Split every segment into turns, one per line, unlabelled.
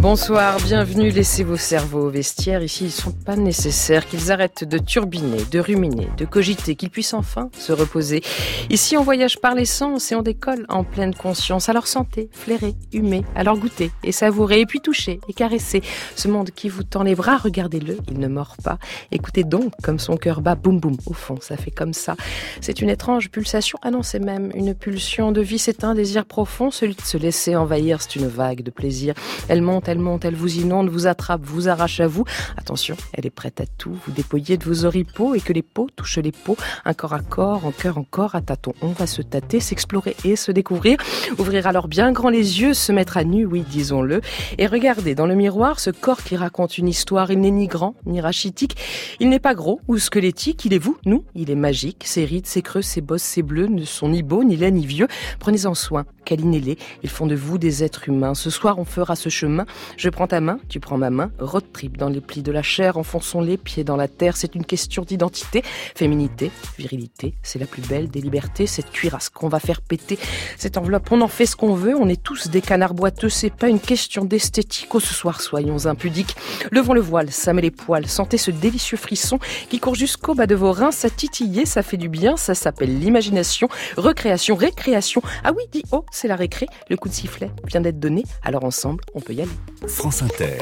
Bonsoir, bienvenue. Laissez vos cerveaux au vestiaire. Ici, ils sont pas nécessaires. Qu'ils arrêtent de turbiner, de ruminer, de cogiter, qu'ils puissent enfin se reposer. Ici, on voyage par l'essence et on décolle en pleine conscience. Santé, flairer, humer, à leur goûter et savourer, et puis toucher et caresser. Ce monde qui vous tend les bras, regardez-le, il ne mord pas. Écoutez donc comme son cœur bat, boum boum. Au fond, ça fait comme ça. C'est une étrange pulsation. Ah même une pulsion de vie. C'est un désir profond, celui de se laisser envahir. C'est une vague de plaisir. Elle monte, elle monte, elle vous inonde, vous attrape, vous arrache à vous. Attention, elle est prête à tout. Vous dépouillez de vos oripeaux et que les peaux touchent les peaux, un corps à corps, en cœur en corps, à tâtons. On va se tâter, s'explorer et se découvrir. Ouvrir alors bien grand les yeux, se mettre à nu, oui, disons-le, et regarder dans le miroir ce corps qui raconte une histoire. Il n'est ni grand, ni rachitique. Il n'est pas gros ou squelettique. Il est vous, nous. Il est magique. Ses rides, ses creux, ses bosses, ses bleus ne sont ni beaux, ni laids, ni vieux. Prenez-en soin. Câlinez-les. Ils font de vous des êtres humains. Ce soir, on fera ce chemin je prends ta main, tu prends ma main, road trip dans les plis de la chair, enfonçons les pieds dans la terre. C'est une question d'identité, féminité, virilité. C'est la plus belle des libertés, cette cuirasse qu'on va faire péter. Cette enveloppe, on en fait ce qu'on veut, on est tous des canards boiteux, c'est pas une question d'esthétique. Oh, ce soir, soyons impudiques. Levons le voile, ça met les poils, sentez ce délicieux frisson qui court jusqu'au bas de vos reins, ça titille, ça fait du bien, ça s'appelle l'imagination, recréation, récréation. Ah oui, dis oh, c'est la récré, le coup de sifflet vient d'être donné, alors ensemble, on peut y aller.
France Inter.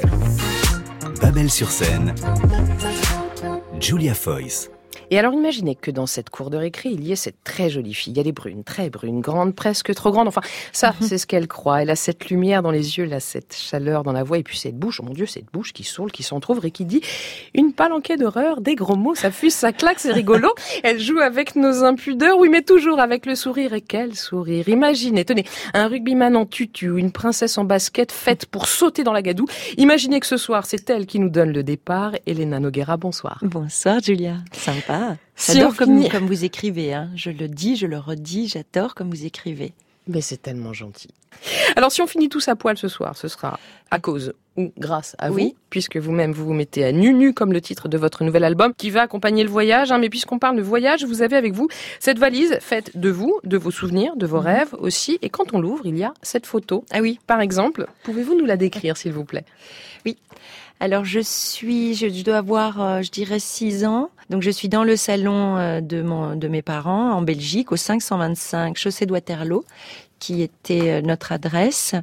Babel sur scène. Julia Foyce.
Et alors imaginez que dans cette cour de récré, il y ait cette très jolie fille. Elle est brune, très brune, grande, presque trop grande. Enfin, ça, mhm. c'est ce qu'elle croit. Elle a cette lumière dans les yeux, elle a cette chaleur dans la voix, et puis cette bouche, oh mon Dieu, cette bouche qui saoule, qui s'entrouvre et qui dit une palanquée d'horreur, des gros mots, ça fuse, ça claque, c'est rigolo. Elle joue avec nos impudeurs, oui, mais toujours avec le sourire. Et quel sourire Imaginez, tenez, un rugbyman en tutu ou une princesse en basket faite pour sauter dans la gadoue. Imaginez que ce soir, c'est elle qui nous donne le départ. Elena Noguera, bonsoir.
Bonsoir, Julia. Sympa. J'adore comme, comme, vous écrivez. Hein. Je le dis, je le redis, j'adore comme vous écrivez.
Mais c'est tellement gentil. Alors si on finit tous à poil ce soir, ce sera à cause ou grâce à vous, puisque vous-même vous vous mettez à nu nu comme le titre de votre nouvel album qui va accompagner le voyage. Hein. mais puisqu'on parle de voyage, vous avez avec vous cette valise faite de vous, de vos souvenirs, de vos mhm. rêves aussi. Et quand on l'ouvre, il y a cette photo. Ah oui. Par exemple, pouvez-vous nous la décrire, s'il vous plaît?
Oui. Alors je suis, je, dois avoir, euh, je dirais, 6 ans. Donc je suis dans le salon euh, de, mon, de mes parents en Belgique, au 525 chaussée de Waterloo, qui était euh, notre adresse.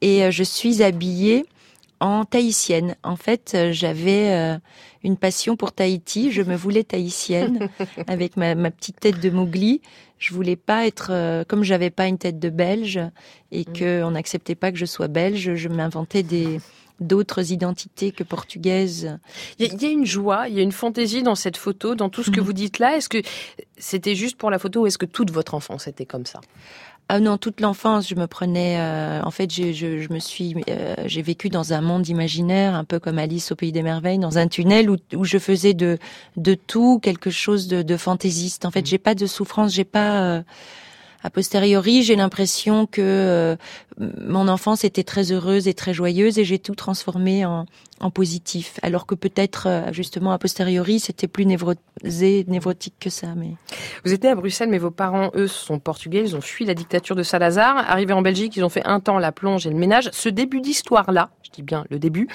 Et je suis habillée en tahitienne. En fait, j'avais une passion pour Tahiti. Je me voulais tahitienne avec ma, ma, petite tête de Mowgli. Je voulais pas être, comme j'avais pas une tête de Belge et mm. que on n'acceptait pas que je sois belge, je m'inventais des d'autres identités que portugaises.
Il y, a une joie, il y a une fantaisie dans cette photo, dans tout ce que mhm. vous dites là. Est-ce que c'était juste pour la photo ou est-ce que toute votre enfance était comme ça?
Ah non, toute l'enfance, je me prenais. Euh, en fait, je, je, me suis, euh, j'ai vécu dans un monde imaginaire, un peu comme Alice au pays des merveilles, dans un tunnel où, où je faisais de de tout quelque chose de, de fantaisiste. En fait, mhm. j'ai pas de souffrance, j'ai pas. Euh, a posteriori, j'ai l'impression que euh, mon enfance était très heureuse et très joyeuse et j'ai tout transformé en, en positif. Alors que peut-être, euh, justement, a posteriori, c'était plus névrosé, névrotique que ça. Mais
Vous étiez à Bruxelles, mais vos parents, eux, sont portugais. Ils ont fui la dictature de Salazar. Arrivés en Belgique, ils ont fait un temps la plonge et le ménage. Ce début d'histoire-là, je dis bien le début,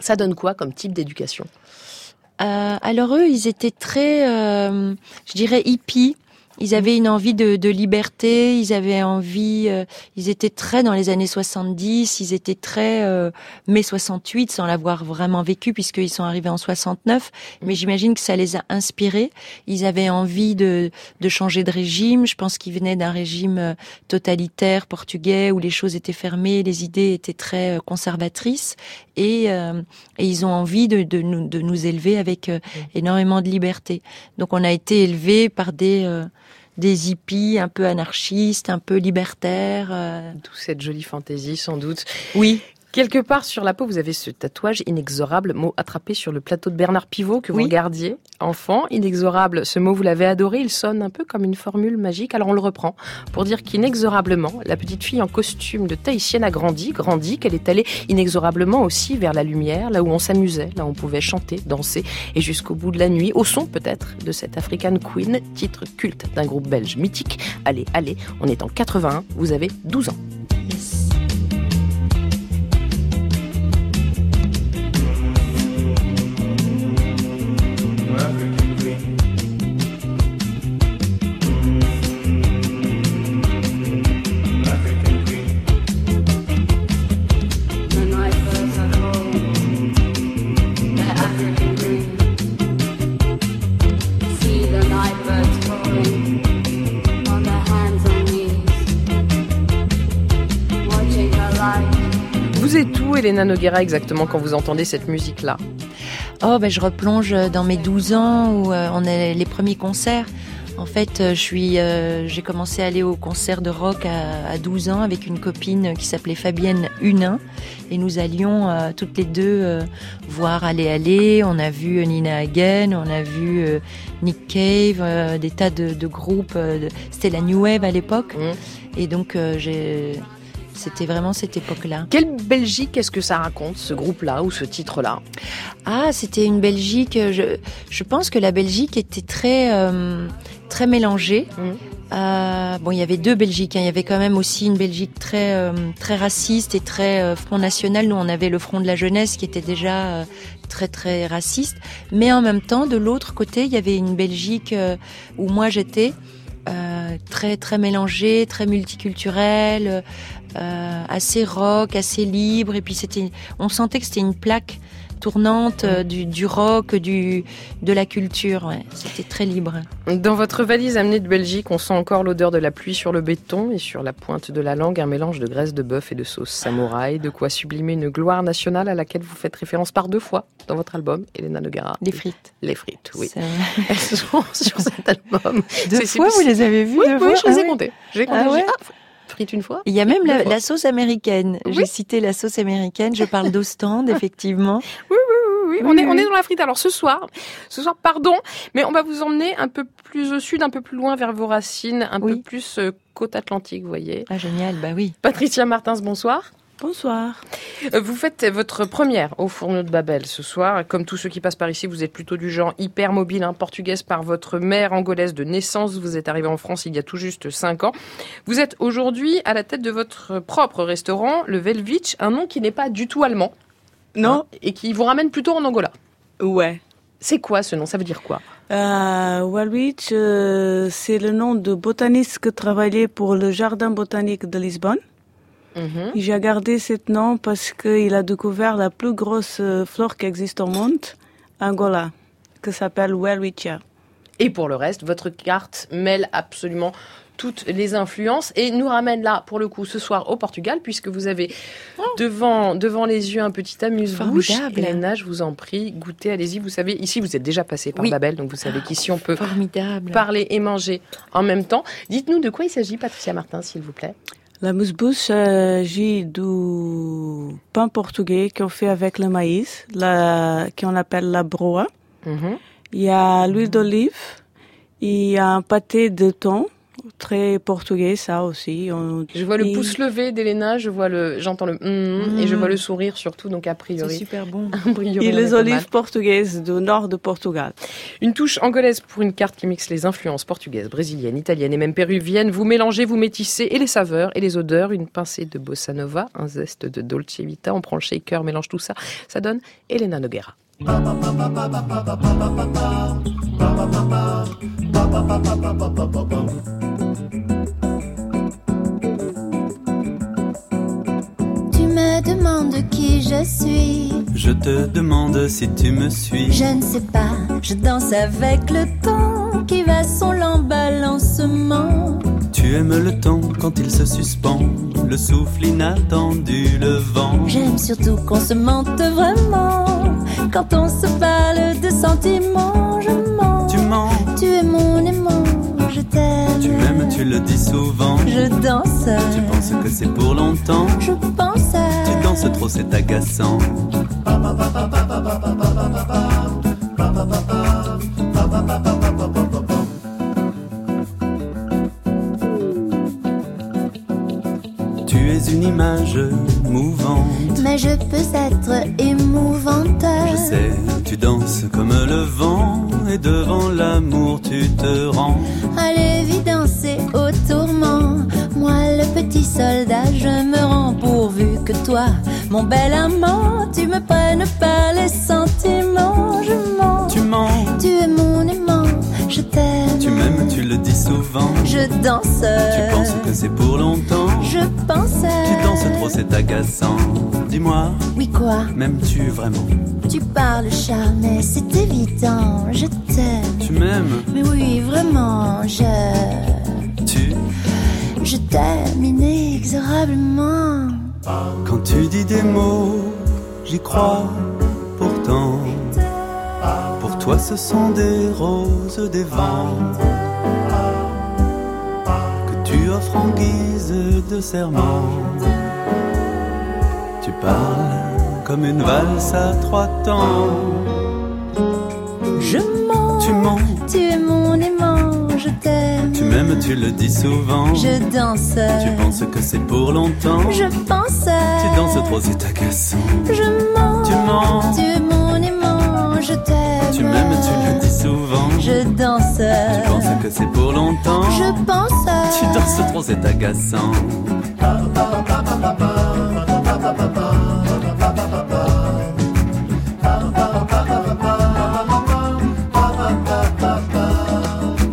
ça donne quoi comme type d'éducation?
Euh, alors eux, ils étaient très, euh, je dirais, hippies. Ils avaient une envie de, de liberté, ils avaient envie, euh, ils étaient très dans les années 70, ils étaient très euh, mai 68 sans l'avoir vraiment vécu puisqu'ils sont arrivés en 69. Mais j'imagine que ça les a inspirés. Ils avaient envie de, de changer de régime. Je pense qu'ils venaient d'un régime euh, totalitaire portugais où les choses étaient fermées, les idées étaient très euh, conservatrices et, et ils ont envie de, de, nous, de nous élever avec énormément de liberté. Donc on a été élevés par des des hippies un peu anarchistes, un peu libertaires. Euh.
D'où cette jolie fantaisie, sans doute.
Oui.
Quelque part sur la peau, vous avez ce tatouage inexorable, mot attrapé sur le plateau de Bernard Pivot que vous regardiez enfant. Inexorable, ce mot vous l'avez adoré, il sonne un peu comme une formule magique. Alors on le reprend pour dire qu'inexorablement, la petite fille en costume de tahitienne a grandi, grandi, qu'elle est allée inexorablement aussi vers la lumière, là où on s'amusait, là où on pouvait chanter, danser, et jusqu'au bout de la nuit, au son peut-être de cette African Queen, titre culte d'un groupe belge mythique. Allez, allez, on est en 81, vous avez 12 ans. Elena Noguera exactement quand vous entendez cette musique-là
Oh, ben, je replonge dans mes 12 ans où euh, on a les premiers concerts. En fait, euh, je suis, euh, j'ai commencé à aller au concert de rock à, 12 ans avec une copine qui s'appelait Fabienne Hunin et nous allions toutes les deux voir Aller Aller. On a vu Nina Hagen, on a vu Nick Cave, des tas de, groupes. C'était la New Wave à l'époque. Mmh. Et donc, j'ai c'était vraiment cette époque-là.
Quelle Belgique est-ce que ça raconte, ce groupe-là ou ce titre-là?
Ah, c'était une Belgique. Je, je, pense que la Belgique était très, euh, très mélangée. Mmh. Euh, bon, il y avait deux Belgiques. Hein. Il y avait quand même aussi une Belgique très, euh, très raciste et très Front National. Nous, on avait le Front de la Jeunesse qui était déjà très, très raciste. Mais en même temps, de l'autre côté, il y avait une Belgique où moi j'étais. très très mélangée, très multiculturelle, euh, assez rock, assez libre. Et puis c'était, on sentait que c'était une plaque tournante euh, du, du, rock, du, de la culture. Ouais. C'était très libre.
Dans votre valise amenée de Belgique, on sent encore l'odeur de la pluie sur le béton et sur la pointe de la langue, un mélange de graisse de bœuf et de sauce samouraï, de quoi sublimer une gloire nationale à laquelle vous faites référence par deux fois dans votre album, Elena Nogara.
Les frites.
Les frites, oui. Elles sont sur cet album.
Deux fois, vous les avez vues
deux
fois?
je les ai ah comptées. J'ai compté. Ah ouais? Une fois
Il y a même la, sauce américaine. J'ai cité la sauce américaine. Je parle d'Ostende, effectivement.
Oui, oui, oui, On, est, on est dans la frite. Alors ce soir, ce soir, pardon, mais on va vous emmener un peu plus au sud, un peu plus loin vers vos racines, un peu plus euh, côte atlantique, vous voyez.
Ah génial, bah oui.
Patricia Martins, bonsoir.
Bonsoir.
Euh, vous faites votre première au fourneau de Babel ce soir. Comme tous ceux qui passent par ici, vous êtes plutôt du genre hyper mobile, hein, portugaise par votre mère angolaise de naissance. Vous êtes arrivé en France il y a tout juste 5 ans. Vous êtes aujourd'hui à la tête de votre propre restaurant, le Velvich, un nom qui n'est pas du tout allemand.
Non.
Hein, et qui vous ramène plutôt en Angola.
Ouais.
C'est quoi ce nom? Ça veut dire quoi?
Euh, euh, c'est le nom de botaniste qui travaillait pour le jardin botanique de Lisbonne. Mhm. J'ai gardé ce nom parce qu'il a découvert la plus grosse euh, flore qui existe au monde, Angola, qui s'appelle Welwitschia.
Et pour le reste, votre carte mêle absolument toutes les influences et nous ramène là, pour le coup, ce soir au Portugal, puisque vous avez oh. devant, devant les yeux un petit amuse-bouche. Hélène, je vous en prie, goûtez, allez-y. Vous savez, ici, vous êtes déjà passé par Babel, donc vous savez qu'ici, on peut parler et manger en même temps. Dites-nous de quoi il s'agit, Patricia Martin, s'il vous plaît.
La mousse-bouche agit du pain portugais qu'on fait avec le maïs, qu'on appelle la broa. Mhm. Il y a l'huile d'olive, il y a un pâté de thon, très portugais, ça aussi.
Je vois le pouce levé d'Elena, je vois le, j'entends le mm, et je vois le sourire surtout, donc a priori.
C'est super bon.
et les olives portugaises du nord de Portugal.
Une touche angolaise pour une carte qui mixe les influences portugaises, brésiliennes, italiennes et même péruviennes. Vous mélangez, vous métissez et les saveurs et les odeurs, une pincée de bossa nova, un zeste de dolce vita, on prend le shaker, mélange tout ça, ça donne Elena Noguera.
Tu me demandes qui je suis.
Je te demande si tu me suis.
Je ne sais pas, je danse avec le temps qui va son lent balancement.
Tu aimes le temps quand il se suspend, le souffle inattendu, le vent.
J'aime surtout qu'on se mente vraiment. Quand on se parle de sentiments, je mens.
Tu mens.
Tu es mon aimant, je t'aime.
Tu m'aimes, tu le dis souvent.
Je danse.
Tu penses que c'est pour longtemps.
Je pense.
Tu danses trop, c'est agaçant. une image mouvante.
Mais je peux être émouvante.
Je sais, tu danses comme le vent et devant l'amour tu te rends.
Allez vite danser au tourment. Moi le petit soldat, je me rends pourvu que toi, mon bel amant, tu me prennes par les sentiments. Je mens.
Tu mens.
Tu es mon aimant. Je t'aime.
Tu m'aimes, tu le dis souvent.
Je danse.
Tu penses que c'est pour longtemps.
Je pense.
Tu danses trop, c'est agaçant. Dis-moi.
Oui, quoi?
M'aimes-tu vraiment?
Tu parles charme, c'est évident. Je t'aime.
Tu m'aimes?
Mais oui, vraiment, je.
Tu?
Je t'aime inexorablement.
Quand tu dis des mots j'y crois pourtant. Pour toi, ce sont des roses, des vents en guise de serment. Tu parles comme une valse à trois temps.
Je mens,
Tu mens,
tu es mon aimant, je t'aime.
tu m'aimes, tu le dis souvent.
Je danse,
Tu penses que c'est pour longtemps.
je pense,
Tu danses trop, c'est agaçant.
je mens,
Tu mens,
tu es
souvent.
Je danse,
Tu penses que c'est pour longtemps.
je pense,
Tu danses trop, c'est agaçant.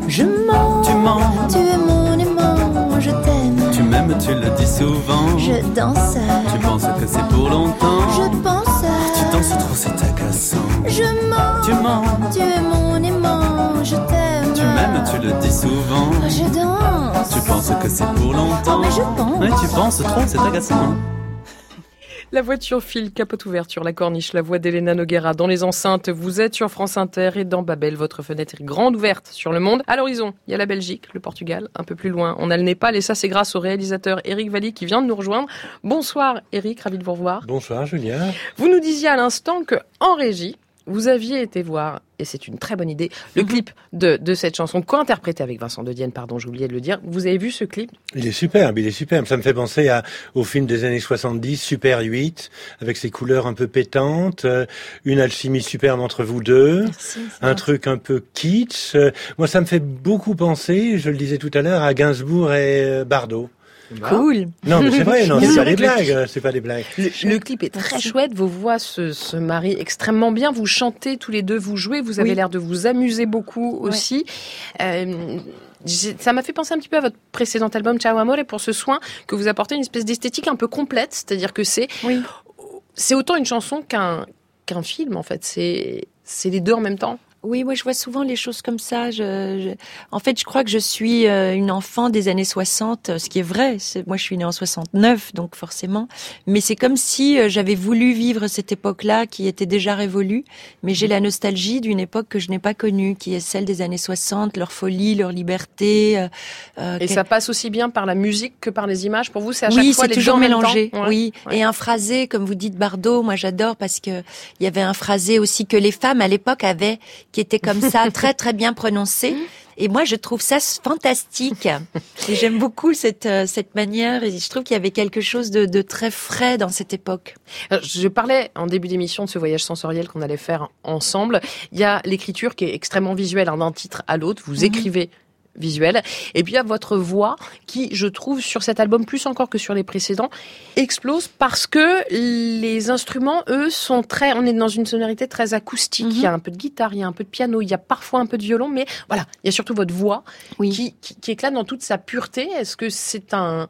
je mens,
Tu mens,
tu es mon aimant, je t'aime.
tu m'aimes, tu le dis souvent.
Je danse,
Tu penses que c'est pour longtemps.
je pense,
Tu danses trop, c'est agaçant.
je mens,
Tu mens,
tu es mon je t'aime.
tu m'aimes, tu le dis souvent.
Je danse.
Tu penses que c'est pour longtemps.
Oh, mais je pense.
Ouais, tu penses trop, c'est agaçant.
La voiture file, capote ouverte sur la corniche, la voix d'Elena Noguera dans les enceintes. Vous êtes sur France Inter et dans Babel, votre fenêtre est grande ouverte sur le monde. À l'horizon, il y a la Belgique, le Portugal, un peu plus loin. On a le Népal et ça c'est grâce au réalisateur Eric Valli qui vient de nous rejoindre. Bonsoir Eric, ravi de vous revoir.
Bonsoir Julien.
Vous nous disiez à l'instant que en régie, vous aviez été voir, et c'est une très bonne idée, le
Mhm.
clip de, de cette chanson co-interprétée avec Vincent de Dienne, pardon, j'ai oublié de le dire. Vous avez vu ce clip?
Il est superbe, il est superbe. Ça me fait penser à, au film des années 70, Super 8, avec ses couleurs un peu pétantes, euh, une alchimie superbe entre vous deux,
Merci.
un truc un peu kitsch. Euh, Moi, ça me fait beaucoup penser, je le disais tout à l'heure, à Gainsbourg et euh, Bardot.
Cool.
Non, mais c'est vrai, non, c'est pas des blagues, euh, c'est pas des blagues.
Le, le clip est très chouette, vos voix se, se marient extrêmement bien, vous chantez tous les deux, vous jouez, vous avez
Oui.
l'air de vous amuser beaucoup aussi. Euh, ça m'a fait penser un petit peu à votre précédent album Ciao Amore pour ce soin que vous apportez une espèce d'esthétique un peu complète, c'est-à-dire que c'est
Oui.
c'est autant une chanson qu'un qu'un film en fait, c'est c'est les deux en même temps.
Oui, moi je vois souvent les choses comme ça. Je, je- En fait, je crois que je suis euh, une enfant des années 60, euh, ce qui est vrai. C'est- Moi, je suis née en 69, donc forcément. Mais c'est comme si euh, j'avais voulu vivre cette époque-là qui était déjà révolue. Mais j'ai la nostalgie d'une époque que je n'ai pas connue, qui est celle des années 60, leur folie, leur liberté. euh,
Et ça passe aussi bien par la musique que par les images. Pour vous, c'est à chaque
oui,
fois
c'est
les deux
toujours
en même temps
mélangé. Oui,
Ouais.
et un phrasé, comme vous dites, Bardot, moi j'adore parce que il y avait un phrasé aussi que les femmes à l'époque avaient, qui était comme ça, très très bien prononcé. Et moi, je trouve ça fantastique. Et j'aime beaucoup cette euh, cette manière. Et je trouve qu'il y avait quelque chose de, de très frais dans cette époque.
Je parlais en début d'émission de ce voyage sensoriel qu'on allait faire ensemble. Il y a l'écriture qui est extrêmement visuelle hein, d'un titre à l'autre. Vous
Mhm.
écrivez visuel. Et puis il y a votre voix qui, je trouve, sur cet album, plus encore que sur les précédents, explose parce que les instruments, eux, sont très... On est dans une sonorité très acoustique.
Mhm.
Il y a un peu de guitare, il y a un peu de piano, il y a parfois un peu de violon, mais voilà, il y a surtout votre voix
Oui.
qui, qui, qui éclate dans toute sa pureté. Est-ce que c'est un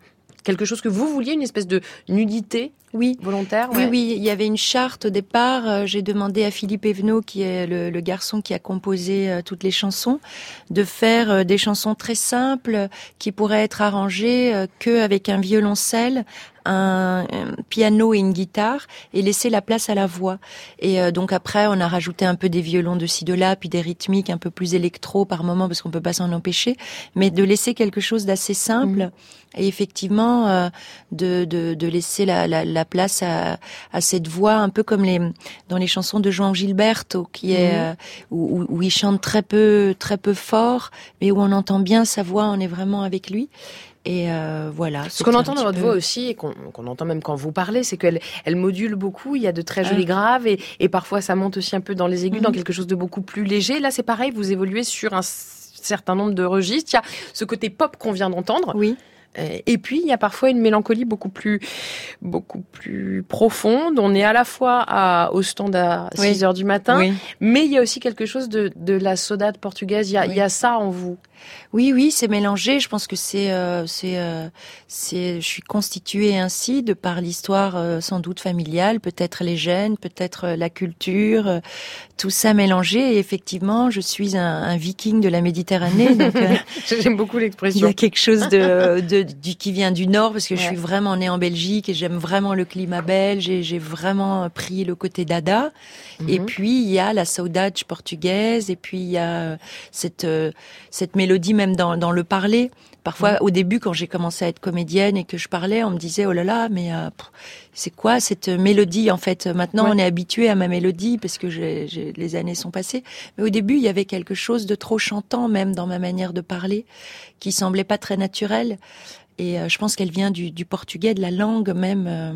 quelque chose que vous vouliez, une espèce de nudité
Oui.
volontaire
Oui,
ouais.
oui, il y avait une charte au départ. Euh, J'ai demandé à Philippe Evenot, qui est le, le garçon qui a composé euh, toutes les chansons, de faire euh, des chansons très simples qui pourraient être arrangées que avec un violoncelle, un, piano et une guitare, et laisser la place à la voix. Et euh, donc après, on a rajouté un peu des violons de ci de là, puis des rythmiques un peu plus électro par moment, parce qu'on peut pas s'en empêcher, mais de laisser quelque chose d'assez simple. Et effectivement, euh, de, de, de laisser la, la, la place à, à cette voix, un peu comme les dans les chansons de Joan Gilberto, qui est
Mhm.
euh, où, il chante très peu très peu fort, mais où on entend bien sa voix, on est vraiment avec lui. Et euh, voilà.
Ce qu'on entend dans votre
peu-
voix aussi, et qu'on entend même quand vous parlez, c'est qu'elle elle module beaucoup. Il y a de très
Ah.
jolis graves, et, et parfois ça monte aussi un peu dans les aigus,
Mhm.
dans quelque chose de beaucoup plus léger. Là, c'est pareil, vous évoluez sur un certain nombre de registres. Il y a ce côté pop qu'on vient d'entendre,
Oui.
Euh, et puis il y a parfois une mélancolie beaucoup plus, beaucoup plus profonde. On est à la fois à, au stand à
Oui.
6 heures du matin,
Oui.
mais il y a aussi quelque chose de, de la saudade portugaise. Il y a,
Oui.
il y a ça en vous.
Oui, oui, c'est mélangé. Je pense que c'est, euh, c'est, euh, c'est, je suis constituée ainsi de par l'histoire euh, sans doute familiale, peut-être les gènes, peut-être la culture, tout ça mélangé. Et effectivement, je suis un, un viking de la Méditerranée.
Donc, j'aime beaucoup l'expression.
Il y a quelque chose de, de, du qui vient du nord parce que je suis vraiment née en Belgique et j'aime vraiment le climat belge et j'ai vraiment pris le côté dada. Et mhm. puis il y a la saudade portugaise et puis il y a cette cette mélodie même dans, dans le parler. Parfois, au début, quand j'ai commencé à être comédienne et que je parlais, on me disait oh là là, mais euh, c'est quoi cette mélodie en fait? Maintenant, on est habitué à ma mélodie parce que les années sont passées. Mais au début, il y avait quelque chose de trop chantant même dans ma manière de parler, qui semblait pas très naturel. Et euh, je pense qu'elle vient du, portugais, de la langue même. Euh,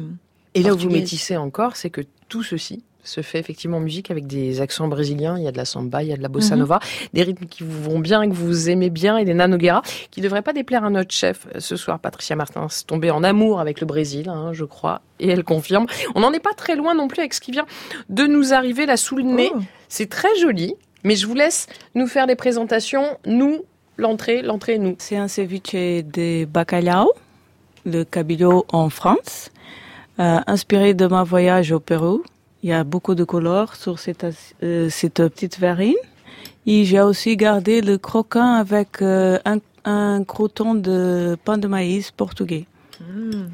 et là où vous métissez encore, c'est que tout ceci, se fait effectivement en musique avec des accents brésiliens. Il y a de la samba, il y a de la bossa mhm. nova, des rythmes qui vous vont bien, que vous aimez bien, et des Noguera, qui ne devraient pas déplaire à notre chef ce soir, Patricia Martins, tombée en amour avec le Brésil, hein, je crois, et elle confirme. On n'en est pas très loin non plus avec ce qui vient de nous arriver là sous le nez. Oh. C'est très joli, mais je vous laisse nous faire des présentations. Nous, l'entrée, l'entrée, nous.
C'est un ceviche de bacalhau, le cabillaud en France, euh, inspiré de mon voyage au Pérou. Il y a beaucoup de couleurs sur cette, euh, cette petite verrine. Et j'ai aussi gardé le croquant avec euh, un, un croton de pain de maïs portugais.
Hmm.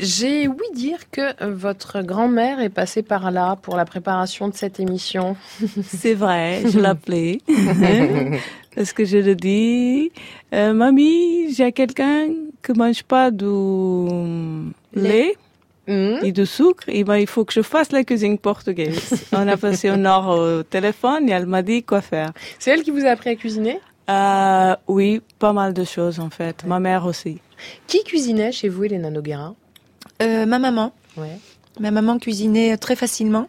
J'ai ouï dire que votre grand-mère est passée par là pour la préparation de cette émission.
C'est vrai, je l'appelais. Parce que je le dis, euh, mamie, j'ai quelqu'un qui mange pas du lait Mmh. et de sucre, et ben, il faut que je fasse la cuisine portugaise. On a passé une heure au téléphone et elle m'a dit quoi faire.
C'est elle qui vous a appris à cuisiner?
Euh, Oui, pas mal de choses en fait. Ma mère aussi.
Qui cuisinait chez vous, Elena Noguera?
Euh, Ma maman. Ouais. Ma maman cuisinait très facilement.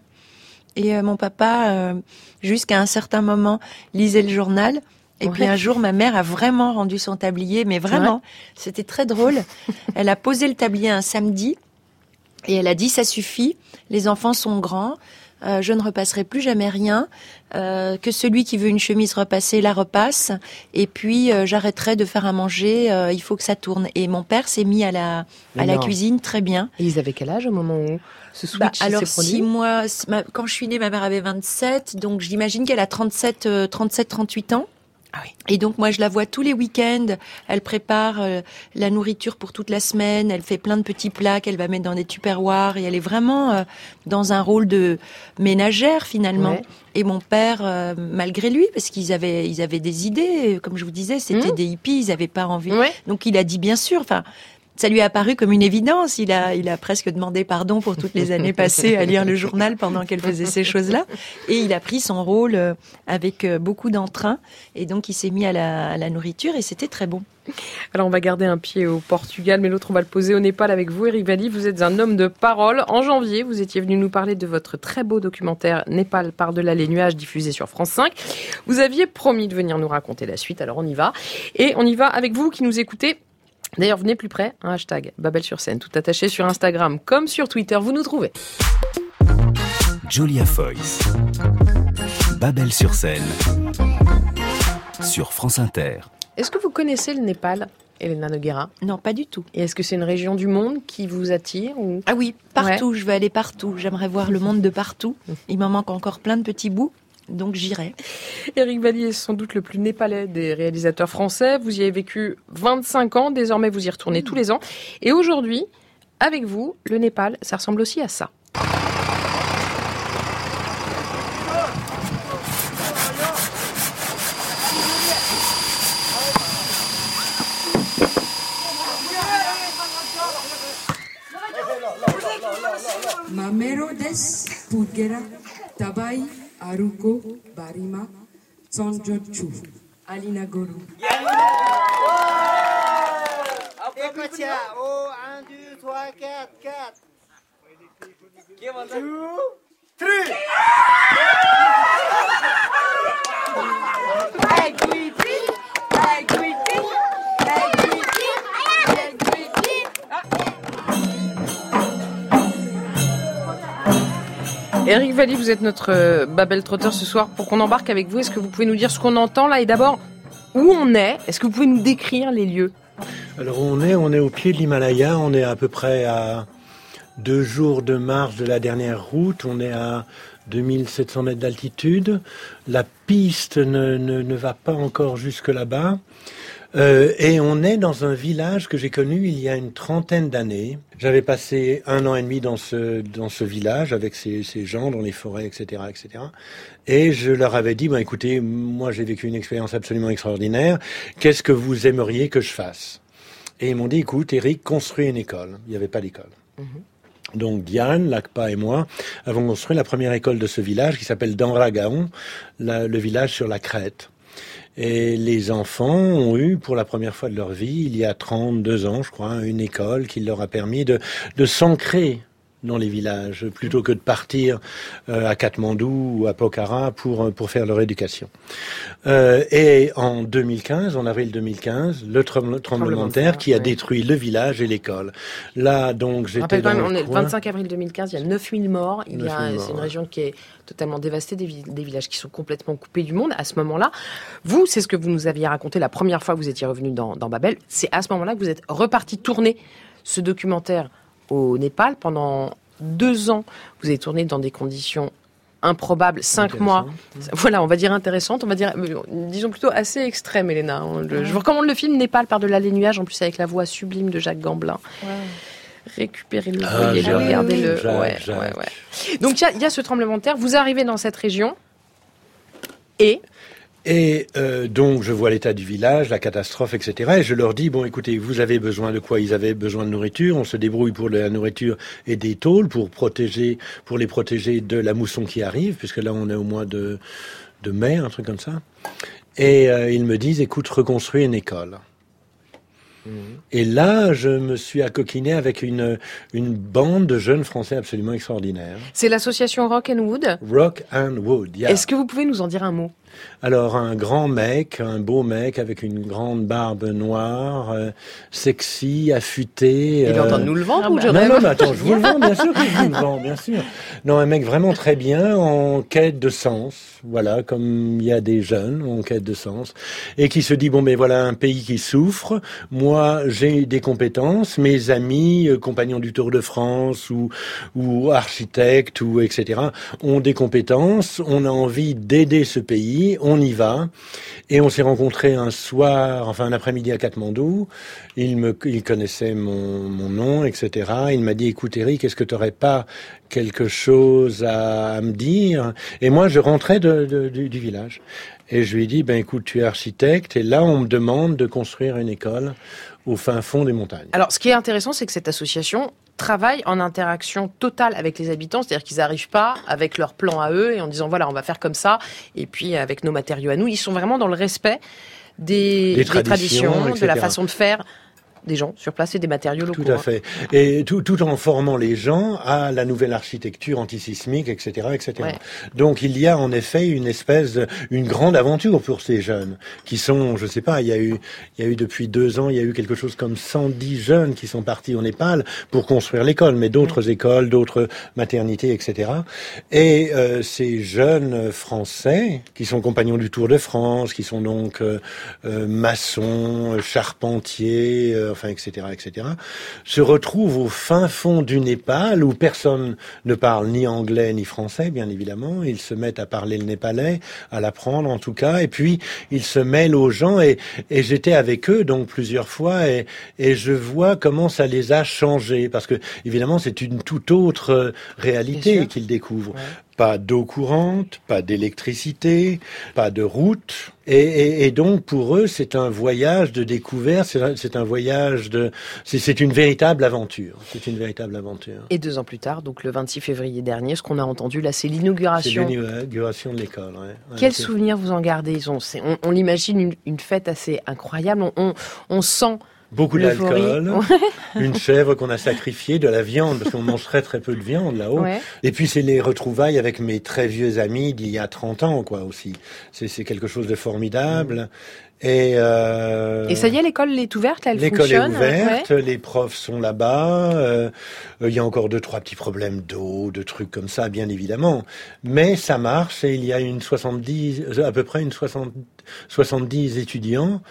Et euh, mon papa, euh, jusqu'à un certain moment, lisait le journal. Et puis un jour, ma mère a vraiment rendu son tablier, mais vraiment, c'était très drôle. Elle a posé le tablier un samedi et elle a dit ça suffit, les enfants sont grands, euh, je ne repasserai plus jamais rien, euh, que celui qui veut une chemise repassée la repasse, et puis euh, j'arrêterai de faire à manger, il faut que ça tourne. Et mon père s'est mis à la à la cuisine très bien.
Et ils avaient quel âge au moment où ce switch
bah, Alors si moi, quand je suis née, ma mère avait 27, donc j'imagine qu'elle a 37, 37, 38 ans. Ah oui. Et donc moi je la vois tous les week-ends. Elle prépare euh, la nourriture pour toute la semaine. Elle fait plein de petits plats qu'elle va mettre dans des tupperwares et elle est vraiment euh, dans un rôle de ménagère finalement. Et mon père, euh, malgré lui, parce qu'ils avaient ils avaient des idées, comme je vous disais, c'était mmh. des hippies, ils avaient pas envie. Donc il a dit bien sûr. Enfin ça lui a paru comme une évidence. Il a, il a presque demandé pardon pour toutes les années passées à lire le journal pendant qu'elle faisait ces choses-là. Et il a pris son rôle euh, avec euh, beaucoup d'entrain. Et donc, il s'est mis à la, nourriture et c'était très bon.
Alors on va garder un pied au Portugal, mais l'autre on va le poser au Népal avec vous, Eric Valli. Vous êtes un homme de parole. En janvier, vous étiez venu nous parler de votre très beau documentaire Népal par-delà les nuages diffusé sur France 5. Vous aviez promis de venir nous raconter la suite, alors on y va. Et on y va avec vous qui nous écoutez D'ailleurs, venez plus près, un hashtag Babel sur scène, tout attaché sur Instagram comme sur Twitter, vous nous trouvez.
Julia Foyce, Babel sur scène, sur France Inter.
Est-ce que vous connaissez le Népal Elena Noguera?
Non, pas du tout.
Et est-ce que c'est une région du monde qui vous attire ou...
Ah oui, partout. Je veux aller partout. J'aimerais voir le monde de partout. Il m'en manque encore plein de petits bouts. Donc j'irai.
Eric Vallier est sans doute le plus népalais des réalisateurs français. Vous y avez vécu 25 ans, désormais vous y retournez tous les ans. Et aujourd'hui, avec vous, le Népal, ça ressemble aussi à ça.
Mamero des Tabai Aruko Barima Tsonjochu Alina.
Après tiens, oh, 1, 2, 3, 4, 4. 2, 3.
Equity, equity, equity, Eric Valli, vous êtes notre euh, Babel Trotter ce soir pour qu'on embarque avec vous. Est-ce que vous pouvez nous dire ce qu'on entend là? Et d'abord, Où on est? Est-ce que vous pouvez nous décrire les lieux?
Alors on est, on est au pied de l'Himalaya, on est à peu près à deux jours de marche de la dernière route, on est à 2700 mètres d'altitude. La piste ne, va pas encore jusque là-bas. Euh, et on est dans un village que j'ai connu il y a une trentaine d'années. J'avais passé un an et demi dans ce, dans ce village avec ces, ces gens dans les forêts, etc., etc. Et je leur avais dit, bah, écoutez, moi j'ai vécu une expérience absolument extraordinaire. Qu'est-ce que vous aimeriez que je fasse? Et ils m'ont dit, écoute, Eric, construis une école. Il n'y avait pas d'école. Mhm. Donc Diane, Lacpa et moi avons construit la première école de ce village qui s'appelle Danragaon, le village sur la crête. Et les enfants ont eu, pour la première fois de leur vie, il y a 32 ans, je crois, une école qui leur a permis de, de s'ancrer dans les villages, plutôt que de partir euh, à Katmandou ou à Pokhara pour, euh, pour faire leur éducation. Euh, et en 2015, en avril 2015, le tremblement de terre qui a détruit le village et l'école. Là, donc, j'étais dans
On est le 25 avril 2015, il y a 9000 morts. Il y a, c'est une région qui est totalement dévastée, des, des, villages qui sont complètement coupés du monde. À ce moment-là, vous, c'est ce que vous nous aviez raconté la première fois que vous étiez revenu dans, dans Babel. C'est à ce moment-là que vous êtes reparti tourner ce documentaire au Népal pendant deux ans. Vous avez tourné dans des conditions improbables, cinq mois. Voilà, on va dire intéressantes, on va dire, euh, disons plutôt assez extrêmes, Elena. Je vous recommande le film Népal par-delà les nuages, en plus avec la voix sublime de Jacques Gamblin. Récupérez-le, ah, regardez-le. Donc il y, a ce tremblement de terre, vous arrivez dans cette région et
et euh, donc, je vois l'état du village, la catastrophe, etc. Et je leur dis, bon, écoutez, vous avez besoin de quoi? Ils avaient besoin de nourriture. On se débrouille pour la nourriture et des tôles pour protéger, pour les protéger de la mousson qui arrive, puisque là, on est au mois de, de mai, un truc comme ça. Et euh, ils me disent, écoute, reconstruis une école. Et là, je me suis accoquiné avec une, une bande de jeunes Français absolument extraordinaires.
C'est l'association Rock and Wood?
Rock and Wood, yeah.
Est-ce que vous pouvez nous en dire un mot?
Alors un grand mec, un beau mec avec une grande barbe noire, euh, sexy, affûté.
Il est en train de nous le vendre ou
je Non, non, attends, je vous le vends, bien sûr que je vous le vends, bien sûr. Non, un mec vraiment très bien, en quête de sens, voilà, comme il y a des jeunes en quête de sens, et qui se dit, bon, mais voilà un pays qui souffre, moi j'ai des compétences, mes amis, euh, compagnons du Tour de France ou, ou architectes, ou etc., ont des compétences, on a envie d'aider ce pays, on y va. Et on s'est rencontrés un soir, enfin un après-midi à Katmandou. Il me, il connaissait mon, mon nom, etc. Il m'a dit, écoute Eric, est-ce que tu n'aurais pas quelque chose à, me dire? Et moi, je rentrais du, village. Et je lui ai dit, ben écoute, tu es architecte, et là, on me demande de construire une école au fin fond des montagnes.
Alors, ce qui est intéressant, c'est que cette association travaille en interaction totale avec les habitants, c'est-à-dire qu'ils n'arrivent pas avec leur plan à eux et en disant voilà, on va faire comme ça, et puis avec nos matériaux à nous. Ils sont vraiment dans le respect des, traditions de la façon de faire des gens sur place et des matériaux locaux.
Tout à hein. fait. Et tout, tout en formant les gens à la nouvelle architecture antisismique, etc., etc. Donc il y a en effet une espèce, de, une grande aventure pour ces jeunes qui sont, je sais pas, il y a eu, il y a eu depuis deux ans, il y a eu quelque chose comme 110 jeunes qui sont partis au Népal pour construire l'école, mais d'autres écoles, d'autres maternités, etc. Et euh, ces jeunes Français qui sont compagnons du Tour de France, qui sont donc euh, euh maçons, charpentiers, euh, enfin, etc., etc., se retrouvent au fin fond du Népal où personne ne parle ni anglais ni français, bien évidemment. Ils se mettent à parler le népalais, à l'apprendre en tout cas, et puis ils se mêlent aux gens. Et, et j'étais avec eux donc plusieurs fois, et, et je vois comment ça les a changés, parce que évidemment c'est une toute autre réalité qu'ils découvrent. Pas d'eau courante, pas d'électricité, pas de route. Et, et, donc pour eux, c'est un voyage de découverte, c'est un voyage de, c'est une véritable aventure. C'est une véritable aventure.
Et deux ans plus tard, donc le 26 février dernier, ce qu'on a entendu là, c'est l'inauguration.
C'est l'inauguration de l'école. Ouais.
Quel souvenir vous en gardez? Ils ont, on, on l'imagine une, une, fête assez incroyable. On, on, on sent
Beaucoup d'alcool, une chèvre qu'on a sacrifiée, de la viande, parce qu'on mange très très peu de viande là-haut. Et puis c'est les retrouvailles avec mes très vieux amis d'il y a 30 ans, quoi, aussi. C'est quelque chose de formidable.
Et, euh, et ça y est, l'école est ouverte, elle
L'école est ouverte, les profs sont là-bas. Euh, il y a encore deux, trois petits problèmes d'eau, de trucs comme ça, bien évidemment. Mais ça marche et il y a une 70, à peu près une 60, 70 étudiants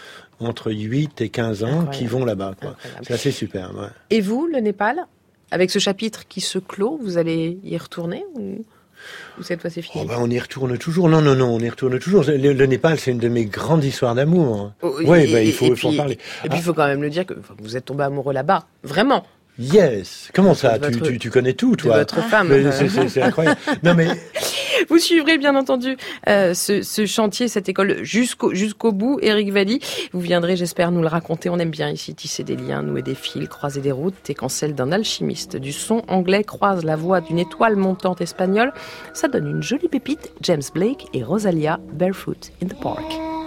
entre 8 et 15 ans qui vont là-bas. C'est assez super. Ouais.
Et vous, le Népal, avec ce chapitre qui se clôt, vous allez y retourner ou... Ou cette fois c'est fini?
Oh ben, On y retourne toujours. Non, non, non, on y retourne toujours. Le, Népal, c'est une de mes grandes histoires d'amour.
Oh, oui, ben, il faut, en parler. Et puis il faut quand même le dire que vous êtes tombé amoureux là-bas. Vraiment.
Yes. Comment ça? tu, tu, connais tout, toi
Votre femme.
C'est incroyable. non mais.
Vous suivrez bien entendu euh, ce, chantier, cette école jusqu'au jusqu'au bout, Eric Valli. Vous viendrez, j'espère, nous le raconter. On aime bien ici tisser des liens, nouer des fils, croiser des routes. Et quand celle d'un alchimiste du son anglais croise la voix d'une étoile montante espagnole, ça donne une jolie pépite. James Blake et Rosalia Barefoot in the Park.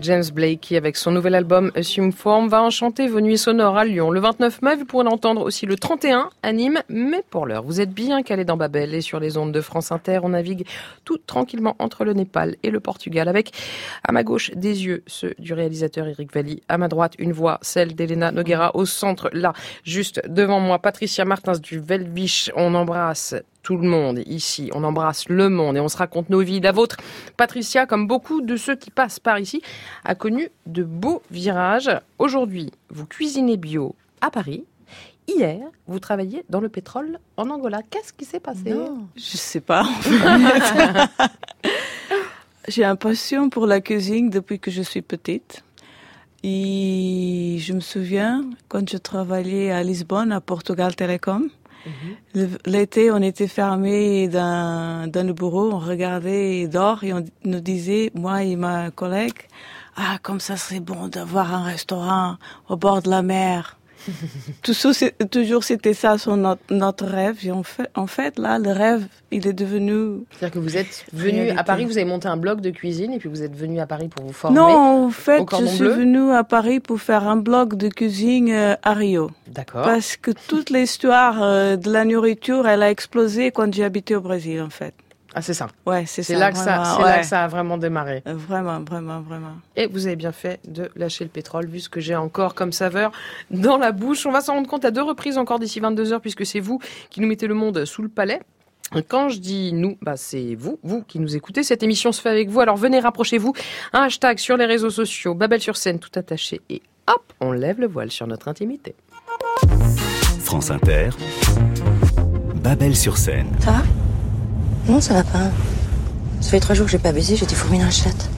James Blake qui, avec son nouvel album Assume Form, va enchanter vos nuits sonores à Lyon. Le 29 mai, vous pourrez l'entendre aussi le 31 à Nîmes. Mais pour l'heure, vous êtes bien calé dans Babel et sur les ondes de France Inter. On navigue tout tranquillement entre le Népal et le Portugal avec, à ma gauche, des yeux, ceux du réalisateur Eric Valli. À ma droite, une voix, celle d'Elena Noguera. Au centre, là, juste devant moi, Patricia Martins du Velvich. On embrasse tout le monde ici. On embrasse le monde et on se raconte nos vies. La vôtre, Patricia, comme beaucoup de ceux qui passent par ici, a connu de beaux virages. Aujourd'hui, vous cuisinez bio à Paris. Hier, vous travailliez dans le pétrole en Angola. Qu'est-ce qui s'est passé?
Je sais pas. J'ai un passion pour la cuisine depuis que je suis petite. Et je me souviens quand je travaillais à Lisbonne, à Portugal Telecom. L'été, on était fermés dans, dans le bureau, on regardait dehors et on nous disait, moi et ma collègue, ah, comme ça serait bon d'avoir un restaurant au bord de la mer. toujours, c'était ça son, notre, rêve. Et en fait, en fait, là, le rêve, il est devenu.
C'est-à-dire que vous êtes venu à Paris, vous avez monté un blog de cuisine et puis vous êtes venu à Paris pour vous former.
Non, en fait, je suis venu à Paris pour faire un blog de cuisine euh, à Rio.
D'accord.
Parce que toute l'histoire euh, de la nourriture, elle a explosé quand j'ai habité au Brésil, en fait.
Ah, c'est ça.
Ouais, c'est ça.
Là que ça c'est là que ça a vraiment démarré.
Euh, vraiment, vraiment, vraiment.
Et vous avez bien fait de lâcher le pétrole, vu ce que j'ai encore comme saveur dans la bouche. On va s'en rendre compte à deux reprises encore d'ici 22 heures, puisque c'est vous qui nous mettez le monde sous le palais. Quand je dis nous, bah c'est vous, vous qui nous écoutez. Cette émission se fait avec vous. Alors venez, rapprochez-vous. Un hashtag sur les réseaux sociaux, Babel sur scène, tout attaché. Et hop, on lève le voile sur notre intimité.
France Inter, Babel sur scène.
Ça va? Non, ça va pas. Ça fait trois jours que j'ai pas baisé, j'ai des fourmis dans la chatte.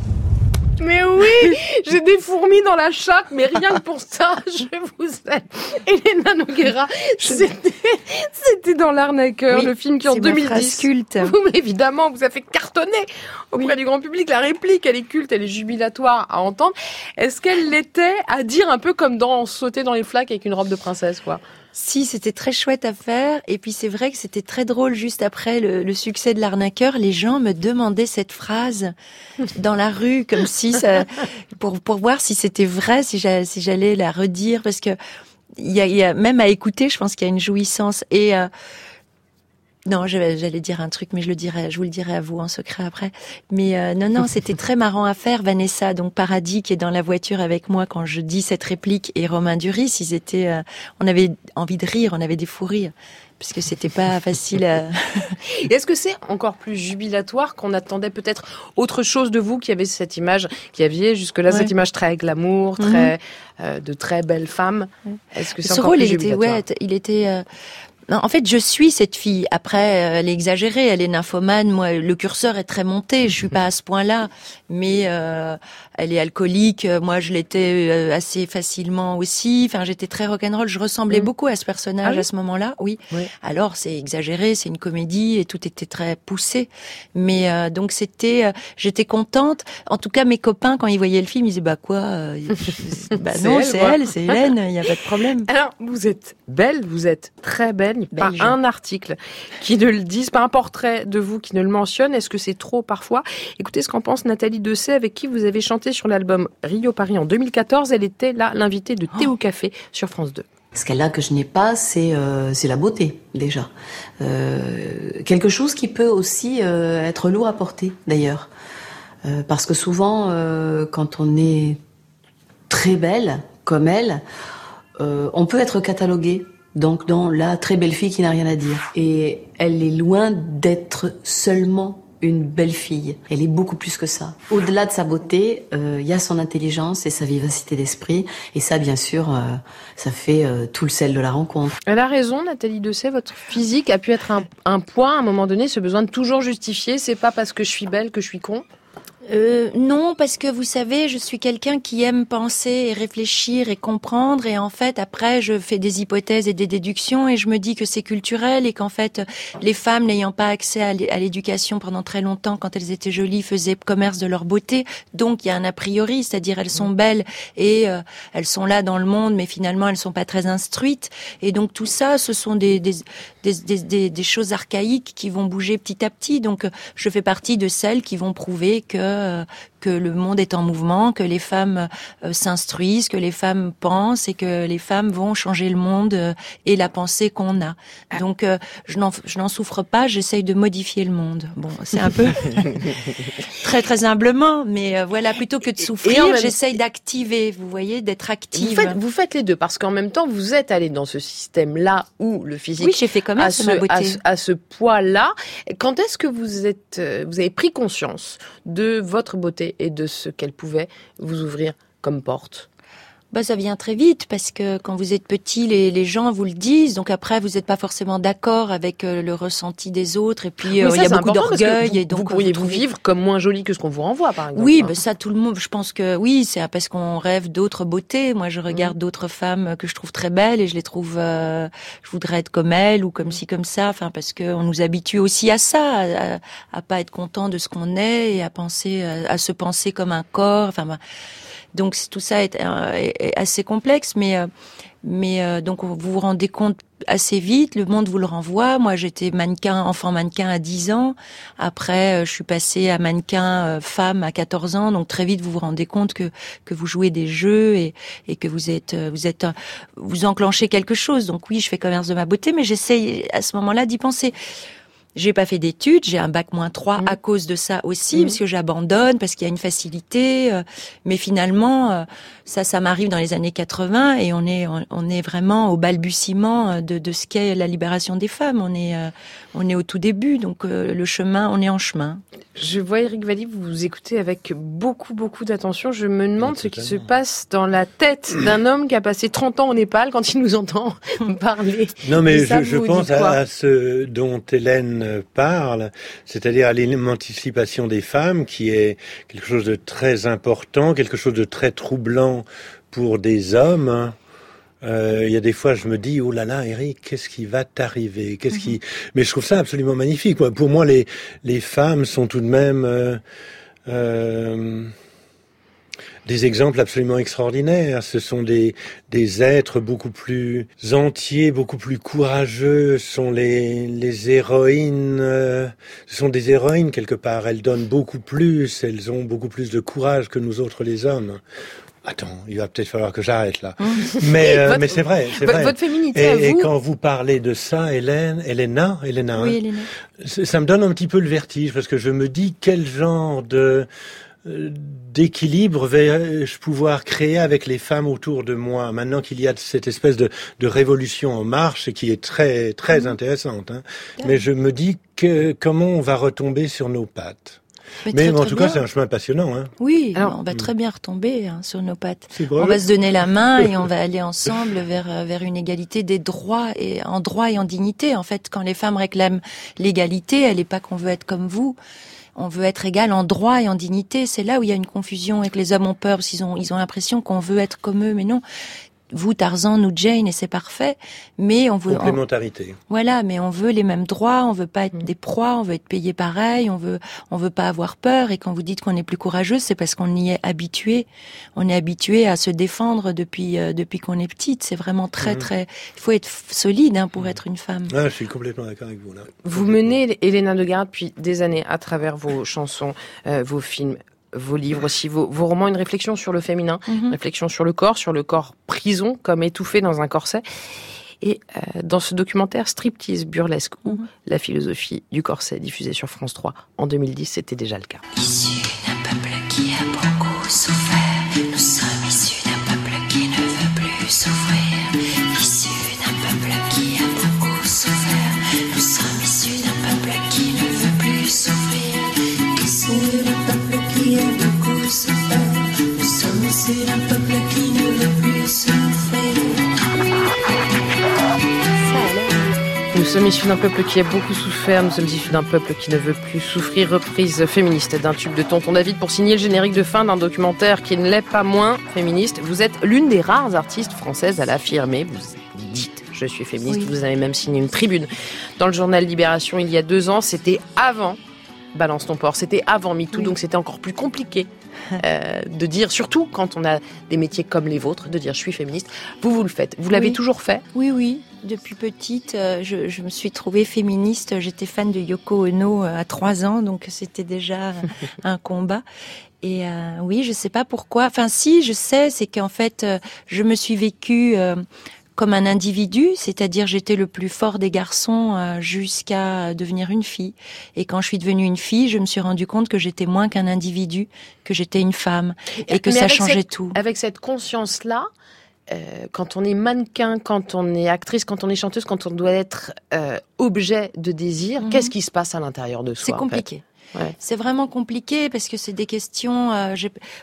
Mais oui, j'ai des fourmis dans la chatte, mais rien que pour ça, je vous aime. Elena Noguera, c'était dans l'arnaqueur, le film qui en 2010.
culte.
Vous, évidemment, vous avez fait cartonner auprès du grand public. La réplique, elle est culte, elle est jubilatoire à entendre. Est-ce qu'elle l'était à dire un peu comme dans sauter dans les flaques avec une robe de princesse, quoi?
Si, c'était très chouette à faire. Et puis c'est vrai que c'était très drôle juste après le, succès de l'arnaqueur. Les gens me demandaient cette phrase dans la rue, comme si ça, pour pour voir si c'était vrai, si j'allais la redire, parce que il y a, y a, même à écouter, je pense qu'il y a une jouissance et euh, non, j'allais dire un truc, mais je le dirai, je vous le dirai à vous en secret après. Mais euh, non, non, c'était très marrant à faire. Vanessa, donc Paradis, qui est dans la voiture avec moi quand je dis cette réplique, et Romain Duris, ils étaient, euh, on avait envie de rire, on avait des fous rires, puisque c'était pas facile. À...
Est-ce que c'est encore plus jubilatoire qu'on attendait peut-être autre chose de vous, qui avait cette image, qui aviez jusque-là cette image très glamour, très mhm. euh, de très belle femme
Est-ce que c'est encore rôle, plus il était, ouais, il était en fait, je suis cette fille. Après, euh, elle est exagérée, elle est nymphomane. Moi, le curseur est très monté. Je suis pas à ce point-là, mais euh, elle est alcoolique. Moi, je l'étais euh, assez facilement aussi. Enfin, j'étais très rock'n'roll. Je ressemblais mm. beaucoup à ce personnage ah à ce moment-là. Oui. Alors, c'est exagéré, c'est une comédie et tout était très poussé. Mais donc, c'était, j'étais contente. En tout cas, mes copains, quand ils voyaient le film, ils disaient bah quoi Bah non, c'est elle, c'est Hélène. Il n'y a pas de problème.
Alors, vous êtes belle, vous êtes très belle pas un article qui ne le dise, pas un portrait de vous qui ne le mentionne. Est-ce que c'est trop parfois? Écoutez ce qu'en pense Nathalie Dessay, avec qui vous avez chanté sur l'album Rio Paris en 2014. Elle était là l'invitée de Théo Café sur France 2.
Ce qu'elle a que je n'ai pas, c'est euh, la beauté déjà. Euh, quelque chose qui peut aussi euh, être lourd à porter d'ailleurs, euh, parce que souvent, euh, quand on est très belle comme elle, on peut être catalogué donc dans la très belle fille qui n'a rien à dire. Et elle est loin d'être seulement une belle fille. Elle est beaucoup plus que ça. Au-delà de sa beauté, euh, il y a son intelligence et sa vivacité d'esprit. Et ça, bien sûr, euh, ça fait euh, tout le sel de la rencontre.
Elle a raison, Nathalie Dessay. Votre physique a pu être un, un point à un moment donné, ce besoin de toujours justifier. C'est pas parce que je suis belle que je suis con.
Euh, non, parce que vous savez, je suis quelqu'un qui aime penser et réfléchir et comprendre. Et en fait, après, je fais des hypothèses et des déductions et je me dis que c'est culturel et qu'en fait, les femmes n'ayant pas accès à l'éducation pendant très longtemps, quand elles étaient jolies, faisaient commerce de leur beauté. Donc, il y a un a priori, c'est-à-dire elles sont belles et euh, elles sont là dans le monde, mais finalement, elles sont pas très instruites. Et donc, tout ça, ce sont des, des, des, des choses archaïques qui vont bouger petit à petit. Donc, je fais partie de celles qui vont prouver que euh, que le monde est en mouvement, que les femmes euh, s'instruisent, que les femmes pensent et que les femmes vont changer le monde euh, et la pensée qu'on a. Ah. Donc je n'en souffre pas, j'essaye de modifier le monde. Bon, c'est un peu très très humblement, mais voilà, plutôt que de souffrir, j'essaye d'activer, vous voyez, d'être active.
Vous faites, vous faites les deux parce qu'en même temps, vous êtes allé dans ce système-là où le physique
oui, j'ai fait quand même
à, ce, à, ce poids-là. Quand est-ce que vous êtes, vous avez pris conscience de votre beauté et de ce qu'elle pouvait vous ouvrir comme porte
bah, ça vient très vite parce que quand vous êtes petit, les, les gens vous le disent. Donc après, vous n'êtes pas forcément d'accord avec euh, le ressenti des autres. Et puis euh, il y a beaucoup d'orgueil. Et
donc vous pourriez vous, vivre comme moins jolie que ce qu'on vous renvoie, par exemple.
Oui, bah, ça tout le monde. Je pense que oui, c'est parce qu'on rêve d'autres beautés. Moi, je regarde mm. d'autres femmes que je trouve très belles et je les trouve. Euh, je voudrais être comme elles ou comme ci, comme ça. Enfin, parce que on nous habitue aussi à ça, à, à pas être content de ce qu'on est et à penser, à, se penser comme un corps. Enfin. Bah, donc tout ça est, euh, assez complexe, mais euh, mais euh, donc vous vous rendez compte assez vite, le monde vous le renvoie. Moi, j'étais mannequin, enfant mannequin à 10 ans. Après, je suis passée à mannequin femme à 14 ans. Donc très vite, vous vous rendez compte que que vous jouez des jeux et et que vous êtes vous êtes vous enclenchez quelque chose. Donc oui, je fais commerce de ma beauté, mais j'essaye à ce moment-là d'y penser. J'ai pas fait d'études, j'ai un bac moins 3 mmh. à cause de ça aussi, mmh. parce que j'abandonne, parce qu'il y a une facilité. Euh, mais finalement, euh, ça, ça m'arrive dans les années 80 et on est, on est vraiment au balbutiement euh, de, de ce qu'est la libération des femmes. On est, on est au tout début, donc le chemin, on est en chemin.
Je vois Eric Valli, vous vous écoutez avec beaucoup, beaucoup d'attention. Je me demande ce qui se passe dans la tête d'un homme qui a passé 30 ans au Népal quand il nous entend parler.
Non, mais je, je pense à ce dont Hélène parle, c'est-à-dire à, l'émancipation des femmes, qui est quelque chose de très important, quelque chose de très troublant pour des hommes. Euh, il y a des fois, je me dis, oh là là, Eric, qu'est-ce qui va t'arriver? Qu'est-ce qui mhm. Mais je trouve ça absolument magnifique. Pour moi, les les femmes sont tout de même euh, euh, des exemples absolument extraordinaires. Ce sont des, des êtres beaucoup plus entiers, beaucoup plus courageux. Ce sont les, les héroïnes. Ce sont des héroïnes quelque part. Elles donnent beaucoup plus. Elles ont beaucoup plus de courage que nous autres les hommes. Attends, il va peut-être falloir que j'arrête là. Mais, euh, mais c'est vrai, c'est vrai.
Votre féminité
et,
à vous.
et, quand vous parlez de ça, Hélène, Elena, Elena, oui, hein, ça me donne un petit peu le vertige parce que je me dis quel genre de d'équilibre vais-je pouvoir créer avec les femmes autour de moi maintenant qu'il y a cette espèce de, de, révolution en marche et qui est très très mmh. intéressante. Hein. Mais je me dis que comment on va retomber sur nos pattes. Mais, en tout cas, c'est un chemin passionnant. Hein.
Oui, Alors, on va très bien retomber hein, sur nos pattes. On va se donner la main et on va aller ensemble vers euh, vers une égalité des droits et en droit et en dignité. En fait, quand les femmes réclament l'égalité, elle n'est pas qu'on veut être comme vous on veut être égal en droit et en dignité. C'est là où il y a une confusion et que les hommes ont peur parce qu'ils ont, ils ont l'impression qu'on veut être comme eux. Mais non, vous Tarzan, nous Jane, et c'est parfait. Mais on veut
complémentarité.
voilà, mais on veut les mêmes droits. On veut pas être mm. des proies. On veut être payé pareil. On veut, on veut pas avoir peur. Et quand vous dites qu'on est plus courageux, c'est parce qu'on y est habitué. On est habitué à se défendre depuis euh, depuis qu'on est petite. C'est vraiment très mm. très. Il faut être solide hein, pour mm. être une femme.
Ah, je suis complètement d'accord avec vous là.
Vous menez Elena de Garde depuis des années à travers vos chansons, euh, vos films vos livres aussi, vos, romans, une réflexion sur le féminin, une mhm. réflexion sur le corps, sur le corps prison, comme étouffé dans un corset. Et euh, dans ce documentaire Striptease burlesque ou mhm. la philosophie du corset diffusé sur France 3 en 2010, c'était déjà le cas.
Sommes issus d'un peuple qui a beaucoup souffert, nous sommes issus d'un peuple qui ne veut plus souffrir.
Reprise féministe d'un tube de Tonton David pour signer le générique de fin d'un documentaire qui ne l'est pas moins féministe. Vous êtes l'une des rares artistes françaises à l'affirmer. Vous dites je suis féministe. Vous avez même signé une tribune dans le journal Libération il y a deux ans. C'était avant Balance ton port. C'était avant MeToo, donc c'était encore plus compliqué euh, de dire, surtout quand on a des métiers comme les vôtres, de dire je suis féministe. Vous, vous le faites. Vous l'avez
Oui.
toujours fait
Oui, oui. Depuis petite, euh, je, je me suis trouvée féministe. J'étais fan de Yoko Ono euh, à trois ans, donc c'était déjà un combat. Et euh, oui, je sais pas pourquoi. Enfin, si, je sais, c'est qu'en fait, euh, je me suis vécue euh, comme un individu, c'est-à-dire j'étais le plus fort des garçons euh, jusqu'à devenir une fille. Et quand je suis devenue une fille, je me suis rendu compte que j'étais moins qu'un individu, que j'étais une femme, et que ça changeait
cette-
tout.
Avec cette conscience-là, euh, quand on est mannequin, quand on est actrice, quand on est chanteuse, quand on doit être euh, objet de désir,
Mhm.
qu'est-ce qui se passe à l'intérieur de soi
C'est
en fait?
Compliqué.
Ouais.
C'est vraiment compliqué parce que c'est des questions. euh,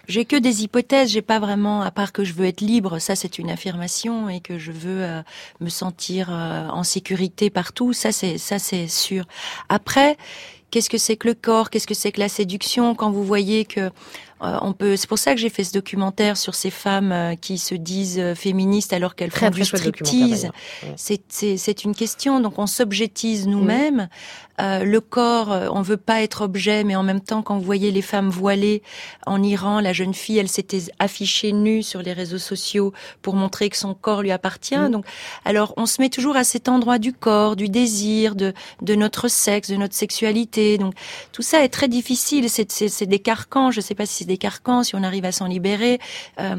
j'ai- que des hypothèses. J'ai pas vraiment, à part que je veux être libre. Ça, c'est une affirmation et que je veux euh, me sentir euh, en sécurité partout. Ça, c'est ça, c'est sûr. Après, qu'est-ce que c'est que le corps? Qu'est-ce que c'est que la séduction? Quand vous voyez que euh, on peut. C'est pour ça que j'ai fait ce documentaire sur ces femmes euh, qui se disent euh, féministes alors qu'elles font
très
du striptease. C'est- une question. Donc on s'objectise nous-mêmes. Euh, le corps, euh, on veut pas être objet, mais en même temps, quand vous voyez les femmes voilées en Iran, la jeune fille, elle s'était affichée nue sur les réseaux sociaux pour montrer que son corps lui appartient.
Mm.
Donc, alors, on se met toujours à cet endroit du corps, du désir, de de notre sexe, de notre sexualité. Donc, tout ça est très difficile. C'est des carcans. Je sais pas si c'est des carcans, si on arrive à s'en libérer. Euh,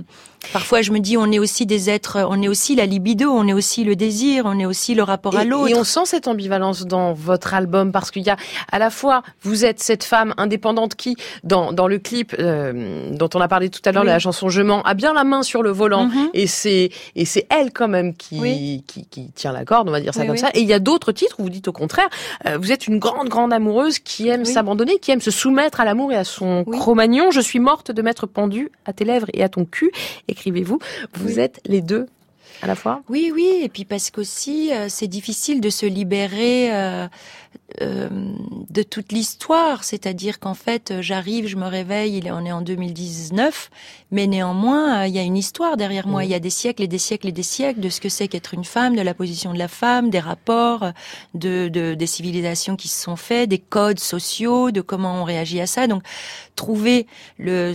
Parfois, je me dis, on est aussi des êtres, on est aussi la libido, on est aussi le désir, on est aussi le rapport à l'autre.
et on sent cette ambivalence dans votre album parce qu'il y a à la fois vous êtes cette femme indépendante qui dans dans le clip euh, dont on a parlé tout à l'heure
Oui.
la chanson Je mens a bien la main sur le volant
Mhm.
et c'est et c'est elle quand même qui,
Oui.
qui qui tient la corde on va dire ça
Oui,
comme ça et il y a d'autres titres où vous dites au contraire euh, vous êtes une grande grande amoureuse qui aime s'abandonner qui aime se soumettre à l'amour et à son cro-magnon je suis morte de m'être pendue à tes lèvres et à ton cul écrivez-vous. Vous
Oui.
êtes les deux à la fois?
Oui, oui, et puis parce qu'aussi euh, c'est difficile de se libérer euh, euh, de toute l'histoire, c'est-à-dire qu'en fait euh, j'arrive, je me réveille, on est en 2019, mais néanmoins il y a une histoire derrière moi, il y a des siècles et des siècles et des siècles de ce que c'est qu'être une femme, de la position de la femme, des rapports, de, de des civilisations qui se sont faits, des codes sociaux, de comment on réagit à ça. Donc trouver le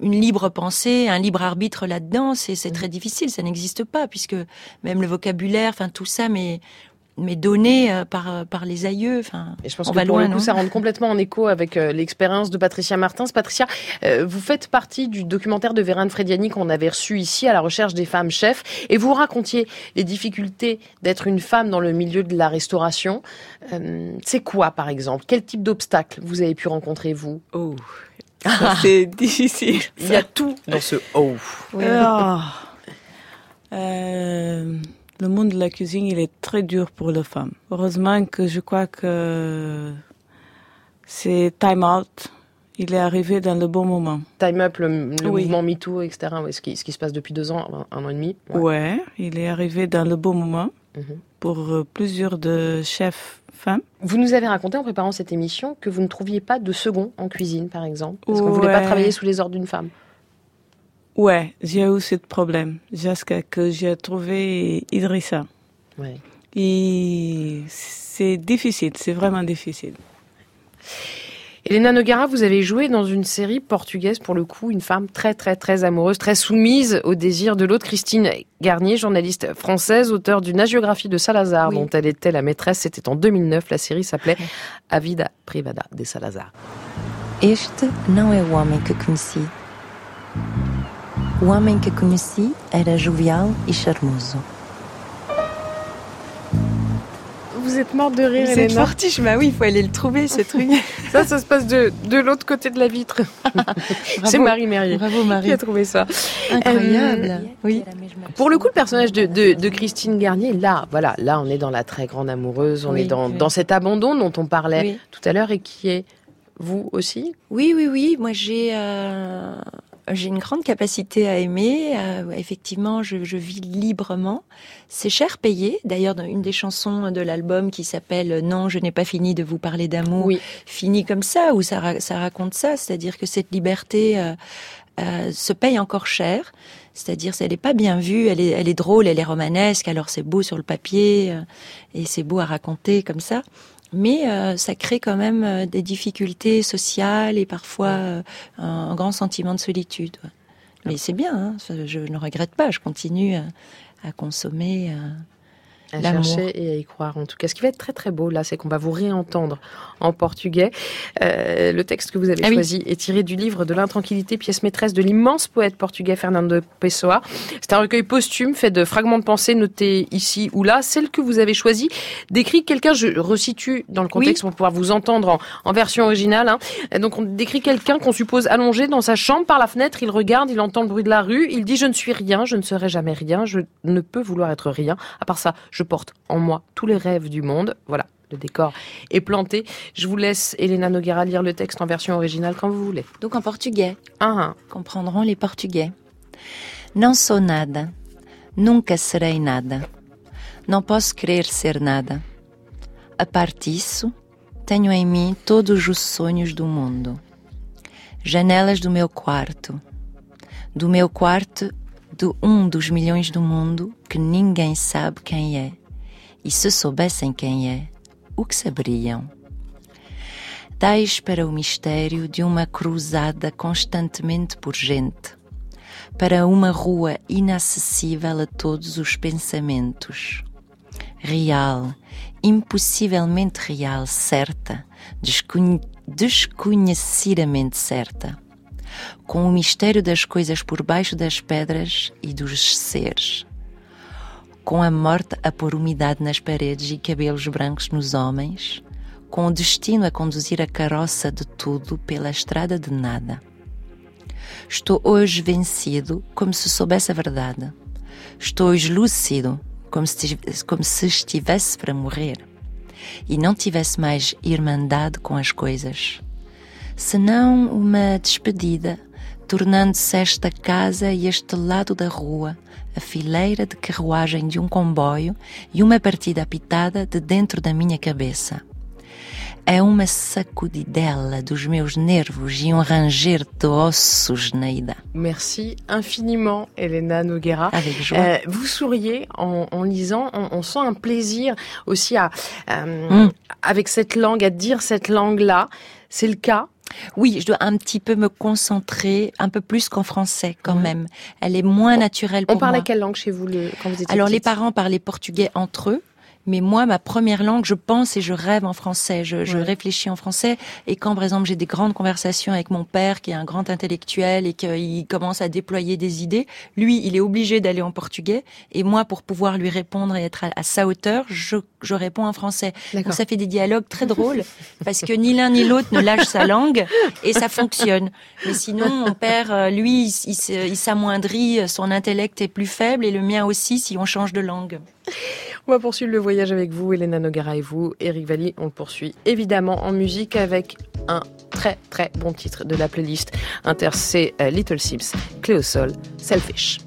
une libre pensée, un libre arbitre là-dedans, c'est c'est très difficile, ça n'existe pas puisque même le vocabulaire, enfin tout ça, mais mais donné euh, par euh, par les aïeux, enfin
Et je pense
on
que
va
pour
loin,
le coup, ça rentre complètement en écho avec euh, l'expérience de Patricia Martins. Patricia, euh, vous faites partie du documentaire de Vérane Frediani qu'on avait reçu ici à la recherche des femmes chefs, et vous racontiez les difficultés d'être une femme dans le milieu de la restauration. Euh, C'est quoi, par exemple? Quel type d'obstacles vous avez pu rencontrer, vous?
Oh, c'est difficile.
Il y a tout dans ce « oh
Ah. Euh, le monde de la cuisine, il est très dur pour les femmes. Heureusement que je crois que c'est time out. Il est arrivé dans le bon moment.
Time Up, le, le
Oui.
mouvement MeToo, etc., ouais, ce, qui, ce qui se passe depuis deux ans, un, un an et demi. Ouais.
Ouais, il est arrivé dans le bon moment
Mhm.
Pour euh, plusieurs de chefs femmes.
Vous nous avez raconté en préparant cette émission que vous ne trouviez pas de second en cuisine, par exemple, parce qu'on ne voulait pas
Ouais.
travailler sous les ordres d'une femme.
Ouais, j'ai eu ce problème jusqu'à que j'ai trouvé Idrissa.
Ouais.
Et c'est difficile, c'est vraiment difficile.
Elena Nogara, vous avez joué dans une série portugaise, pour le coup, une femme très très très amoureuse, très soumise au désir de l'autre. Christine Garnier, journaliste française, auteure d'une agiographie de Salazar,
Oui.
dont elle était la maîtresse. C'était en 2009. La série s'appelait A Vida Privada de Salazar.
Este não é o homem que conheci. O homem que conheci era jovial e charmoso.
Vous êtes morte de rire,
Vous êtes fortiche, bah oui, il faut aller le trouver ce truc.
Ça, ça se passe de, de l'autre côté de la vitre. C'est Marie Merrier
Bravo
qui
Marie.
a trouvé ça.
Incroyable.
Euh,
oui.
Pour le coup, le personnage de, de, de Christine Garnier, là, voilà, là, on est dans la très grande amoureuse, on
Oui,
est dans,
oui.
dans cet abandon dont on parlait
Oui.
tout à l'heure et qui est vous aussi?
Oui, oui, oui. Moi, j'ai euh, j'ai une grande capacité à aimer. Euh, effectivement, je, je vis librement. C'est cher payé. D'ailleurs, dans une des chansons de l'album qui s'appelle Non, je n'ai pas fini de vous parler d'amour,
Oui.
finit comme ça, où ça raconte ça. C'est-à-dire que cette liberté euh, euh, se paye encore cher. C'est-à-dire, elle n'est pas bien vue, elle est, elle est drôle, elle est romanesque. Alors, c'est beau sur le papier euh, et c'est beau à raconter comme ça. Mais euh, ça crée quand même euh, des difficultés sociales et parfois euh, un, grand sentiment de solitude. Mais c'est bien, hein, je ne regrette pas, je continue à, consommer
à chercher et à y croire en tout cas. Ce qui va être très très beau là, c'est qu'on va vous réentendre en portugais. Euh, le texte que vous avez ah choisi est tiré du livre de l'intranquillité, pièce maîtresse de l'immense poète portugais Fernando Pessoa. C'est un recueil posthume fait de fragments de pensée notés ici ou là. Celle que vous avez choisie décrit quelqu'un, je resitue dans le contexte pour pouvoir vous entendre en, version originale. Hein. Donc on décrit quelqu'un qu'on suppose allongé dans sa chambre par la fenêtre, il regarde, il entend le bruit de la rue, il dit je ne suis rien, je ne serai jamais rien, je ne peux vouloir être rien. À part ça, je porte en moi tous les rêves du monde. Voilà, le décor est planté. Je vous laisse, Elena Noguera, lire le texte en version originale quand vous voulez.
Donc en portugais.
Ah, ah.
Comprendront les portugais. Não sou nada. Nunca serei nada. Não posso querer ser nada. A parte disso, tenho em mim todos os sonhos do mundo. Janelas do meu quarto. Do meu quarto de um dos milhões do mundo que ninguém sabe quem é. E se soubessem quem é, o que saberiam? Dais para o mistério de uma cruzada constantemente por gente, para uma rua inacessível a todos os pensamentos. Real, impossivelmente real, certa, desconhecidamente certa com o mistério das coisas por baixo das pedras e dos seres, com a morte a pôr umidade nas paredes e cabelos brancos nos homens, com o destino a conduzir a carroça de tudo pela estrada de nada. Estou hoje vencido como se soubesse a verdade. Estou hoje lúcido como se, como se estivesse para morrer e não tivesse mais irmandade com as coisas senão uma despedida, tornando-se esta casa e este lado da rua a fileira de carruagem de um comboio e uma partida apitada de dentro da minha cabeça. É uma sacudidela dos meus nervos e um ranger de ossos na ida.
Merci infiniment, Elena Noguera.
Avec joie. Euh,
vous souriez en, en lisant, on, on, sent un plaisir aussi à, euh, mm. avec cette langue, à dire cette langue-là. C'est le cas
oui, je dois un petit peu me concentrer, un peu plus qu'en français quand même. Elle est moins naturelle pour
moi. On
parle
quelle langue chez vous quand vous étiez
Alors les parents parlaient portugais entre eux. Mais moi, ma première langue, je pense et je rêve en français. Je, je réfléchis en français. Et quand, par exemple, j'ai des grandes conversations avec mon père, qui est un grand intellectuel et qu'il commence à déployer des idées, lui, il est obligé d'aller en portugais. Et moi, pour pouvoir lui répondre et être à, sa hauteur, je, je réponds en français. Donc ça fait des dialogues très drôles parce que ni l'un ni l'autre ne lâche sa langue et ça fonctionne. Mais sinon, mon père, euh, lui, il, il s'amoindrit, son intellect est plus faible et le mien aussi si on change de langue.
On va poursuivre le voyage avec vous, Elena Nogara et vous. Eric Valli, on le poursuit évidemment en musique avec un très très bon titre de la playlist inter euh, Little Sims, Cléosol, Selfish.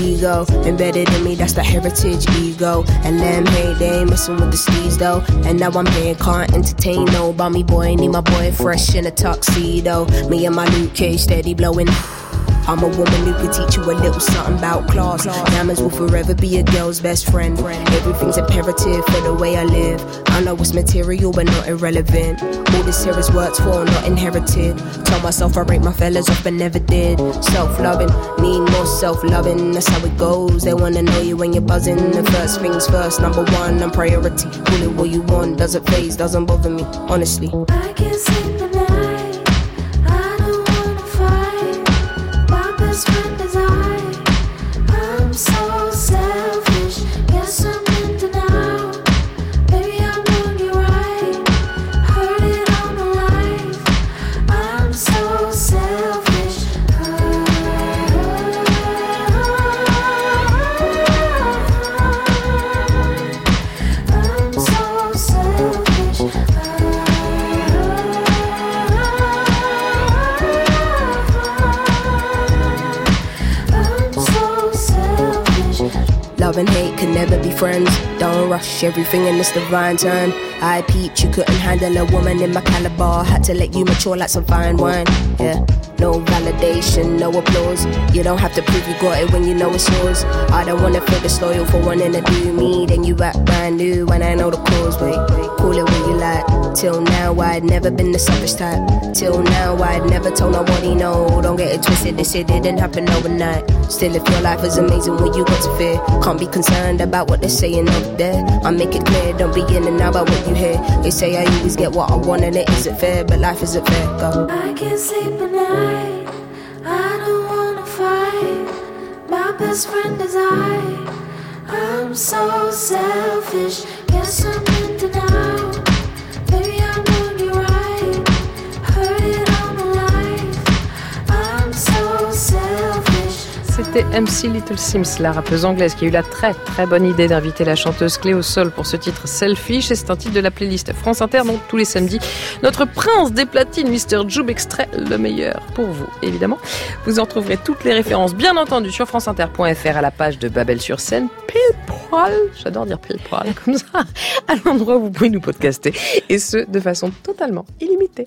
Ego embedded in me. That's the heritage ego. And them hey, they ain't messing with the steez though. And now I'm here, can't entertain no. me boy, need my boy fresh in a tuxedo. Me and my Luke Cage steady blowing. I'm a woman who could teach you a little something about class. Diamonds will forever be a girl's best friend. Everything's imperative for the way I live. I know it's material, but not irrelevant. All this here is worked for, not inherited. Tell myself I rate my fellas off, but never did. Self loving, need more self loving. That's how it goes. They wanna know you when you're buzzing. The first things first, number one, I'm priority. Call it what you want, doesn't phase, doesn't bother me, honestly.
I can sleep
friends. Don't rush everything in this divine turn. I peeped, you couldn't handle a woman in my caliber. Had to let you mature like some fine wine. Yeah, no validation, no applause. You don't have to prove you got it when you know it's yours. I don't wanna feel disloyal for wanting to do me. Then you act brand new when I know the cause. Wait, call it what you like. Till now, I'd never been the selfish type. Till now, I'd never told nobody no. Don't get it twisted, this shit didn't happen overnight. Still, if your life is amazing, what you got to fear? Can't be concerned about what they're saying over there. I make it clear, don't be in and out about what you hear. They say I always get what I want and it isn't fair, but life isn't fair. Go.
I can't sleep at night. I don't wanna fight. My best friend is I. I'm so selfish. Guess I'm in denial.
MC Little Sims, la rappeuse anglaise, qui a eu la très très bonne idée d'inviter la chanteuse Cléo Sol pour ce titre Selfish. Et c'est un titre de la playlist France Inter, donc tous les samedis. Notre prince des platines, Mr. Joub, extrait le meilleur pour vous, évidemment. Vous en trouverez toutes les références, bien entendu, sur franceinter.fr à la page de Babel sur scène, pile poil, j'adore dire pile poil, comme ça, à l'endroit où vous pouvez nous podcaster. Et ce, de façon totalement illimitée.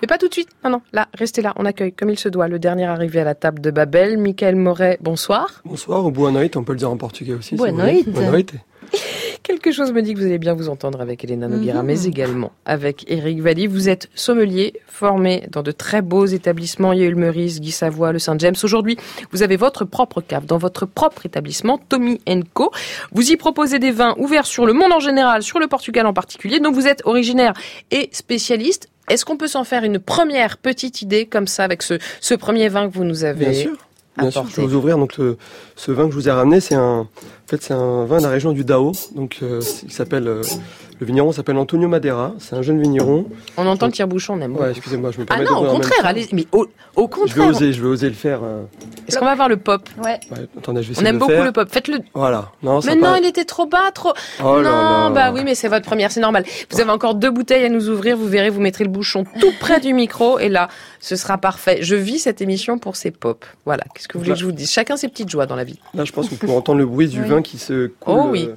Mais pas tout de suite. Non, non. Là, restez là. On accueille, comme il se doit, le dernier arrivé à la table de Babel, Michael Moret. Bonsoir.
Bonsoir, ou boa noite, on peut le dire en portugais aussi. si
Boa
vous voulez.
noite.
Boa noite.
Quelque chose me dit que vous allez bien vous entendre avec Elena Noguera,
Mhm.
mais également avec Eric Valli. Vous êtes sommelier, formé dans de très beaux établissements, Yale Meurice, Guy Savoie, le Saint-James. Aujourd'hui, vous avez votre propre cave dans votre propre établissement, Tommy Co. Vous y proposez des vins ouverts sur le monde en général, sur le Portugal en particulier. Donc vous êtes originaire et spécialiste. Est-ce qu'on peut s'en faire une première petite idée comme ça avec ce, ce premier vin que vous nous avez
Bien sûr. Bien sûr, je vais vous ouvrir donc le- ce vin que je vous ai ramené, c'est un, en fait, c'est un vin de la région du Dao, donc euh, il s'appelle, euh, le vigneron s'appelle Antonio Madeira, c'est un jeune vigneron.
On entend le tire-bouchon, on aime.
Ouais, excusez-moi, je me
Ah
permets
non, au
même
contraire, allez, mais au, au
Je vais
contraire.
oser, je vais oser le faire. euh,
Est-ce qu'on va voir le pop?
Ouais.
ouais, attendez, je vais
On aime beaucoup
faire.
le pop. Faites-le.
Voilà. Non, ça
Mais non, il était trop bas, trop.
Oh là
non,
là.
bah oui, mais c'est votre première, c'est normal. Vous avez encore deux bouteilles à nous ouvrir. Vous verrez, vous mettrez le bouchon tout près du micro et là, ce sera parfait. Je vis cette émission pour ces pop. Voilà. Qu'est-ce que vous voulez que je vous dise? Chacun ses petites joies dans la vie.
Là, je pense que vous pouvez entendre le bruit du
Oui.
vin qui se coule.
Oh oui.
euh,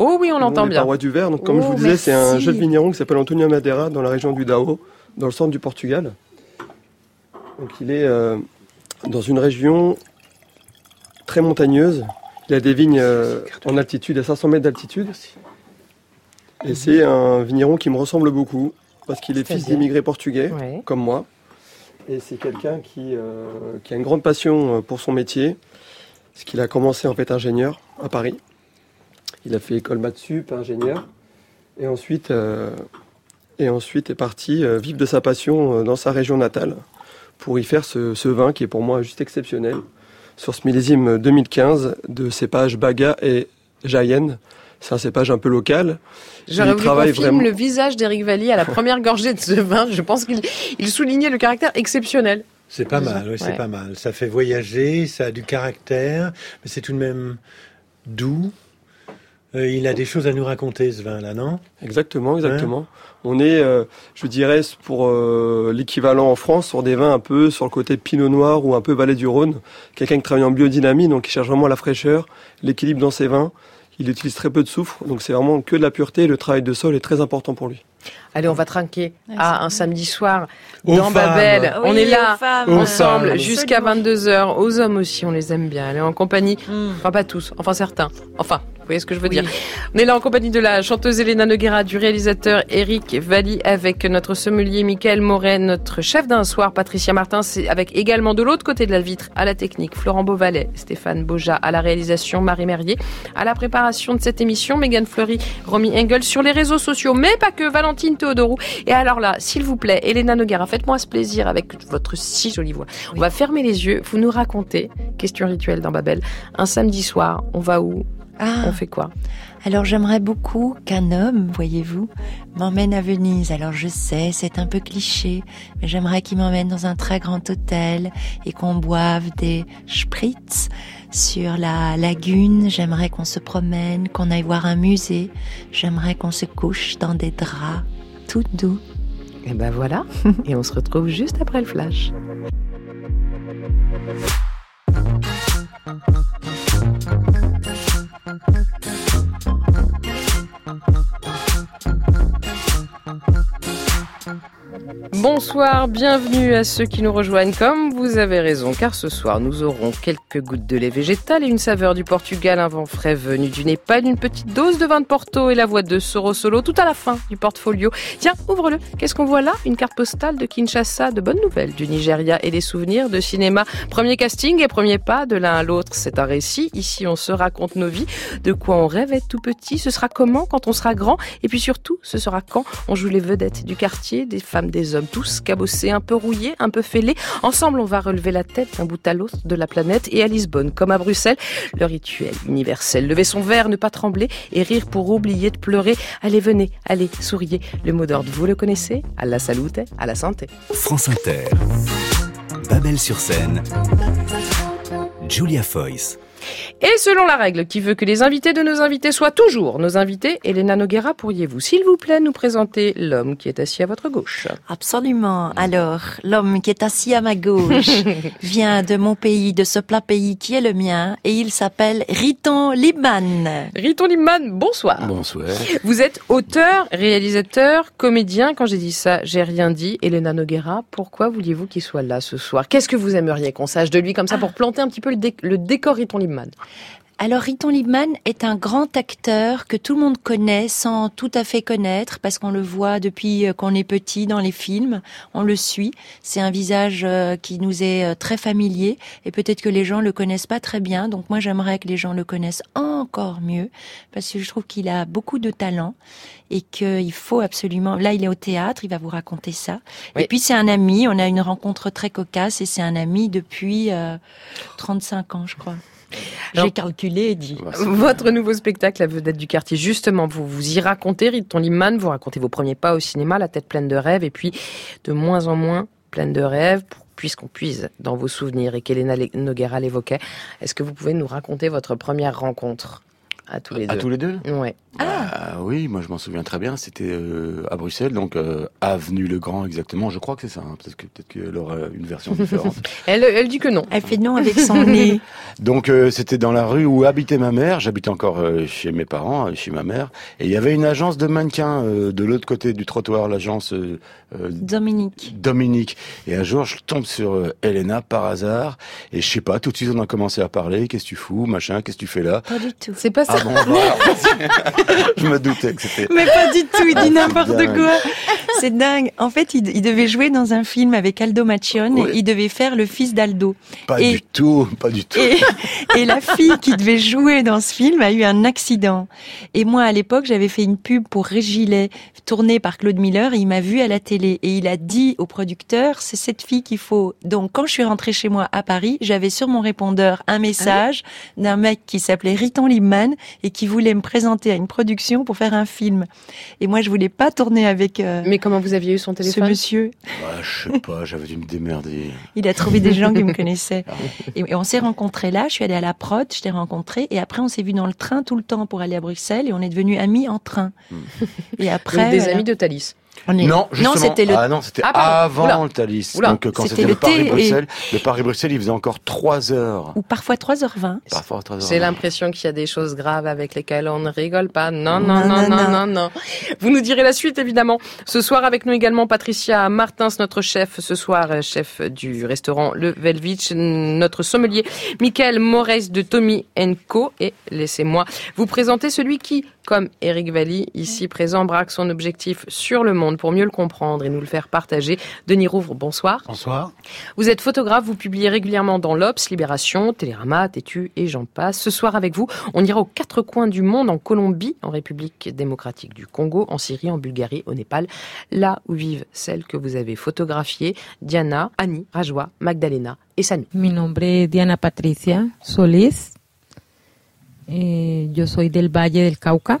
Oh oui, on l'entend bien.
parois du verre. Donc, comme je
Oh,
vous disais, c'est un jeune vigneron qui s'appelle Antonio Madeira dans la région du Dao, dans le centre du Portugal. Donc, il est euh, dans une région très montagneuse. Il a des vignes euh, en altitude, à 500 mètres d'altitude. Et c'est un vigneron qui me ressemble beaucoup parce qu'il est fils d'immigrés portugais,
Ouais.
comme moi. Et c'est quelqu'un qui, euh, qui a une grande passion pour son métier, parce qu'il a commencé en fait ingénieur à Paris. Il a fait école maths sup, ingénieur, et ensuite, euh, et ensuite est parti euh, vivre de sa passion euh, dans sa région natale pour y faire ce, ce vin qui est pour moi juste exceptionnel sur ce millésime 2015 de cépage Baga et Jayen. C'est un cépage un peu local.
J'aurais voulu qu'on
vraiment-
le visage d'Eric Valli à la première gorgée de ce vin. Je pense qu'il il soulignait le caractère exceptionnel.
C'est pas mal, oui,
Ouais.
c'est pas mal. Ça fait voyager, ça a du caractère, mais c'est tout de même doux. Euh, il a des choses à nous raconter, ce vin-là, non?
Exactement, exactement. On est, euh, je dirais, pour euh, l'équivalent en France, sur des vins un peu sur le côté Pinot Noir ou un peu Vallée du Rhône. Quelqu'un qui travaille en biodynamie, donc qui cherche vraiment la fraîcheur, l'équilibre dans ses vins. Il utilise très peu de soufre, donc c'est vraiment que de la pureté. Le travail de sol est très important pour lui.
Allez, on va trinquer à un samedi soir
Aux
dans
femmes.
Babel.
Oui,
on est là
femmes.
ensemble jusqu'à
Absolument.
22h. Aux hommes aussi, on les aime bien. Elle est en compagnie,
Mm.
enfin pas tous, enfin certains. Enfin, vous voyez ce que je veux dire. On est là en compagnie de la chanteuse Elena Noguera, du réalisateur Eric Valli, avec notre sommelier Michael Moret, notre chef d'un soir Patricia Martin, c'est avec également de l'autre côté de la vitre, à la technique, Florent Beauvalet, Stéphane Boja, à la réalisation Marie Merrier, à la préparation de cette émission, Megan Fleury, Romy Engel, sur les réseaux sociaux, mais pas que, Valentine Théodorou. Et alors là, s'il vous plaît, Elena Noguera, faites-moi ce plaisir avec votre si jolie voix. On va fermer les yeux, vous nous racontez, question rituelle dans Babel, un samedi soir, on va où?
Ah.
On fait quoi?
Alors j'aimerais beaucoup qu'un homme, voyez-vous, m'emmène à Venise. Alors je sais, c'est un peu cliché, mais j'aimerais qu'il m'emmène dans un très grand hôtel et qu'on boive des spritz sur la lagune, j'aimerais qu'on se promène, qu'on aille voir un musée, j'aimerais qu'on se couche dans des draps tout doux.
Et ben voilà, et on se retrouve juste après le flash. Bonsoir, bienvenue à ceux qui nous rejoignent. Comme vous avez raison, car ce soir nous aurons quelques gouttes de lait végétal et une saveur du Portugal, un vent frais venu du Népal, une petite dose de vin de Porto et la voix de Soro Solo tout à la fin du portfolio. Tiens, ouvre-le. Qu'est-ce qu'on voit là? Une carte postale de Kinshasa, de bonnes nouvelles du Nigeria et des souvenirs de cinéma. Premier casting et premier pas de l'un à l'autre. C'est un récit. Ici, on se raconte nos vies, de quoi on rêve être tout petit. Ce sera comment quand on sera grand? Et puis surtout, ce sera quand on joue les vedettes du quartier, des femmes, des hommes, tous cabossés, un peu rouillés, un peu fêlés. Ensemble, on va relever la tête d'un bout à l'autre de la planète et à Lisbonne, comme à Bruxelles, le rituel universel. Lever son verre, ne pas trembler et rire pour oublier de pleurer. Allez, venez, allez, souriez. Le mot d'ordre, vous le connaissez? À la salute, à la santé.
France Inter. Babel sur scène. Julia Foyce.
Et selon la règle qui veut que les invités de nos invités soient toujours nos invités, Elena Noguera, pourriez-vous, s'il vous plaît, nous présenter l'homme qui est assis à votre gauche?
Absolument. Alors, l'homme qui est assis à ma gauche vient de mon pays, de ce plat pays qui est le mien, et il s'appelle Riton Libman.
Riton Libman, bonsoir.
Bonsoir.
Vous êtes auteur, réalisateur, comédien. Quand j'ai dit ça, j'ai rien dit. Elena Noguera, pourquoi vouliez-vous qu'il soit là ce soir? Qu'est-ce que vous aimeriez qu'on sache de lui comme ça pour planter un petit peu le, dé- le décor Riton
Alors Riton Liebman est un grand acteur que tout le monde connaît sans tout à fait connaître parce qu'on le voit depuis euh, qu'on est petit dans les films, on le suit. C'est un visage euh, qui nous est euh, très familier et peut-être que les gens le connaissent pas très bien. Donc moi j'aimerais que les gens le connaissent encore mieux parce que je trouve qu'il a beaucoup de talent et qu'il faut absolument. Là il est au théâtre, il va vous raconter ça.
Oui.
Et puis c'est un ami, on a une rencontre très cocasse et c'est un ami depuis euh, 35 ans je crois. J'ai calculé et dit.
Votre nouveau spectacle, La vedette du quartier, justement, vous vous y racontez, Riton Liman, vous racontez vos premiers pas au cinéma, la tête pleine de rêves, et puis de moins en moins pleine de rêves, pour- puisqu'on puise dans vos souvenirs et qu'Elena Le- Noguera l'évoquait. Est-ce que vous pouvez nous raconter votre première rencontre à tous les
À
deux
tous les deux?
Ouais.
Ah oui, moi je m'en souviens très bien. C'était euh, à Bruxelles, donc euh, avenue Le Grand exactement. Je crois que c'est ça. hein, Peut-être que peut-être qu'elle aura une version différente.
Elle, elle dit que non.
Elle fait non avec son nez.
Donc euh, c'était dans la rue où habitait ma mère. J'habitais encore euh, chez mes parents, euh, chez ma mère, et il y avait une agence de mannequins euh, de l'autre côté du trottoir, l'agence euh, euh,
Dominique.
Dominique. Et un jour, je tombe sur euh, Elena par hasard, et je sais pas. Tout de suite, on a commencé à parler. Qu'est-ce que tu fous, machin Qu'est-ce que tu fais là?
Pas du tout.
C'est pas ça.
Ah bon, voilà. je me doutais que c'était.
Mais pas du tout, il dit n'importe
Dingue.
quoi. C'est dingue. En fait, il, il devait jouer dans un film avec Aldo Macione
Oui.
et il devait faire le fils d'Aldo.
Pas
Et-
du tout, pas du tout.
Et, et la fille qui devait jouer dans ce film a eu un accident. Et moi, à l'époque, j'avais fait une pub pour Régilet, tournée par Claude Miller, et il m'a vue à la télé. Et il a dit au producteur, c'est cette fille qu'il faut. Donc, quand je suis rentrée chez moi à Paris, j'avais sur mon répondeur un message d'un mec qui s'appelait Riton Liebman et qui voulait me présenter à une production pour faire un film. Et moi, je voulais pas tourner avec euh,
Mais comment vous aviez eu son
ce
téléphone
monsieur.
Bah, je sais pas, j'avais dû me démerder.
Il a trouvé des gens qui me connaissaient. Et, et on s'est rencontrés là, je suis allée à la prod, je t'ai rencontré, et après on s'est vu dans le train tout le temps pour aller à Bruxelles, et on est devenus amis en train. Et après...
Donc des
voilà.
amis de Thalys.
On est-
Non, justement.
c'était le...
Ah non, c'était
Ah,
avant
Oula.
le Thalys.
Oula.
Donc euh, quand
C'était le et-
Paris-Bruxelles, le Paris-Bruxelles, il faisait encore 3 heures.
Ou parfois 3h20.
Parfois 3 heures.
J'ai l'impression qu'il y a des choses graves avec lesquelles on ne rigole pas. Non, non, non, non, non, non. Vous nous direz la suite, évidemment. Ce soir, avec nous également, Patricia Martins, notre chef, ce soir, euh, chef du restaurant Le Velvich, notre sommelier, Michael Moraes de Tommy Co. Et laissez-moi vous présenter celui qui, comme Eric Valli, ici présent, braque son objectif sur le monde pour mieux le comprendre et nous le faire partager. Denis Rouvre, bonsoir.
Bonsoir.
Vous êtes photographe, vous publiez régulièrement dans l'Obs, Libération, Télérama, Tétu et j'en passe. Ce soir avec vous, on ira aux quatre coins du monde, en Colombie, en République démocratique du Congo, en Syrie, en Bulgarie, au Népal, là où vivent celles que vous avez photographiées, Diana, Annie, Rajwa, Magdalena et Sanu.
Mi nombre es Diana Patricia Solís. Eh, yo soy del Valle del Cauca,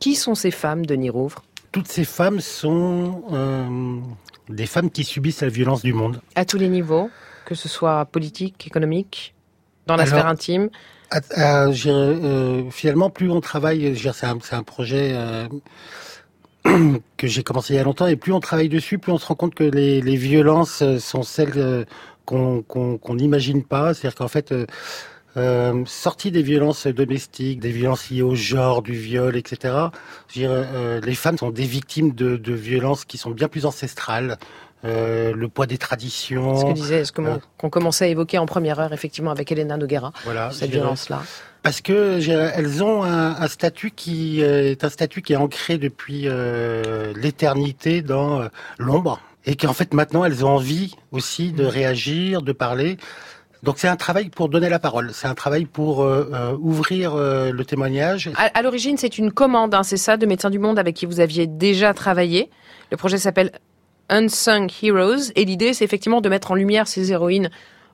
Qui sont ces femmes, Denis Rouvre
toutes ces femmes sont euh, des femmes qui subissent la violence du monde.
À tous les niveaux, que ce soit politique, économique, dans la
Alors,
sphère intime.
À- à- je dirais, euh, finalement, plus on travaille, c'est un, projet euh, que j'ai commencé il y a longtemps, et plus on travaille dessus, plus on se rend compte que les, les violences sont celles euh, qu'on n'imagine pas. C'est-à-dire qu'en fait, euh, sorti des violences domestiques, des violences liées au genre, du viol, etc. Je euh, les femmes sont des victimes de, de violences qui sont bien plus ancestrales. Euh, le poids des traditions.
Ce que disait, ce
euh,
qu'on commençait à évoquer en première heure, effectivement, avec Elena Noguera.
Voilà,
cette violence-là.
Parce que elles ont un, un statut qui est un statut qui est ancré depuis l'éternité dans l'ombre et qu'en fait maintenant elles ont envie aussi de réagir, de parler. Donc c'est un travail pour donner la parole, c'est un travail pour euh, euh, ouvrir euh, le témoignage.
À, l'origine, c'est une commande, hein, c'est ça, de Médecins du Monde avec qui vous aviez déjà travaillé. Le projet s'appelle Unsung Heroes et l'idée, c'est effectivement de mettre en lumière ces héroïnes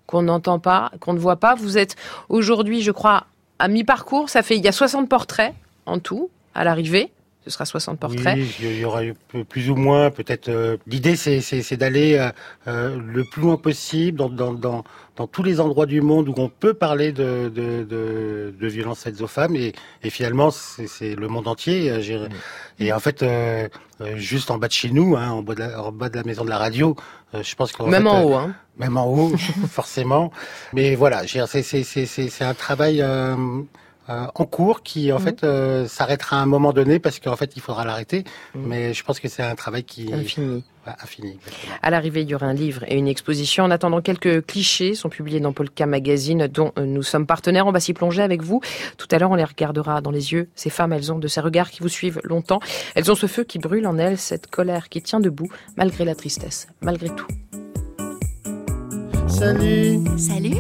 qu'on n'entend pas, qu'on ne voit pas. Vous êtes aujourd'hui, je crois, à mi-parcours. Ça fait, il y a 60 portraits en tout à l'arrivée. Ce sera 60 portraits.
Oui, il y aura plus ou moins, peut-être. euh, L'idée, c'est, c'est, c'est d'aller euh, euh, le plus loin possible dans, dans, dans, dans tous les endroits du monde où on peut parler de, de, de, de violences faites aux femmes. Et, et finalement, c'est, c'est le monde entier. euh, j'ai- Et en fait, juste en bas de chez nous, hein, en, bas de la, en bas de la maison de la radio, euh, je pense qu'en
Même
fait,
en haut, hein.
Même en haut, forcément. Mais voilà, je veux dire, c'est, c'est, c'est, c'est, c'est un travail euh, en cours qui, en
Mhm.
fait, euh, s'arrêtera à un moment donné parce qu'en fait, il faudra l'arrêter. Mais je pense que c'est un travail qui
Infini.
Ouais, infini. exactement.
À l'arrivée, il y aura un livre et une exposition. En attendant, quelques clichés sont publiés dans Polka Magazine, dont euh, nous sommes partenaires. On va s'y plonger avec vous. Tout à l'heure, on les regardera dans les yeux. Ces femmes, elles ont de ces regards qui vous suivent longtemps. Elles ont ce feu qui brûle en elles, cette colère qui tient debout, malgré la tristesse, malgré tout.
Salut,
Salut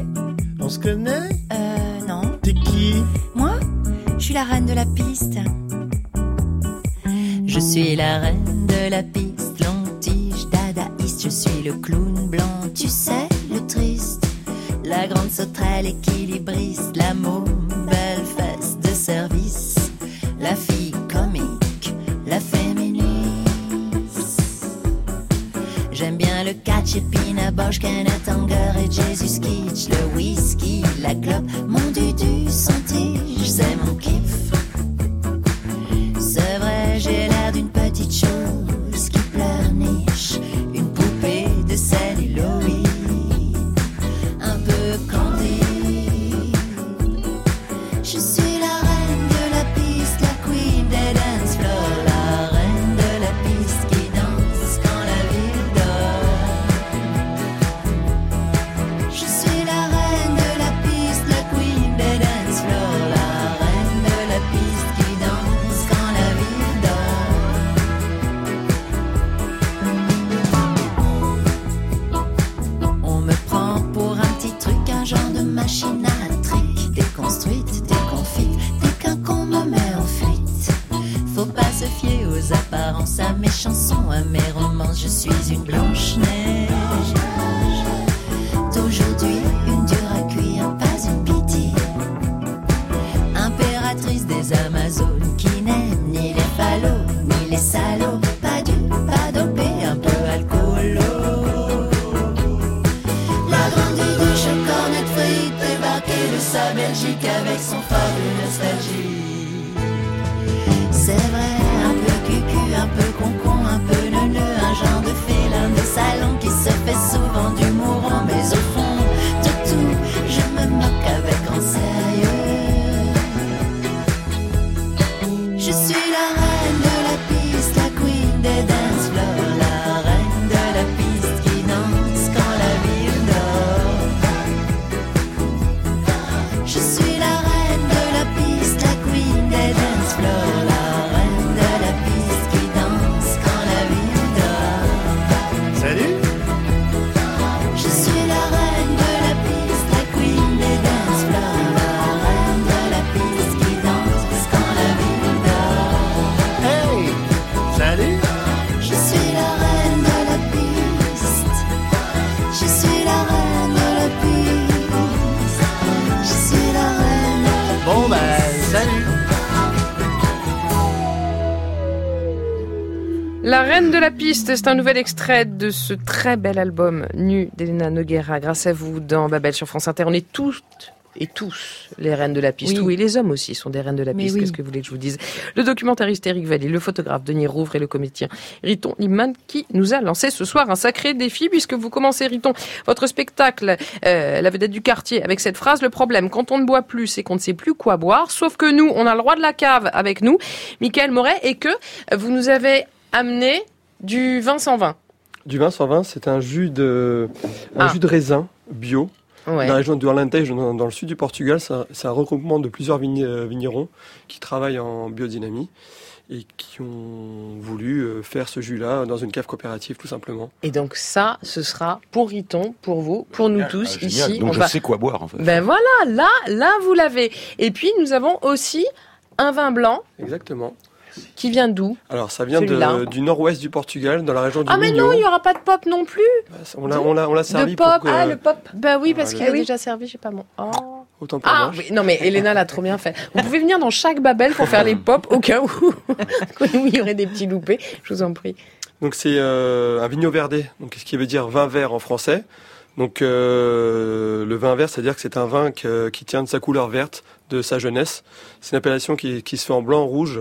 on se connaît?
Euh, la reine de la piste. Je suis la reine de la piste, longue dadaïste. Je suis le clown blanc, tu sais, le triste. La grande sauterelle équilibriste, la môme, belle fesse de service. La fille comique, la féministe. J'aime bien le catch et Pina Bosch, Kenneth Anger et Jesus Kitsch. Le la piste, c'est un
nouvel extrait de ce très bel album Nu d'Elena Noguera. Grâce à vous, dans Babel sur France Inter, on est toutes et tous les reines de la piste.
Oui.
Oui, les hommes aussi sont des reines de la
Mais
piste.
oui.
Qu'est-ce que vous voulez que je vous dise? Le documentariste Eric Vallée, le photographe Denis Rouvre et le comédien Riton Liman qui nous a lancé ce soir un sacré défi puisque vous commencez, Riton, votre spectacle, euh, la vedette du quartier, avec cette phrase Le problème, quand on ne boit plus, c'est qu'on ne sait plus quoi boire. Sauf que nous, on a le roi de la cave avec nous, Michael Moret, et que vous nous avez amené du vin sans vin.
Du vin sans vin, c'est un jus de, un
Ah.
jus de raisin bio.
Ouais.
Dans la région de Alentejo, dans, dans le sud du Portugal, c'est un- regroupement de plusieurs vign- euh, vignerons qui travaillent en biodynamie et qui ont voulu euh, faire ce jus-là dans une cave coopérative, tout simplement.
Et donc ça, ce sera pour Riton, pour vous, pour nous tous
Ah, génial.
ici.
Donc
On
je
va-
sais quoi boire en fait.
Ben voilà, là, là vous l'avez. Et puis nous avons aussi un vin blanc
Exactement.
Qui vient d'où
Alors, ça vient de- du nord-ouest du Portugal, dans la région du
Ah mais
Minho.
non, il n'y aura pas de pop non plus.
On l'a, on l'a, on l'a servi
de pop.
pour que...
Ah le pop. Bah oui, parce
Voilà.
qu'il a
Ah oui.
déjà servi, je sais pas mon. Oh.
Autant pour
Ah
moi.
oui, non mais Elena l'a trop bien fait. Vous pouvez venir dans chaque babel pour faire les pop au cas où où il y aurait des petits loupés. Je vous en prie.
Donc c'est euh, un vigno verdé, donc ce qui veut dire vin vert en français. Donc euh, le vin vert, c'est-à-dire que c'est un vin que- qui tient de sa couleur verte, de sa jeunesse. C'est une appellation qui, qui se fait en blanc, rouge,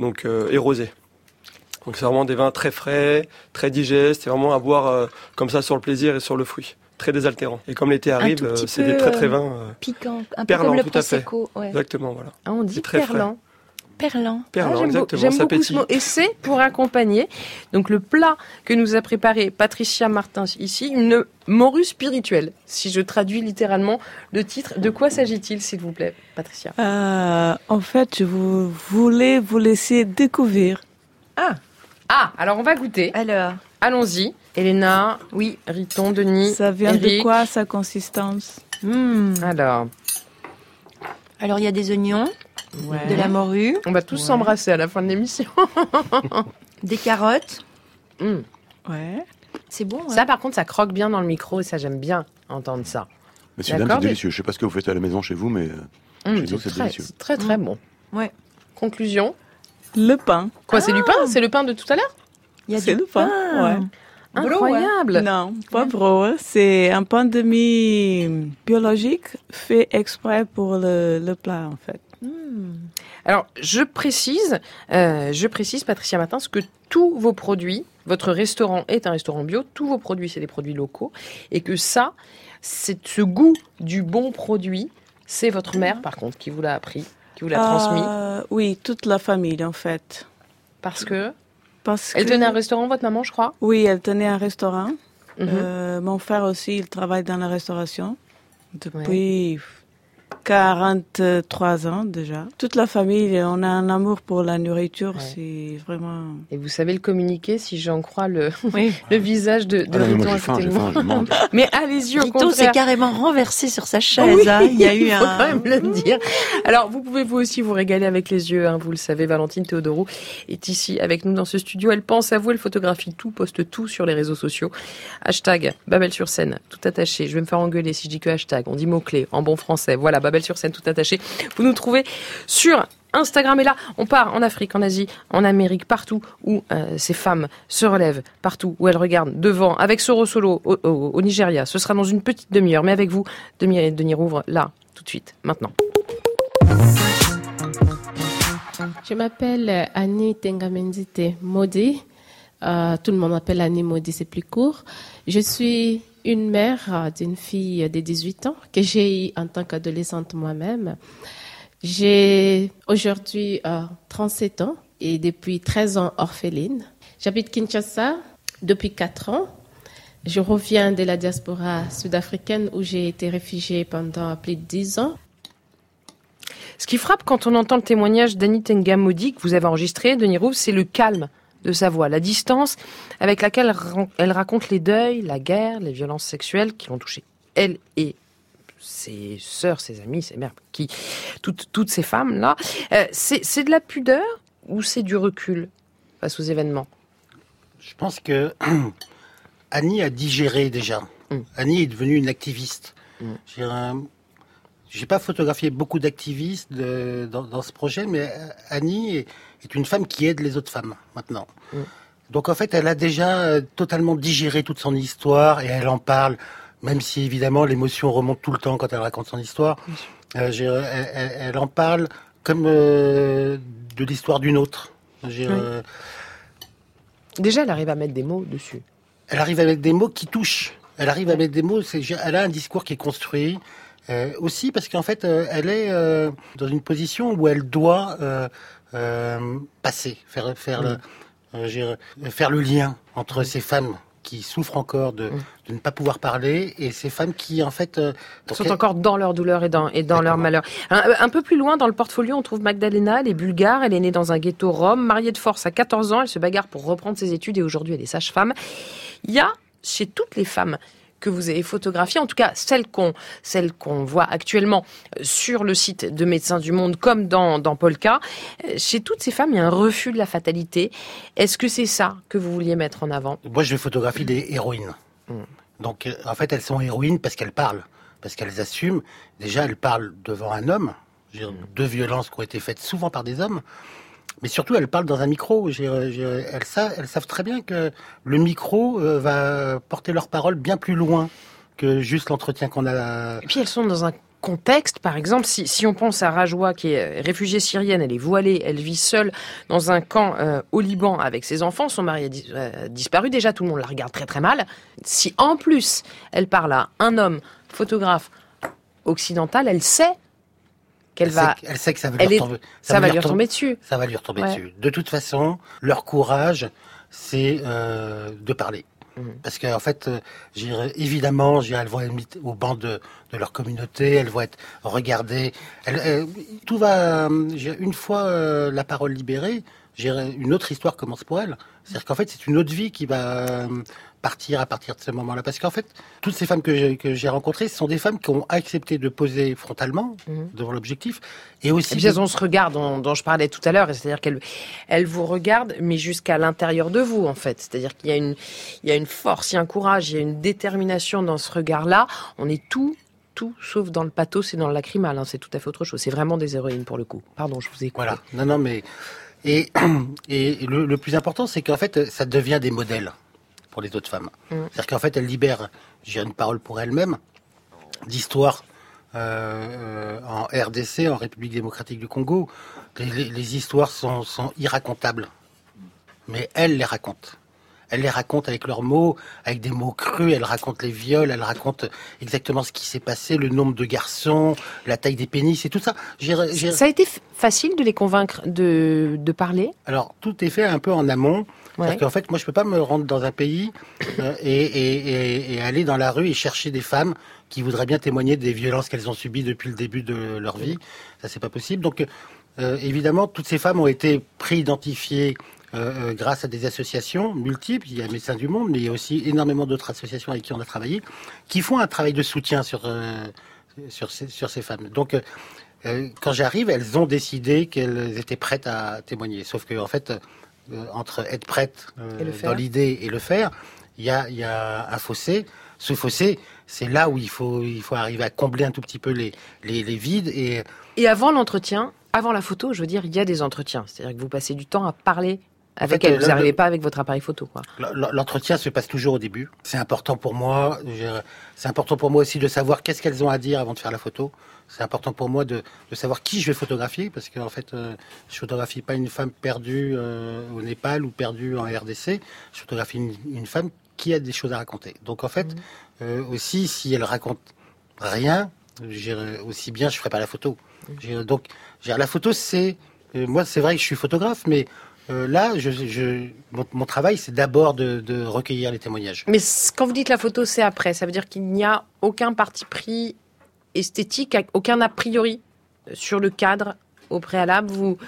donc euh, et rosé. Donc c'est vraiment des vins très frais, très digestes, c'est vraiment à boire euh, comme ça sur le plaisir et sur le fruit, très désaltérant. Et comme l'été arrive, euh, c'est des très très vins euh,
Piquant, un peu
perlants,
comme le
tout à fait.
ouais.
Exactement, voilà.
Ah, on dit
C'est très frais.
Perlant.
Perlant.
Perlant,
Ah, j'aime beau-
exactement,
J'aime beaucoup ce mot. Et c'est pour accompagner donc le plat que nous a préparé Patricia Martins ici, une morue spirituelle. Si je traduis littéralement le titre, de quoi s'agit-il, s'il vous plaît, Patricia?
Euh, en fait, je vous voulais vous laisser découvrir.
Ah, ah, alors on va goûter.
Alors,
allons-y. Elena, oui, Riton, Denis,
Ça vient
Eric.
de quoi sa consistance?
Hmm.
Alors,
Alors il y a des oignons, de la morue,
on va tous s'embrasser à la fin de l'émission.
des carottes.
Hum.
Ouais.
C'est bon. hein
Ça, par contre, ça croque bien dans le micro et ça, j'aime bien entendre ça.
Mais c'est dingue,
D'accord,
c'est
mais-
délicieux. Je sais pas ce que vous faites à la maison chez vous, mais euh, chez nous
c'est
délicieux.
c'est très, très bon.
Ouais.
Conclusion.
Le pain.
Quoi, c'est du pain? C'est le pain de tout à l'heure?
Il y a du
le pain.
pain.
Ouais.
Incroyable.
Non, pas bro. C'est un pain demi biologique fait exprès pour le, le plat en fait.
Alors, je précise, euh, je précise, Patricia Martins, que tous vos produits, votre restaurant est un restaurant bio, tous vos produits, c'est des produits locaux, et que ça, c'est ce goût du bon produit, c'est votre mère, par contre, qui vous l'a appris, qui vous l'a transmis,
Euh, oui, toute la famille en fait.
parce que
Parce
elle
que-
tenait un restaurant, votre maman, je crois?
Oui, elle tenait un restaurant.
Mhm.
Euh, mon frère aussi, il travaille dans la restauration depuis 43 ans déjà. Toute la famille, on a un amour pour la nourriture, c'est vraiment...
Et vous savez le communiquer, si j'en crois le, le visage de, de
Ah
Riton à côté de moi.
faim.
Mais allez-y au
Rito
contraire.
s'est carrément renversé sur sa chaise.
Oui,
hein. Il y a eu
il faut
un.
quand même le dire. Alors, vous pouvez vous aussi vous régaler avec les yeux, hein, vous le savez. Valentine Théodorou est ici avec nous dans ce studio. Elle pense à vous, elle photographie tout, poste tout sur les réseaux sociaux. Hashtag Babel sur scène, tout attaché. Je vais me faire engueuler si je dis que hashtag. On dit mot-clé en bon français. Voilà, Babel sur scène, tout attaché. Vous nous trouvez sur Instagram et là, on part en Afrique, en Asie, en Amérique, partout où euh, ces femmes se relèvent, partout où elles regardent devant, avec Soro Solo au, Nigeria. Ce sera dans une petite demi-heure, mais avec vous, Denis, Rouvre, là, tout de suite, maintenant.
Je m'appelle Annie Tengamendite Modi. Euh, tout le monde m'appelle Annie Modi, c'est plus court. Je suis une mère euh, d'une fille de 18 ans que j'ai eue en tant qu'adolescente moi-même. J'ai aujourd'hui euh, 37 ans et depuis 13 ans orpheline. J'habite Kinshasa depuis 4 ans. Je reviens de la diaspora sud-africaine où j'ai été réfugiée pendant plus de 10 ans.
Ce qui frappe quand on entend le témoignage d'Annie Tengamodi que vous avez enregistré, Denis Rouvre, c'est le calme de sa voix, la distance avec laquelle elle raconte les deuils, la guerre, les violences sexuelles qui l'ont touchée. Elle et ses sœurs, ses amis, ses mères, qui, toutes, toutes ces femmes-là. Euh, c'est de la pudeur ou c'est du recul face aux événements?
Je pense que Annie a digéré déjà. Annie est devenue une activiste. J'ai un- j'ai pas photographié beaucoup d'activistes dans, dans ce projet, mais Annie est, est une femme qui aide les autres femmes maintenant. Donc en fait, elle a déjà euh, totalement digéré toute son histoire et elle en parle, même si évidemment l'émotion remonte tout le temps quand elle raconte son histoire. Euh, j'ai- elle, en parle comme euh, de l'histoire d'une autre.
Oui.
euh,
Déjà, elle arrive à mettre des mots dessus.
elle arrive avec des mots qui touchent. Elle arrive avec des mots. elle a un discours qui est construit. euh, aussi parce qu'en fait, euh, elle est euh, dans une position où elle doit euh, euh, passer, faire faire le, euh, faire le lien entre ces femmes qui souffrent encore de, de ne pas pouvoir parler et ces femmes qui en fait euh,
sont encore dans leur douleur et dans, et dans leur malheur. Un, un peu plus loin dans le portfolio, on trouve Magdalena, elle est bulgare, elle est née dans un ghetto rome, mariée de force à 14 ans, elle se bagarre pour reprendre ses études et aujourd'hui elle est sage-femme. Il y a chez toutes les femmes que vous avez photographiées, en tout cas celles qu'on celles qu'on voit actuellement euh, sur le site de Médecins du Monde comme dans, dans Polka, euh, chez toutes ces femmes, il y a un refus de la fatalité. Est-ce que c'est ça que vous vouliez mettre en avant?
Moi, je photographie des héroïnes. Donc, euh, en fait, elles sont héroïnes parce qu'elles parlent, parce qu'elles assument. Déjà, elles parlent devant un homme, je veux dire, de violences qui ont été faites souvent par des hommes. Mais surtout, elles parlent dans un micro. Dire, elles, savent, très bien que le micro euh, va porter leurs paroles bien plus loin que juste l'entretien qu'on a.
Et puis elles sont dans un contexte, par exemple, si, on pense à Rajwa, qui est réfugiée syrienne, elle est voilée, elle vit seule dans un camp euh, au Liban avec ses enfants, son mari a dis- euh, disparu, déjà tout le monde la regarde très très mal. Si en plus elle parle à un homme photographe occidental, elle sait qu'elle
Elle
va...
sait, elle sait que ça va
elle
lui
est-
retomber.
ça va lui retomber dessus.
Ça va lui retomber
Ouais.
dessus. De toute façon, leur courage, c'est euh, de parler.
Mhm.
Parce qu'en fait, euh, évidemment, elles vont être mises au banc de, de leur communauté, elles vont être regardées. Elles- elles- tout va, euh, une fois euh, la parole libérée, une autre histoire commence pour elles. C'est-à-dire qu'en fait, c'est une autre vie qui va euh, partir à partir de ce moment-là. Parce qu'en fait, toutes ces femmes que j'ai, rencontrées, ce sont des femmes qui ont accepté de poser frontalement devant l'objectif. Et aussi.
Et puis elles ont ce regard dont, dont je parlais tout à l'heure, c'est-à-dire qu'elles elles vous regardent, mais jusqu'à l'intérieur de vous, en fait. C'est-à-dire qu'il y a une, il y a une force, il y a un courage, il y a une détermination dans ce regard-là. On est tout, tout, sauf dans le pathos et dans le lacrymal. hein. C'est tout à fait autre chose. C'est vraiment des héroïnes pour le coup. Pardon, je vous ai coupé.
Voilà. Non, non, mais et, et le, le plus important, c'est qu'en fait, ça devient des modèles pour les autres femmes.
Mm.
C'est-à-dire qu'en fait, elles libèrent, j'ai une parole pour elles-mêmes, d'histoire euh, euh, en RDC, en République démocratique du Congo. Les, les- histoires sont, sont irracontables, mais elles les racontent. Elles les racontent avec leurs mots, avec des mots crus. Elles racontent les viols, elles racontent exactement ce qui s'est passé, le nombre de garçons, la taille des pénis et tout ça. J'ai-
Ça a été facile de les convaincre de, de parler?
Alors, tout est fait un peu en amont. C'est-à-dire qu'en fait, moi, je peux pas me rendre dans un pays euh, et, et- et- et aller dans la rue et chercher des femmes qui voudraient bien témoigner des violences qu'elles ont subies depuis le début de leur vie. Ça, c'est pas possible. Donc, euh, évidemment, toutes ces femmes ont été pré-identifiées euh, euh, grâce à des associations multiples. Il y a Médecins du Monde, mais il y a aussi énormément d'autres associations avec qui on a travaillé, qui font un travail de soutien sur, euh, sur, ces, sur ces femmes. Donc, euh, quand j'arrive, elles ont décidé qu'elles étaient prêtes à témoigner. Sauf que, en fait, entre être prête dans l'idée et le faire, il y a, y a un fossé. Ce fossé, c'est là où il faut, il faut arriver à combler un tout petit peu les, les, les vides. Et
Et avant l'entretien, avant la photo, je veux dire, il y a des entretiens. C'est-à-dire que vous passez du temps à parler avec
fait,
elle.
euh,
Vous n'arrivez pas avec votre appareil photo, quoi.
L'entretien se passe toujours au début. C'est important pour moi. C'est important pour moi aussi de savoir qu'est-ce qu'elles ont à dire avant de faire la photo. C'est important pour moi de, de savoir qui je vais photographier parce qu'en fait, euh, je photographie pas une femme perdue euh, au Népal ou perdue en RDC. Je photographie une, une femme qui a des choses à raconter. Donc en fait, euh, aussi, si elle raconte rien, aussi bien, je ferai pas la photo. J'irai- Donc, la photo, c'est moi, c'est vrai que je suis photographe, mais euh, là, je, je, mon, mon travail, c'est d'abord de, de recueillir les témoignages.
Mais quand vous dites la photo, c'est après. Ça veut dire qu'il n'y a aucun parti pris esthétique, aucun a priori sur le cadre au préalable. Vous,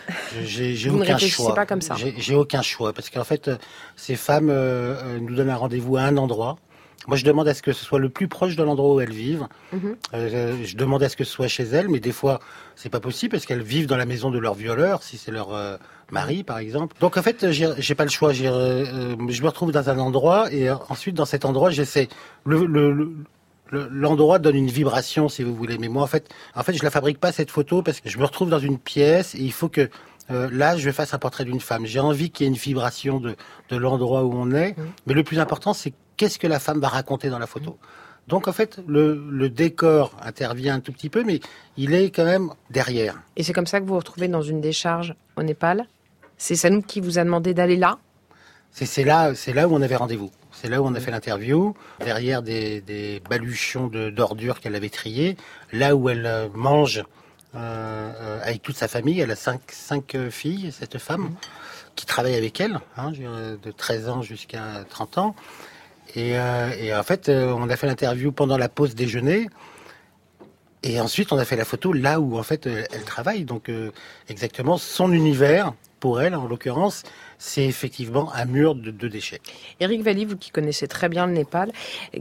J'ai j'ai
vous ne
aucun
réfléchissez
choix.
pas comme ça.
J'ai j'ai aucun choix parce qu'en fait, euh, ces femmes euh, nous donnent un rendez-vous à un endroit. Moi, je demande à ce que ce soit le plus proche de l'endroit où elles vivent.
Mhm.
Euh, je demande à ce que ce soit chez elles, mais des fois, c'est pas possible parce qu'elles vivent dans la maison de leur violeur, si c'est leur euh, mari, par exemple. Donc, en fait, j'ai pas le choix. Euh, je me retrouve dans un endroit et euh, ensuite, dans cet endroit, j'essaie. Le, le, le- le- l'endroit donne une vibration, si vous voulez. Mais moi, en fait, en fait, je la fabrique pas cette photo parce que je me retrouve dans une pièce et il faut que euh, là, je fasse un portrait d'une femme. J'ai envie qu'il y ait une vibration de, de l'endroit où on est. Mais le plus important, c'est qu'est-ce que la femme va raconter dans la photo. Donc en fait, le, le décor intervient un tout petit peu, mais il est quand même derrière.
Et c'est comme ça que vous vous retrouvez dans une décharge au Népal? C'est Sanouk qui vous a demandé d'aller là?
C'est là, c'est là où on avait rendez-vous. C'est là où on a fait l'interview, derrière des, des baluchons de- d'ordures qu'elle avait triées, là où elle euh, mange euh, euh, avec toute sa famille. Elle a cinq, cinq filles, cette femme, qui travaille avec elle, hein, de 13 ans jusqu'à 30 ans. Et, euh, et en fait, euh, on a fait l'interview pendant la pause déjeuner. Et ensuite, on a fait la photo là où en fait euh, elle travaille. Donc exactement son univers pour elle, en l'occurrence, c'est effectivement un mur de, déchets.
Éric Valli, vous qui connaissez très bien le Népal,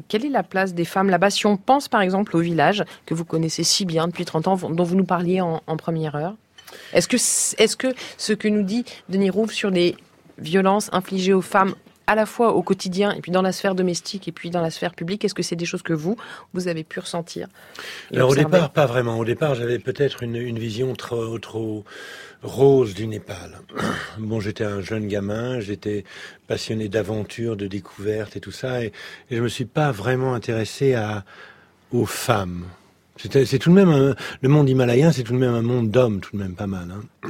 quelle est la place des femmes là-bas? Si on pense par exemple au village que vous connaissez si bien depuis 30 ans, dont vous nous parliez en, première heure, est-ce que, est-ce que ce que nous dit Denis Rouve sur les violences infligées aux femmes à la fois au quotidien et puis dans la sphère domestique et puis dans la sphère publique, est-ce que c'est des choses que vous, vous avez pu ressentir
Alors au départ, pas vraiment. Au départ, j'avais peut-être une, une vision trop, trop rose du Népal. Bon, j'étais un jeune gamin, j'étais passionné d'aventure, de découverte et tout ça, et, et je me suis pas vraiment intéressé à aux femmes. C'est tout de même un- le monde himalayen, c'est tout de même un monde d'hommes, tout de même pas mal. hein.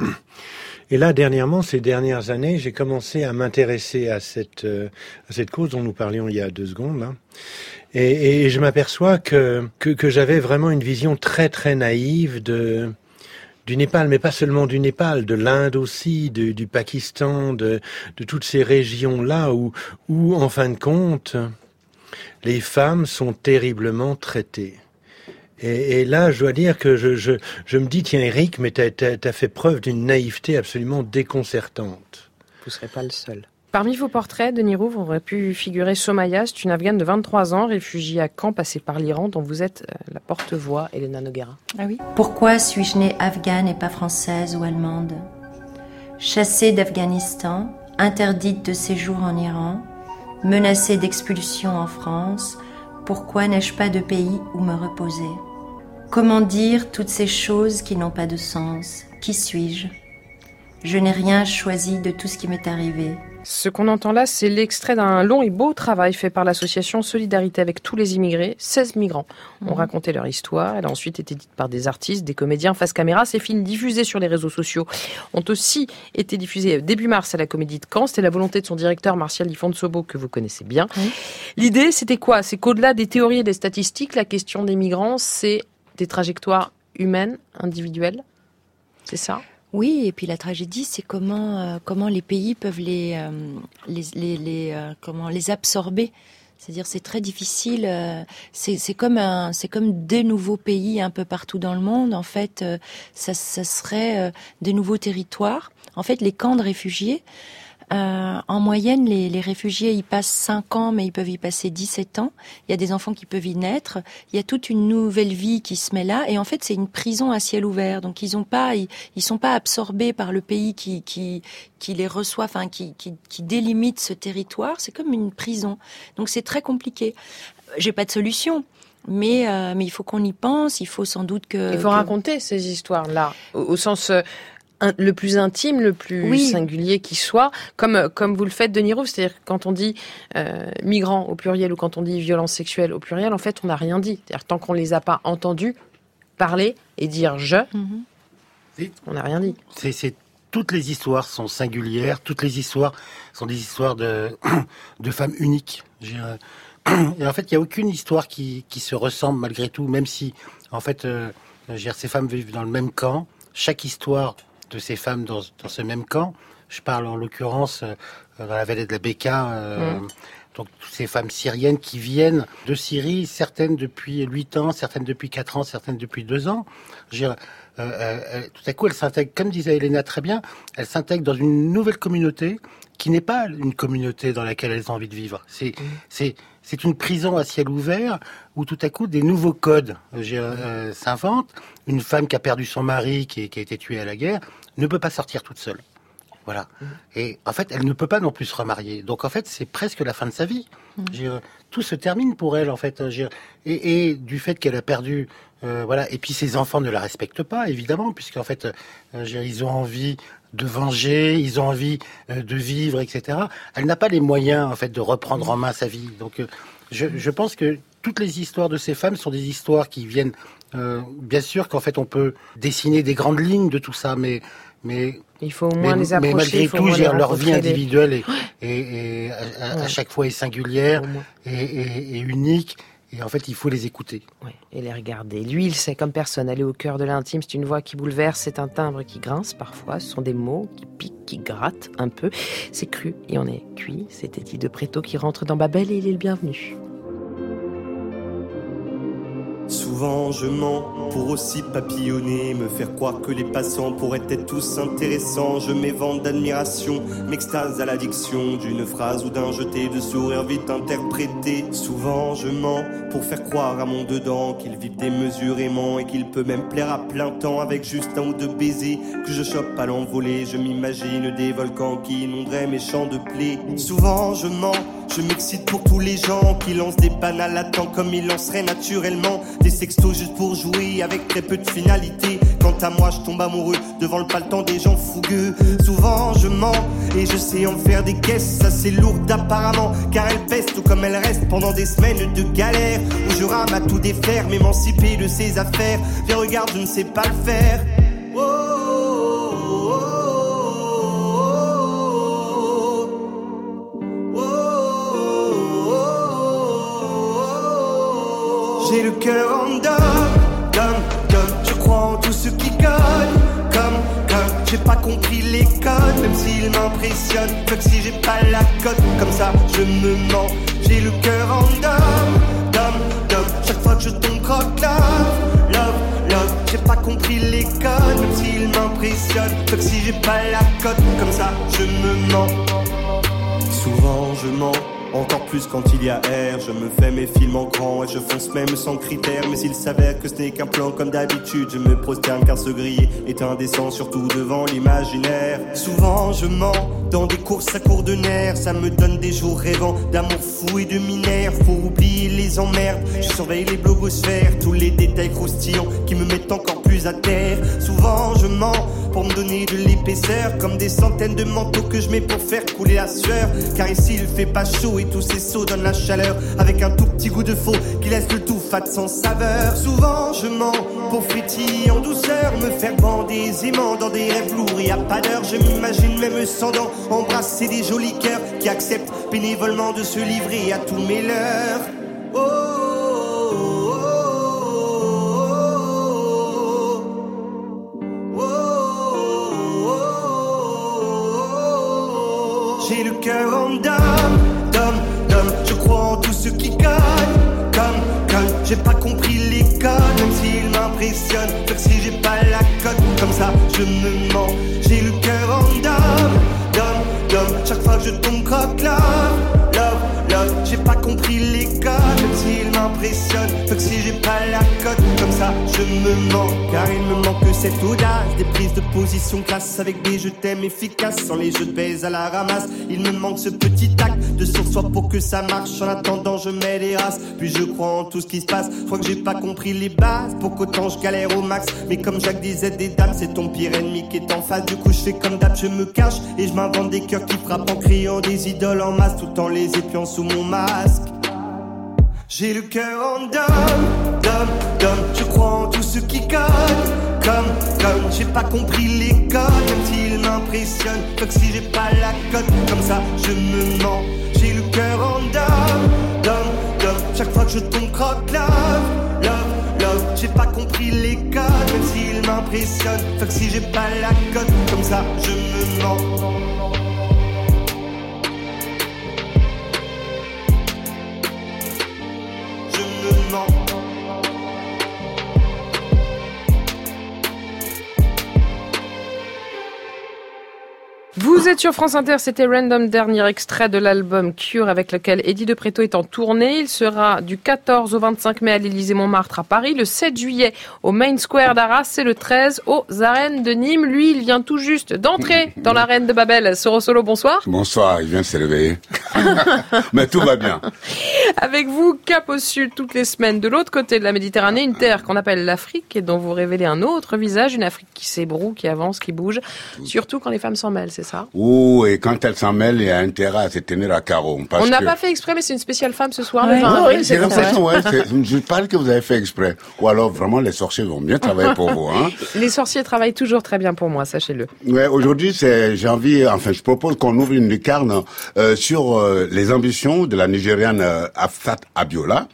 Et là, dernièrement, ces dernières années, j'ai commencé à m'intéresser à cette euh, à cette cause dont nous parlions il y a deux secondes. Et, je m'aperçois que, que, j'avais vraiment une vision très très naïve de, du Népal, mais pas seulement du Népal, de l'Inde aussi, du Pakistan, de, de toutes ces régions-là où, où, en fin de compte, les femmes sont terriblement traitées. Et, et là, je dois dire que je, je, je me dis, tiens Eric, mais t'as as, fait preuve d'une naïveté absolument déconcertante.
Vous ne serez pas le seul. Parmi vos portraits, Denis Rouve, aurait pu figurer Somaya, c'est une Afghane de 23 ans, réfugiée à Caen, passée par l'Iran, dont vous êtes euh, la porte-voix, Elena Noguera.
Ah oui
Pourquoi suis-je née afghane et pas française ou allemande? Chassée d'Afghanistan, interdite de séjour en Iran, menacée d'expulsion en France, pourquoi n'ai-je pas de pays où me reposer? Comment dire toutes ces choses qui n'ont pas de sens? Qui suis-je? Je n'ai rien choisi de tout ce qui m'est arrivé.
Ce qu'on entend là, c'est l'extrait d'un long et beau travail fait par l'association Solidarité avec tous les immigrés. 16 migrants ont
Mhm.
raconté leur histoire. Elle a ensuite été dite par des artistes, des comédiens face caméra. Ces films diffusés sur les réseaux sociaux ont aussi été diffusés début mars à la Comédie de Caen. C'était la volonté de son directeur Martial Di Fonsobo que vous connaissez bien. L'idée, c'était quoi? C'est qu'au-delà des théories et des statistiques, la question des migrants, c'est des trajectoires humaines, individuelles. C'est ça?
Oui, et puis la tragédie, c'est comment euh, comment les pays peuvent les euh, les euh, comment les absorber. C'est-à-dire, c'est très difficile. c'est comme un c'est comme des nouveaux pays un peu partout dans le monde. En fait, ça serait des nouveaux territoires. En fait, les camps de réfugiés. Euh, en moyenne, les, les réfugiés y passent 5 ans, mais ils peuvent y passer 17 ans. Il y a des enfants qui peuvent y naître. Il y a toute une nouvelle vie qui se met là. Et en fait, c'est une prison à ciel ouvert. Donc, ils ont pas, ils, ils sont pas absorbés par le pays qui, qui, qui les reçoit, enfin, qui, qui, qui délimite ce territoire. C'est comme une prison. Donc, c'est très compliqué. J'ai pas de solution. Mais, euh, mais il faut qu'on y pense. Il faut sans doute que.
Il faut
que-
raconter ces histoires-là, au, au sens euh, un- le plus intime, le plus
Oui.
singulier qui soit, comme, comme vous le faites, Denis Roux. C'est-à-dire quand on dit euh, migrants au pluriel ou quand on dit violence sexuelle au pluriel, en fait, on n'a rien dit. C'est-à-dire tant qu'on les a pas entendus parler et dire je, on n'a rien dit.
C'est, toutes les histoires sont singulières, toutes les histoires sont des histoires de, de femmes uniques. Et en fait, il n'y a aucune histoire qui, qui se ressemble malgré tout, même si, en fait, euh, ces femmes vivent dans le même camp. Chaque histoire de ces femmes dans, dans ce même camp, je parle en l'occurrence euh, dans la vallée de la Beka, euh,
Mm.
donc toutes ces femmes syriennes qui viennent de Syrie, certaines depuis 8 ans, certaines depuis 4 ans, certaines depuis 2 ans. Dire, euh, tout à coup, elles s'intègrent, comme disait Elena très bien, elles s'intègrent dans une nouvelle communauté qui n'est pas une communauté dans laquelle elles ont envie de vivre. C'est, c'est, c'est une prison à ciel ouvert où tout à coup des nouveaux codes euh, euh, s'inventent. Une femme qui a perdu son mari, qui, qui a été tuée à la guerre, ne peut pas sortir toute seule. Voilà. Et en fait, elle ne peut pas non plus se remarier. Donc en fait, c'est presque la fin de sa vie. Veux dire, tout se termine pour elle en fait. Dire, Et, et du fait qu'elle a perdu, euh, voilà. Et puis ses enfants ne la respectent pas, évidemment, puisqu'en fait, euh, dire, ils ont envie de venger, ils ont envie euh, de vivre, etc. Elle n'a pas les moyens en fait de reprendre en main sa vie. Donc euh, je, je pense que toutes les histoires de ces femmes sont des histoires qui viennent. euh, bien sûr qu'en fait on peut dessiner des grandes lignes de tout ça, mais mais
il faut au moins
mais,
les approcher.
mais malgré
il faut au
tout,
les
leur vie individuelle est, est- à, à- à
Ouais.
chaque fois est singulière et unique. Et en fait, il faut les écouter.
Ouais, et les regarder. Lui, il sait comme personne. Aller au cœur de l'intime, c'est une voix qui bouleverse, c'est un timbre qui grince parfois. Ce sont des mots qui piquent, qui grattent un peu. C'est cru et on est cuit. C'est Eddie de Préto qui rentre dans Babel et il est le bienvenu.
Souvent je mens pour aussi papillonner, me faire croire que les passants pourraient être tous intéressants. Je m'évente d'admiration, m'extase à l'addiction d'une phrase ou d'un jeté de sourire vite interprété. Souvent je mens pour faire croire à mon dedans qu'il vit démesurément et qu'il peut même plaire à plein temps avec juste un ou deux baisers que je chope à l'envolée. Je m'imagine des volcans qui inonderaient mes champs de blé. Souvent je mens, je m'excite pour tous les gens qui lancent des banales à temps comme ils lanceraient naturellement des juste pour jouer avec très peu de finalité. Quant à moi, je tombe amoureux devant le paletant des gens fougueux. Souvent je mens et je sais en faire des caisses assez lourdes apparemment, car elles pèsent tout comme elles restent pendant des semaines de galère où je rame à tout défaire, m'émanciper de ses affaires. Viens regarde, je ne sais pas le faire. J'ai le cœur en dame, dame, dame. Je crois en tout ce qui gagne, comme, comme. J'ai pas compris les codes, même s'ils m'impressionnent. Que si j'ai pas la cote, comme ça je me mens. J'ai le cœur en dame, dame, dame. Chaque fois que je tombe croque love, love, love. J'ai pas compris les codes, même s'ils m'impressionnent. Que si j'ai pas la cote, comme ça je me mens. Souvent je mens, encore plus quand il y a air. Je me fais mes films en grand et je fonce même sans critères. Mais il s'avère que ce n'est qu'un plan comme d'habitude. Je me prosterne car ce griller est indécent, surtout devant l'imaginaire. Souvent je mens dans des courses à court de nerfs. Ça me donne des jours rêvants d'amour fou et de minère. Pour oublier les emmerdes, je surveille les blogosphères. Tous les détails croustillants qui me mettent encore à terre. Souvent je mens pour me donner de l'épaisseur comme des centaines de manteaux que je mets pour faire couler la sueur. Car ici il fait pas chaud et tous ces sauts donnent la chaleur. Avec un tout petit goût de faux qui laisse le tout fat sans saveur. Souvent je mens pour frétiller en douceur me faire bander aisément dans des rêves lourds et à pas je m'imagine même sans dents embrasser des jolis cœurs qui acceptent bénévolement de se livrer à tous mes leurs. J'ai cœur en dame, dame, dame. Je crois en tout ce qui gagne, comme, comme. J'ai pas compris les codes, même s'ils m'impressionnent. Sauf si j'ai pas la cote, comme ça je me mens. J'ai le cœur en dame, dame, dame. Chaque fois que je tombe croque love, love, m'impressionnent. Sauf si j'ai pas la cote, comme ça je me mens. Car il me manque cette audace, des prises de position classe avec des je t'aime efficaces, sans les jeux de baise à la ramasse. Il me manque ce petit acte de sur-soi pour que ça marche. En attendant, je mets les races, puis je crois en tout ce qui se passe. Je que j'ai pas compris les bases, pour qu'autant je galère au max. Mais comme Jacques disait des dames, c'est ton pire ennemi qui est en face. Du coup, je fais comme d'hab, je me cache et je m'invente des cœurs qui frappent en criant des idoles en masse, tout en les épiant sous mon masque. J'ai le cœur en dame, dame, dame. Je crois en tout ce qui gagne, comme, comme. J'ai pas compris les codes, même s'ils m'impressionnent. Si j'ai pas la cote, comme ça je me mens. J'ai le cœur en dame, dame, dame. Chaque fois que je tombe croque love, love, love. J'ai pas compris les codes, même s'ils m'impressionnent. Que si j'ai pas la cote, comme ça je me mens.
Vous êtes sur France Inter, c'était Random, dernier extrait de l'album Cure avec lequel Eddie de Preto est en tournée. Il sera du 14 au 25 mai à l'Élysée Montmartre à Paris, le 7 juillet au Main Square d'Arras et le 13 aux arènes de Nîmes. Lui, il vient tout juste d'entrer dans l'arène de Babel. Soro Solo, bonsoir.
Bonsoir, il vient de réveiller. Mais tout va bien.
Avec vous, cap au sud toutes les semaines. De l'autre côté de la Méditerranée, une terre qu'on appelle l'Afrique et dont vous révélez un autre visage, une Afrique qui s'ébroue, qui avance, qui bouge, surtout quand les femmes s'en mêlent, c'est ça?
Ouh, et quand elle s'en mêle, il y a intérêt à se tenir à carreau. parce
On n'a
que-
pas fait exprès, mais c'est une spéciale femme ce soir, le
Ouais,
20
ouais, l'impression, ouais, c'est- je parle que vous avez fait exprès. Ou alors vraiment les sorciers ont bien travaillé pour vous. Hein.
Les sorciers travaillent toujours très bien pour moi, sachez-le.
Ouais, aujourd'hui, c'est, j'ai envie, enfin, je propose qu'on ouvre une lucarne euh, sur euh, les ambitions de la Nigériane euh, Afsat Abiola.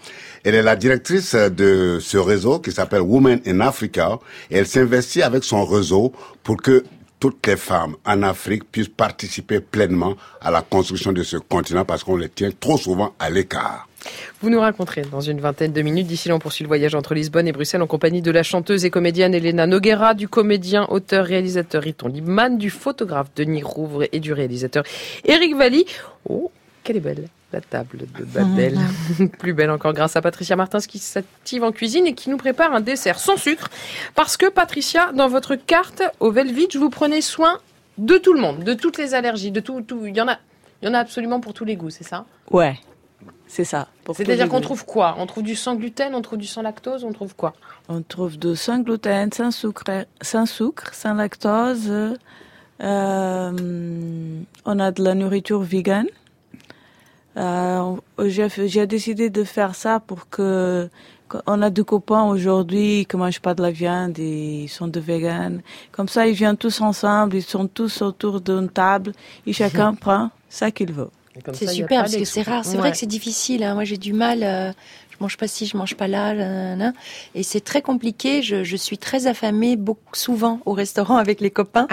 Elle est la directrice de ce réseau qui s'appelle Women in Africa et elle s'investit avec son réseau pour que toutes les femmes en Afrique puissent participer pleinement à la construction de ce continent parce qu'on les tient trop souvent à l'écart.
Vous nous raconterez dans une vingtaine de minutes. D'ici là, on poursuit le voyage entre Lisbonne et Bruxelles en compagnie de la chanteuse et comédienne Elena Noguera, du comédien, auteur, réalisateur Riton Libman, du photographe Denis Rouvre et du réalisateur Eric Valli. Oh, quelle est belle la table de Babel. Plus belle encore grâce à Patricia Martins qui s'active en cuisine et qui nous prépare un dessert sans sucre. Parce que Patricia, dans votre carte au Velvitch, vous prenez soin de tout le monde, de toutes les allergies, de tout, tout. Il y en a, il y en a absolument pour tous les goûts, c'est ça?
Ouais, c'est ça.
C'est-à-dire qu'on trouve quoi? On trouve du sans gluten, on trouve du sans lactose, on trouve quoi?
On trouve de sans gluten, sans sucre, sans sucre, sans lactose. Euh, on a de la nourriture vegan. Euh, j'ai, décidé de faire ça pour que on a deux copains aujourd'hui qui mangent pas de la viande et ils sont de vegan. Comme ça, ils viennent tous ensemble, ils sont tous autour d'une table et chacun prend ça qu'il veut.
C'est super parce que c'est rare. C'est vrai que c'est difficile. hein. Moi, j'ai du mal. euh, mange pas ci, je mange pas là, là, là, là. et c'est très compliqué. Je, je suis très affamée, beaucoup souvent au restaurant avec les copains.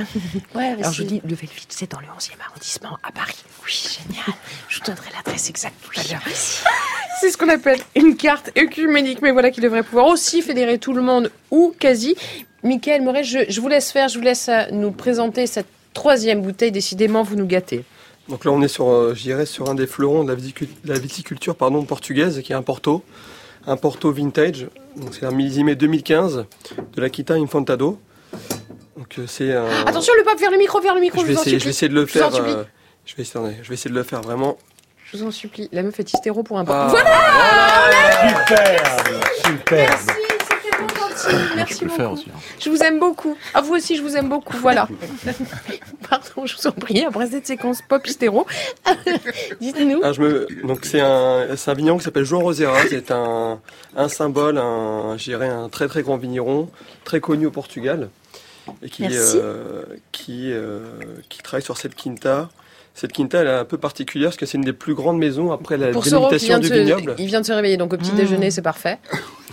Ouais,
Alors je dis, le Velvitch, c'est dans le 11e arrondissement à Paris. Oui, génial. Je vous donnerai l'adresse exacte tout à l'heure. C'est ce qu'on appelle une carte œcuménique, mais voilà qui devrait pouvoir aussi fédérer tout le monde, ou quasi. Michael Moret, je, je vous laisse faire, je vous laisse euh, nous présenter cette troisième bouteille. Décidément, vous nous gâtez.
Donc là, on est sur, euh, je dirais, sur un des fleurons de la, viticulture pardon, portugaise, qui est un Porto, un Porto vintage. Donc c'est un millésimé 2015 de l'Aquita Infantado. Donc euh, c'est un.
Attention, le pape, vers le micro, vers le micro,
je vais
vous en
essayer,
supplie.
je vais essayer de le faire. euh, je vais essayer, je vais essayer de le faire vraiment.
Je vous en supplie. La meuf est hystéro pour un pape.
Ah.
Voilà
Superbe, superbe.
Merci
peux le
beaucoup.
faire aussi, hein.
Je vous aime beaucoup. À vous aussi, je vous aime beaucoup. Voilà. Pardon, je vous en prie. Après cette séquence pop hystéro, dites-nous.
Ah, je me... Donc c'est un, c'est un vigneron qui s'appelle João Rosera. C'est un, un symbole, un, je dirais un très très grand vigneron, très connu au Portugal, et qui,
Merci.
euh, qui, euh, qui travaille sur cette quinta. Cette quinta, elle est un peu particulière parce que c'est une des plus grandes maisons après la
Pour
délimitation du
se,
vignoble.
il vient de se réveiller, donc au petit déjeuner, c'est parfait.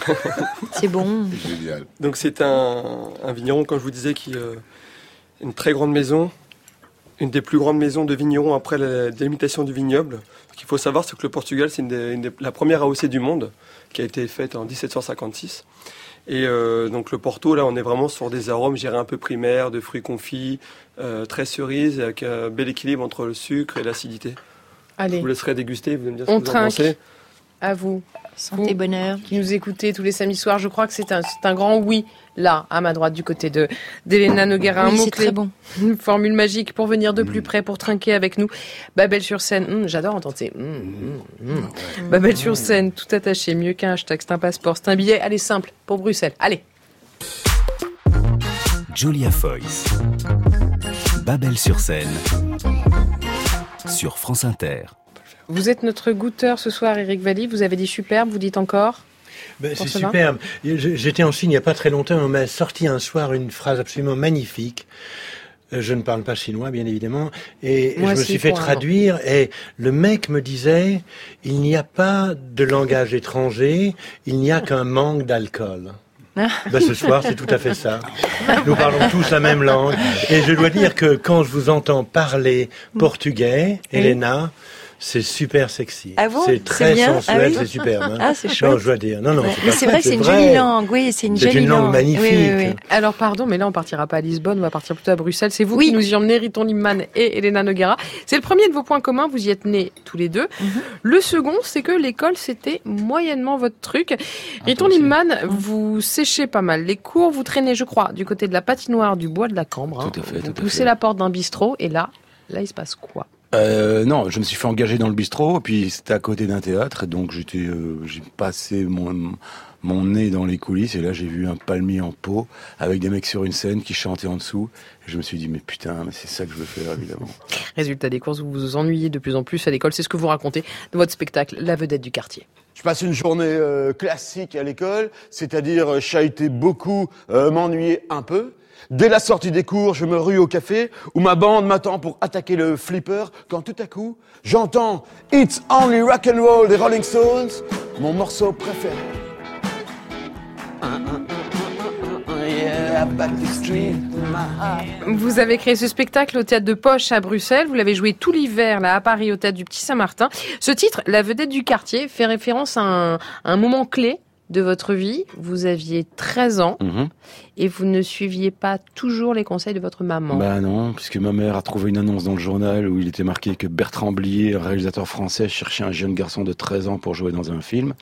C'est bon.
Génial.
Donc c'est un, un vigneron, comme je vous disais, qui euh, une très grande maison, une des plus grandes maisons de vignerons après la délimitation du vignoble. Ce qu'il faut savoir, c'est que le Portugal, c'est la première AOC du monde, qui a été faite en 1756. Et euh, donc le Porto, là, on est vraiment sur des arômes, je dirais, un peu primaires, de fruits confits, euh, très cerises, avec un bel équilibre entre le sucre et l'acidité.
Allez.
Je vous laisserai déguster, vous allez me dire ce
On
que vous en
trinque.
pensez.
À vous.
Santé, bonheur.
Qui nous écoutez tous les samedis soirs, je crois que c'est un, c'est un grand oui, là, à ma droite, du côté de d'Elena Noguera.
Oui,
un
c'est
mot-clé.
très bon.
Une formule magique pour venir de plus près, pour trinquer avec nous. Babel sur scène. Hum, J'adore entendre ces. hum, hum, hum. Babel sur scène, tout attaché, mieux qu'un hashtag, c'est un passeport, c'est un billet. Allez, simple, pour Bruxelles. Allez.
Julia Foyce. Babel sur scène. Sur France Inter.
Vous êtes notre goûteur ce soir, Eric Valli. Vous avez dit superbe, vous dites encore?
Ben, c'est superbe. J'étais en Chine il n'y a pas très longtemps. On m'a sorti un soir une phrase absolument magnifique. Euh, Je ne parle pas chinois, bien évidemment. Et
Moi
je me suis fait traduire. Et le mec me disait, il n'y a pas de langage étranger, il n'y a qu'un manque d'alcool. Ben, ce soir, c'est tout à fait ça. Nous parlons tous la même langue. Et je dois dire que quand je vous entends parler portugais,
Oui.
C'est super sexy.
Ah bon
C'est très
bien
sensuel,
Ah oui
c'est superbe. hein.
Ah, c'est
Non,
chouette.
je dois dire. Non, non,
Ouais.
c'est
Mais
pas
c'est vrai, une
vrai.
jolie langue. Oui, c'est une
C'est
jolie
une langue
langue.
magnifique.
Oui, oui, oui.
Alors pardon, mais là on partira pas à Lisbonne, on va partir plutôt à Bruxelles. C'est vous qui nous y emmenez, Riton Limman et Elena Noguera. C'est le premier de vos points communs, vous y êtes nés tous les deux.
Mhm.
Le second, c'est que l'école c'était moyennement votre truc. Riton Limman,
Mhm.
vous séchez pas mal les cours, vous traînez, je crois, du côté de la patinoire du bois de la Cambre. hein.
Tout à fait,
Vous
tout à
poussez
fait.
la porte d'un bistrot et là, là il se passe quoi?
Euh, non, je me suis fait engager dans le bistrot, puis c'était à côté d'un théâtre, et donc j'étais, euh, j'ai passé mon, mon nez dans les coulisses, et là j'ai vu un palmier en pot, avec des mecs sur une scène qui chantaient en dessous, et je me suis dit, mais putain, mais c'est ça que je veux faire, évidemment.
Résultat des courses, vous vous ennuyez de plus en plus à l'école. C'est ce que vous racontez dans votre spectacle La vedette du quartier.
Je passe une journée euh, classique à l'école, c'est-à-dire euh, chahuter beaucoup, euh, m'ennuyer un peu. Dès la sortie des cours, je me rue au café où ma bande m'attend pour attaquer le flipper quand tout à coup, j'entends It's Only Rock and Roll des Rolling Stones, mon morceau préféré.
Vous avez créé ce spectacle au théâtre de Poche à Bruxelles. Vous l'avez joué tout l'hiver là à Paris au théâtre du Petit Saint-Martin. Ce titre, La vedette du quartier, fait référence à un moment clé de votre vie. Vous aviez 13 ans
Mhm.
et vous ne suiviez pas toujours les conseils de votre maman.
Bah non, puisque ma mère a trouvé une annonce dans le journal où il était marqué que Bertrand Blier, réalisateur français, cherchait un jeune garçon de 13 ans pour jouer dans un film.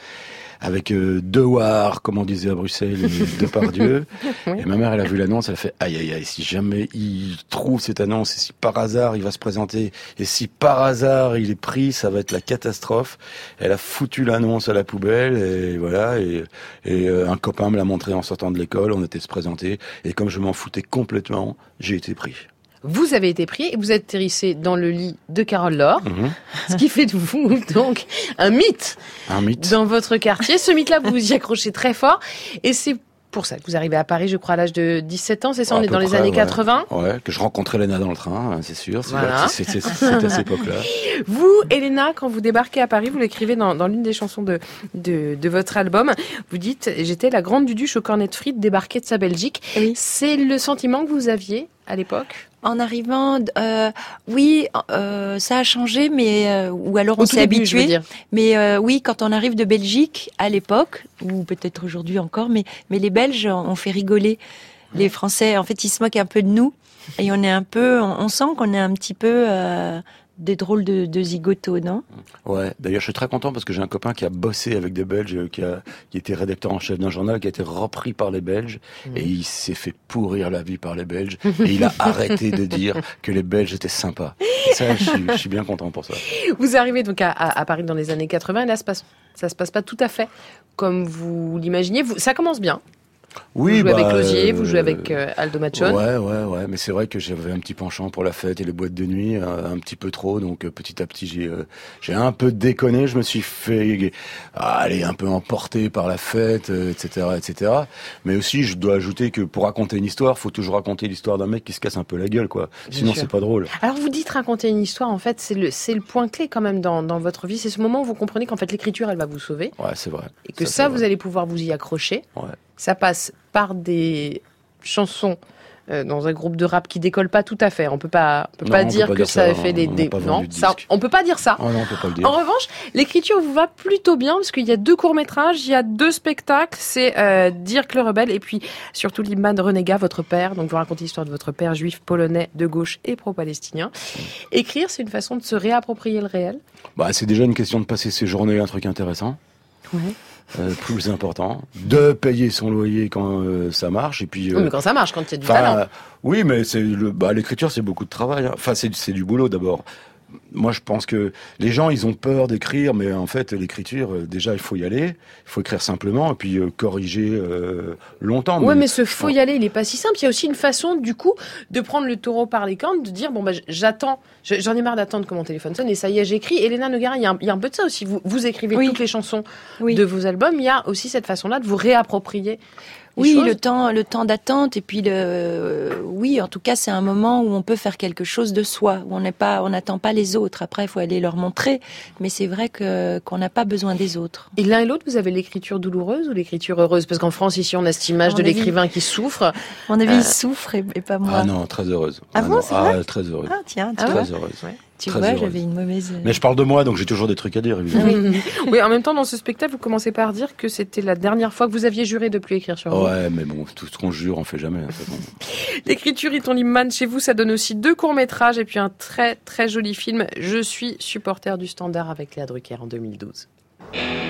Avec euh, deux War, comme on disait à Bruxelles, et deux par Dieu. Et ma mère, elle a vu l'annonce, elle a fait aïe aïe aïe, si jamais il trouve cette annonce, et si par hasard il va se présenter, et si par hasard il est pris, ça va être la catastrophe. Elle a foutu l'annonce à la poubelle, et voilà, et, et euh, un copain me l'a montré en sortant de l'école, on était se présenter, et comme je m'en foutais complètement, j'ai été pris.
Vous avez été pris et vous êtes atterrissé dans le lit de Carole Laure,
Mhm.
ce qui fait de vous donc un mythe
Un mythe.
dans votre quartier. Ce mythe-là, vous vous y accrochez très fort et c'est pour ça que vous arrivez à Paris, je crois, à l'âge de 17 ans, c'est ça On est dans les années
ouais.
80
Ouais, que je rencontrais Léna dans le train, hein, c'est sûr. C'est
Voilà.
à cette époque-là.
Vous, Elena, quand vous débarquez à Paris, vous l'écrivez dans, dans l'une des chansons de, de, de votre album. Vous dites J'étais la grande duduche au cornet de frites débarquée de sa Belgique. C'est le sentiment que vous aviez à l'époque
En arrivant, euh, oui, euh, ça a changé, mais euh, ou alors on s'est habitué. Mais euh, oui, quand on arrive de Belgique à l'époque, ou peut-être aujourd'hui encore, mais mais les Belges, on fait rigoler. Les Français, en fait, ils se moquent un peu de nous et on est un peu, on, on sent qu'on est un petit peu euh, des drôles de, de zigotos, non?
Ouais. D'ailleurs, je suis très content parce que j'ai un copain qui a bossé avec des Belges, euh, qui a, qui était rédacteur en chef d'un journal, qui a été repris par les Belges,
Mmh.
et il s'est fait pourrir la vie par les Belges, et il a arrêté de dire que les Belges étaient sympas. Et ça, je suis, je suis bien content pour ça.
Vous arrivez donc à, à- à Paris dans les années 80 et là, ça se passe, ça se passe pas tout à fait comme vous l'imaginiez. Ça commence bien.
Oui,
vous jouez
bah,
avec Closier, vous jouez
euh,
avec euh, Aldo Machon.
Ouais, ouais, ouais. Mais c'est vrai que j'avais un petit penchant pour la fête et les boîtes de nuit, euh, un petit peu trop. Donc euh, petit à petit, j'ai euh, j'ai un peu déconné. Je me suis fait ah, aller un peu emporté par la fête, euh, etc., etc. Mais aussi, je dois ajouter que pour raconter une histoire, faut toujours raconter l'histoire d'un mec qui se casse un peu la gueule, quoi.
Bien
Sinon, c'est pas drôle.
Alors vous dites raconter une histoire, en fait, c'est le, c'est le point clé quand même dans, dans votre vie. C'est ce moment où vous comprenez qu'en fait l'écriture, elle va vous sauver.
Ouais, c'est vrai.
Et que
Ça,
vous
vrai.
allez pouvoir vous y accrocher.
Ouais.
Ça passe par des chansons euh, dans un groupe de rap qui décolle pas tout à fait. On peut pas, on peut
Non,
pas
on peut
dire
pas
que
dire
ça a fait des, des- non, ça, on peut pas dire ça.
Oh non, on peut pas le dire.
En revanche, l'écriture vous va plutôt bien parce qu'il y a deux courts métrages, il y a deux spectacles, c'est euh, Dirk le rebelle et puis surtout l'Imman Renégat, votre père. Donc vous racontez l'histoire de votre père juif polonais de gauche et pro-palestinien. Écrire, c'est une façon de se réapproprier le réel.
Bah, c'est déjà une question de passer ses journées à un truc intéressant.
Ouais.
Euh, plus important, de payer son loyer quand euh, ça marche et puis.
Oui, mais quand ça marche, quand il y a du talent.
euh, Oui, mais c'est le, bah, l'écriture c'est beaucoup de travail. hein. Enfin, c'est c'est du boulot d'abord. Moi, je pense que les gens, ils ont peur d'écrire, mais en fait, l'écriture, euh, déjà, il faut y aller. Il faut écrire simplement et puis euh, corriger euh, longtemps.
Ouais, mais ce faut y aller, il est pas si simple. Il y a aussi une façon, du coup, de prendre le taureau par les cornes, de dire bon bah j'attends, je- j'en ai marre d'attendre que mon téléphone sonne et ça y est, j'écris. Elena Noguera, il y, a un- il y a un peu de ça aussi. Vous, vous écrivez toutes les chansons de vos albums. Il y a aussi cette façon-là de vous réapproprier.
Oui,
choses.
le temps, le temps d'attente et puis le, euh, oui, en tout cas, c'est un moment où on peut faire quelque chose de soi, où on n'est pas, on n'attend pas les autres. Après, il faut aller leur montrer, mais c'est vrai que qu'on n'a pas besoin des autres.
Et l'un et l'autre, vous avez l'écriture douloureuse ou l'écriture heureuse? Parce qu'en France, ici, on a cette image de l'écrivain qui souffre.
À mon avis,
Euh,
il souffre et, et pas moi.
Ah non, très heureuse.
Ah bon,
non,
c'est
ah,
vrai
très heureuse.
Ah tiens, tu
très heureuse.
Tu
Très
vois,
heureuse.
j'avais une mauvaise.
Mais je parle de moi, donc j'ai toujours des trucs à dire, évidemment.
oui, en même temps, dans ce spectacle, vous commencez par dire que c'était la dernière fois que vous aviez juré de plus écrire sur vous.
Ouais, mais bon, tout ce qu'on jure, on fait jamais. hein.
L'écriture est ton Liman chez vous, ça donne aussi deux courts-métrages et puis un très très joli film. Je suis supporter du standard avec Léa Drucker en 2012.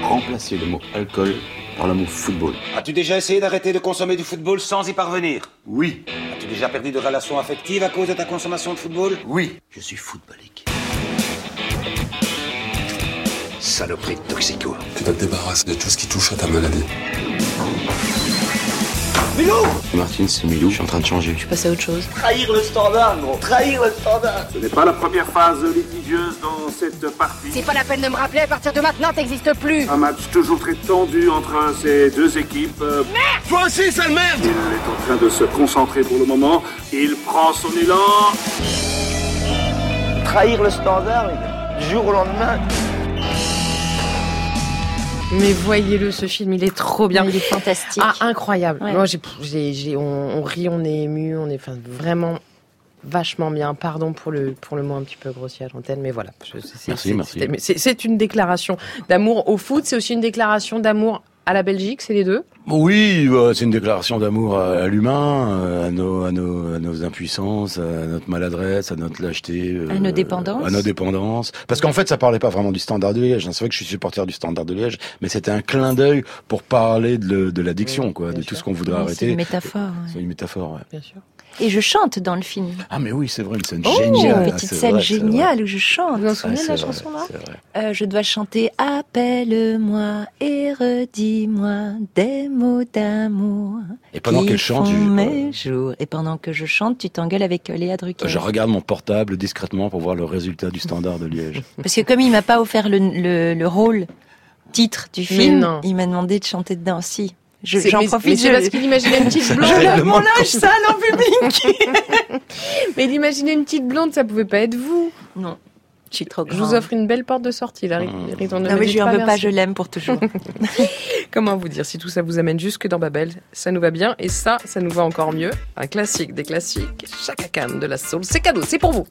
Remplacer le mot alcool par le mot football.
As-tu déjà essayé d'arrêter de consommer du football sans y parvenir?
Oui.
As-tu déjà perdu de relations affectives à cause de ta consommation de football?
Oui.
Je suis footballique. Saloperie de toxico.
Tu vas te débarrasser de tout ce qui touche à ta maladie.
Milou
Martine, c'est Milou, je suis en train de changer.
Je passe à autre chose.
Trahir le standard, gros Trahir le standard
Ce n'est pas la première phase litigieuse dans cette partie.
C'est pas la peine de me rappeler, à partir de maintenant, t'existes plus.
Un match toujours très tendu entre ces deux équipes. Merde
Toi aussi, sale merde
Il est en train de se concentrer pour le moment. Il prend son élan.
Trahir le standard, les gars. Du jour au lendemain.
Mais voyez-le, ce film, il est trop bien.
Il est fantastique.
Ah, incroyable.
Ouais.
Moi, j'ai, j'ai, j'ai- on, on rit, on est ému, on est enfin, vraiment vachement bien. Pardon pour le, pour le mot un petit peu grossier à l'antenne, mais voilà. Je- c'est-
Merci,
c'est-
merci.
c'est une déclaration d'amour au foot, c'est aussi une déclaration d'amour à la Belgique, c'est les deux?
Oui, bah, c'est une déclaration d'amour à, l'humain, euh, à nos, à, nos, à nos impuissances, à notre maladresse, à notre lâcheté. euh,
À nos dépendances.
À nos dépendances. Parce qu'en fait, ça parlait pas vraiment du standard de Liège. hein. C'est vrai que je suis supporter du standard de Liège, mais c'était un clin d'œil pour parler de, l'addiction, quoi, de tout ce qu'on voudrait
Oui,
arrêter.
C'est une métaphore. ouais.
C'est une métaphore, ouais.
Bien sûr.
Et je chante dans le film.
Ah, mais oui, c'est vrai, une scène
Oh,
géniale.
Une petite
c'est
scène
vrai,
géniale où je chante.
Vous vous en souvenez de la
vrai,
chanson là.
Euh, je dois chanter Appelle-moi et redis-moi des mots d'amour.
Et pendant qu'elle chante,
font
je-
mes jours. Et pendant que je chante, tu t'engueules avec euh, Léa Drucker.
Je regarde mon portable discrètement pour voir le résultat du standard de Liège.
Parce que comme il m'a pas offert le, le, le rôle titre du film,
non.
il m'a demandé de chanter dedans aussi. Je- J'en
mais-
profite.
mais c'est
je-
parce qu'il imaginait une petite blonde.
Je lève
Je
mon linge sale en public.
Mais il imaginait une petite blonde, ça pouvait pas être vous.
Non. Je suis trop
Je vous offre une belle porte de sortie, là. Ne
Non,
me
mais je lui en veux pas, je l'aime pour toujours.
Comment vous dire, si tout ça vous amène jusque dans Babel, ça nous va bien, et ça, ça nous va encore mieux. Un classique des classiques, Chaka Khan de la Soul, c'est cadeau, c'est pour vous.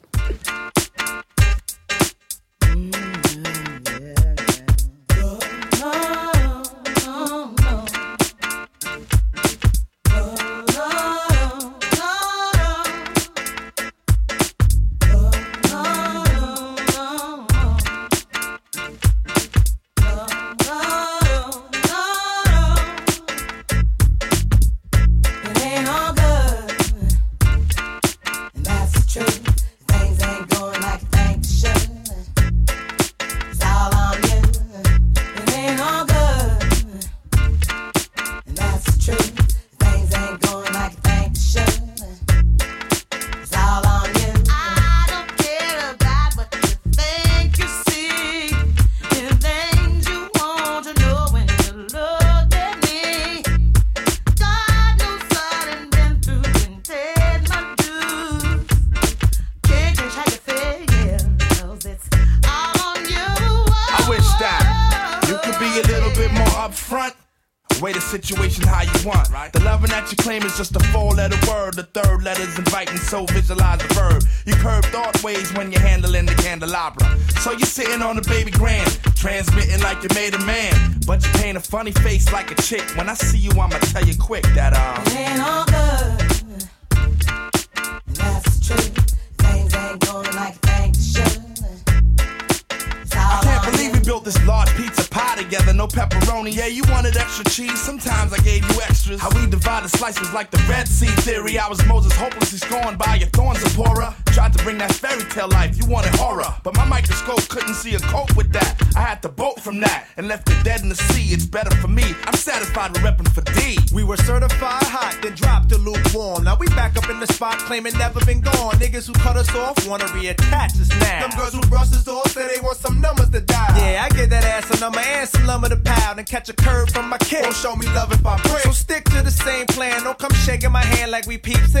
Like you
made a man. But you paint a funny face like a chick. When I see you, I'ma tell you quick that, uh.
It ain't all good. And that's the truth. Things ain't going like they should.
I can't believe we built this large pizza pie together, no pepperoni. Yeah, you wanted extra cheese, sometimes I gave you extras. How we divided slices like the Red Sea theory. I was Moses
claiming never been gone. Niggas who cut us off wanna reattach us now.
Them girls who brush us off say they want some numbers to dial.
Yeah, I get that ass a number and some lumber to pound and catch a curve from my kick.
Don't show me love if I break.
So stick to the same plan. Don't come shaking my hand like we peeps.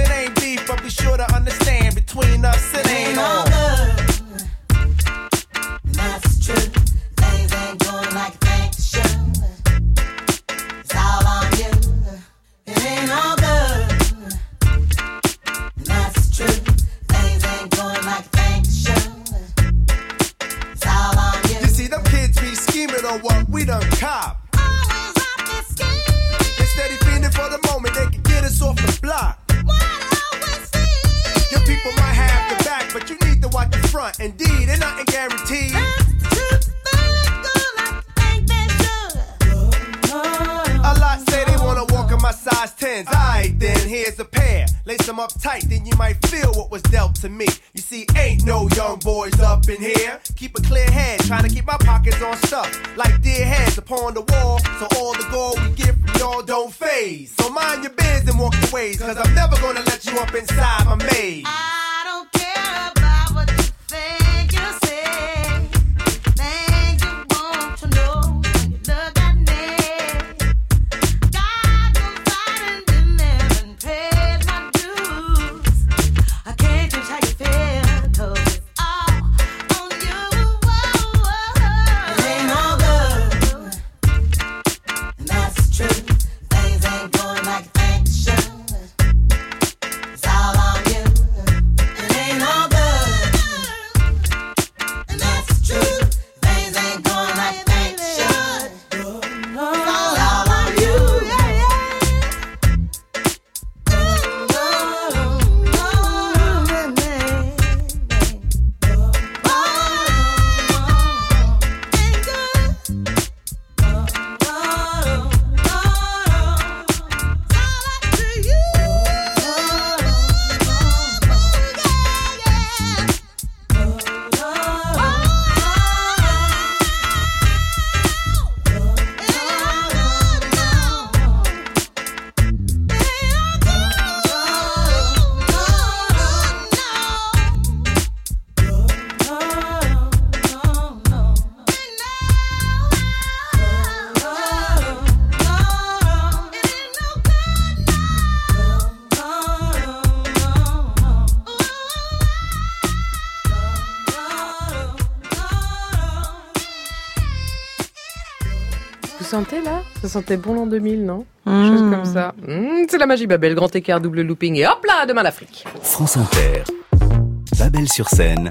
Y'all don't phase. So mind your biz and walk your ways, cause I'm never gonna let you up inside my maze.
Sentait bon l'an 2000, non?
Mmh.
Chose comme ça. Mmh, c'est la magie Babel, grand écart, double looping et hop là, demain l'Afrique.
France Inter. Babel sur scène.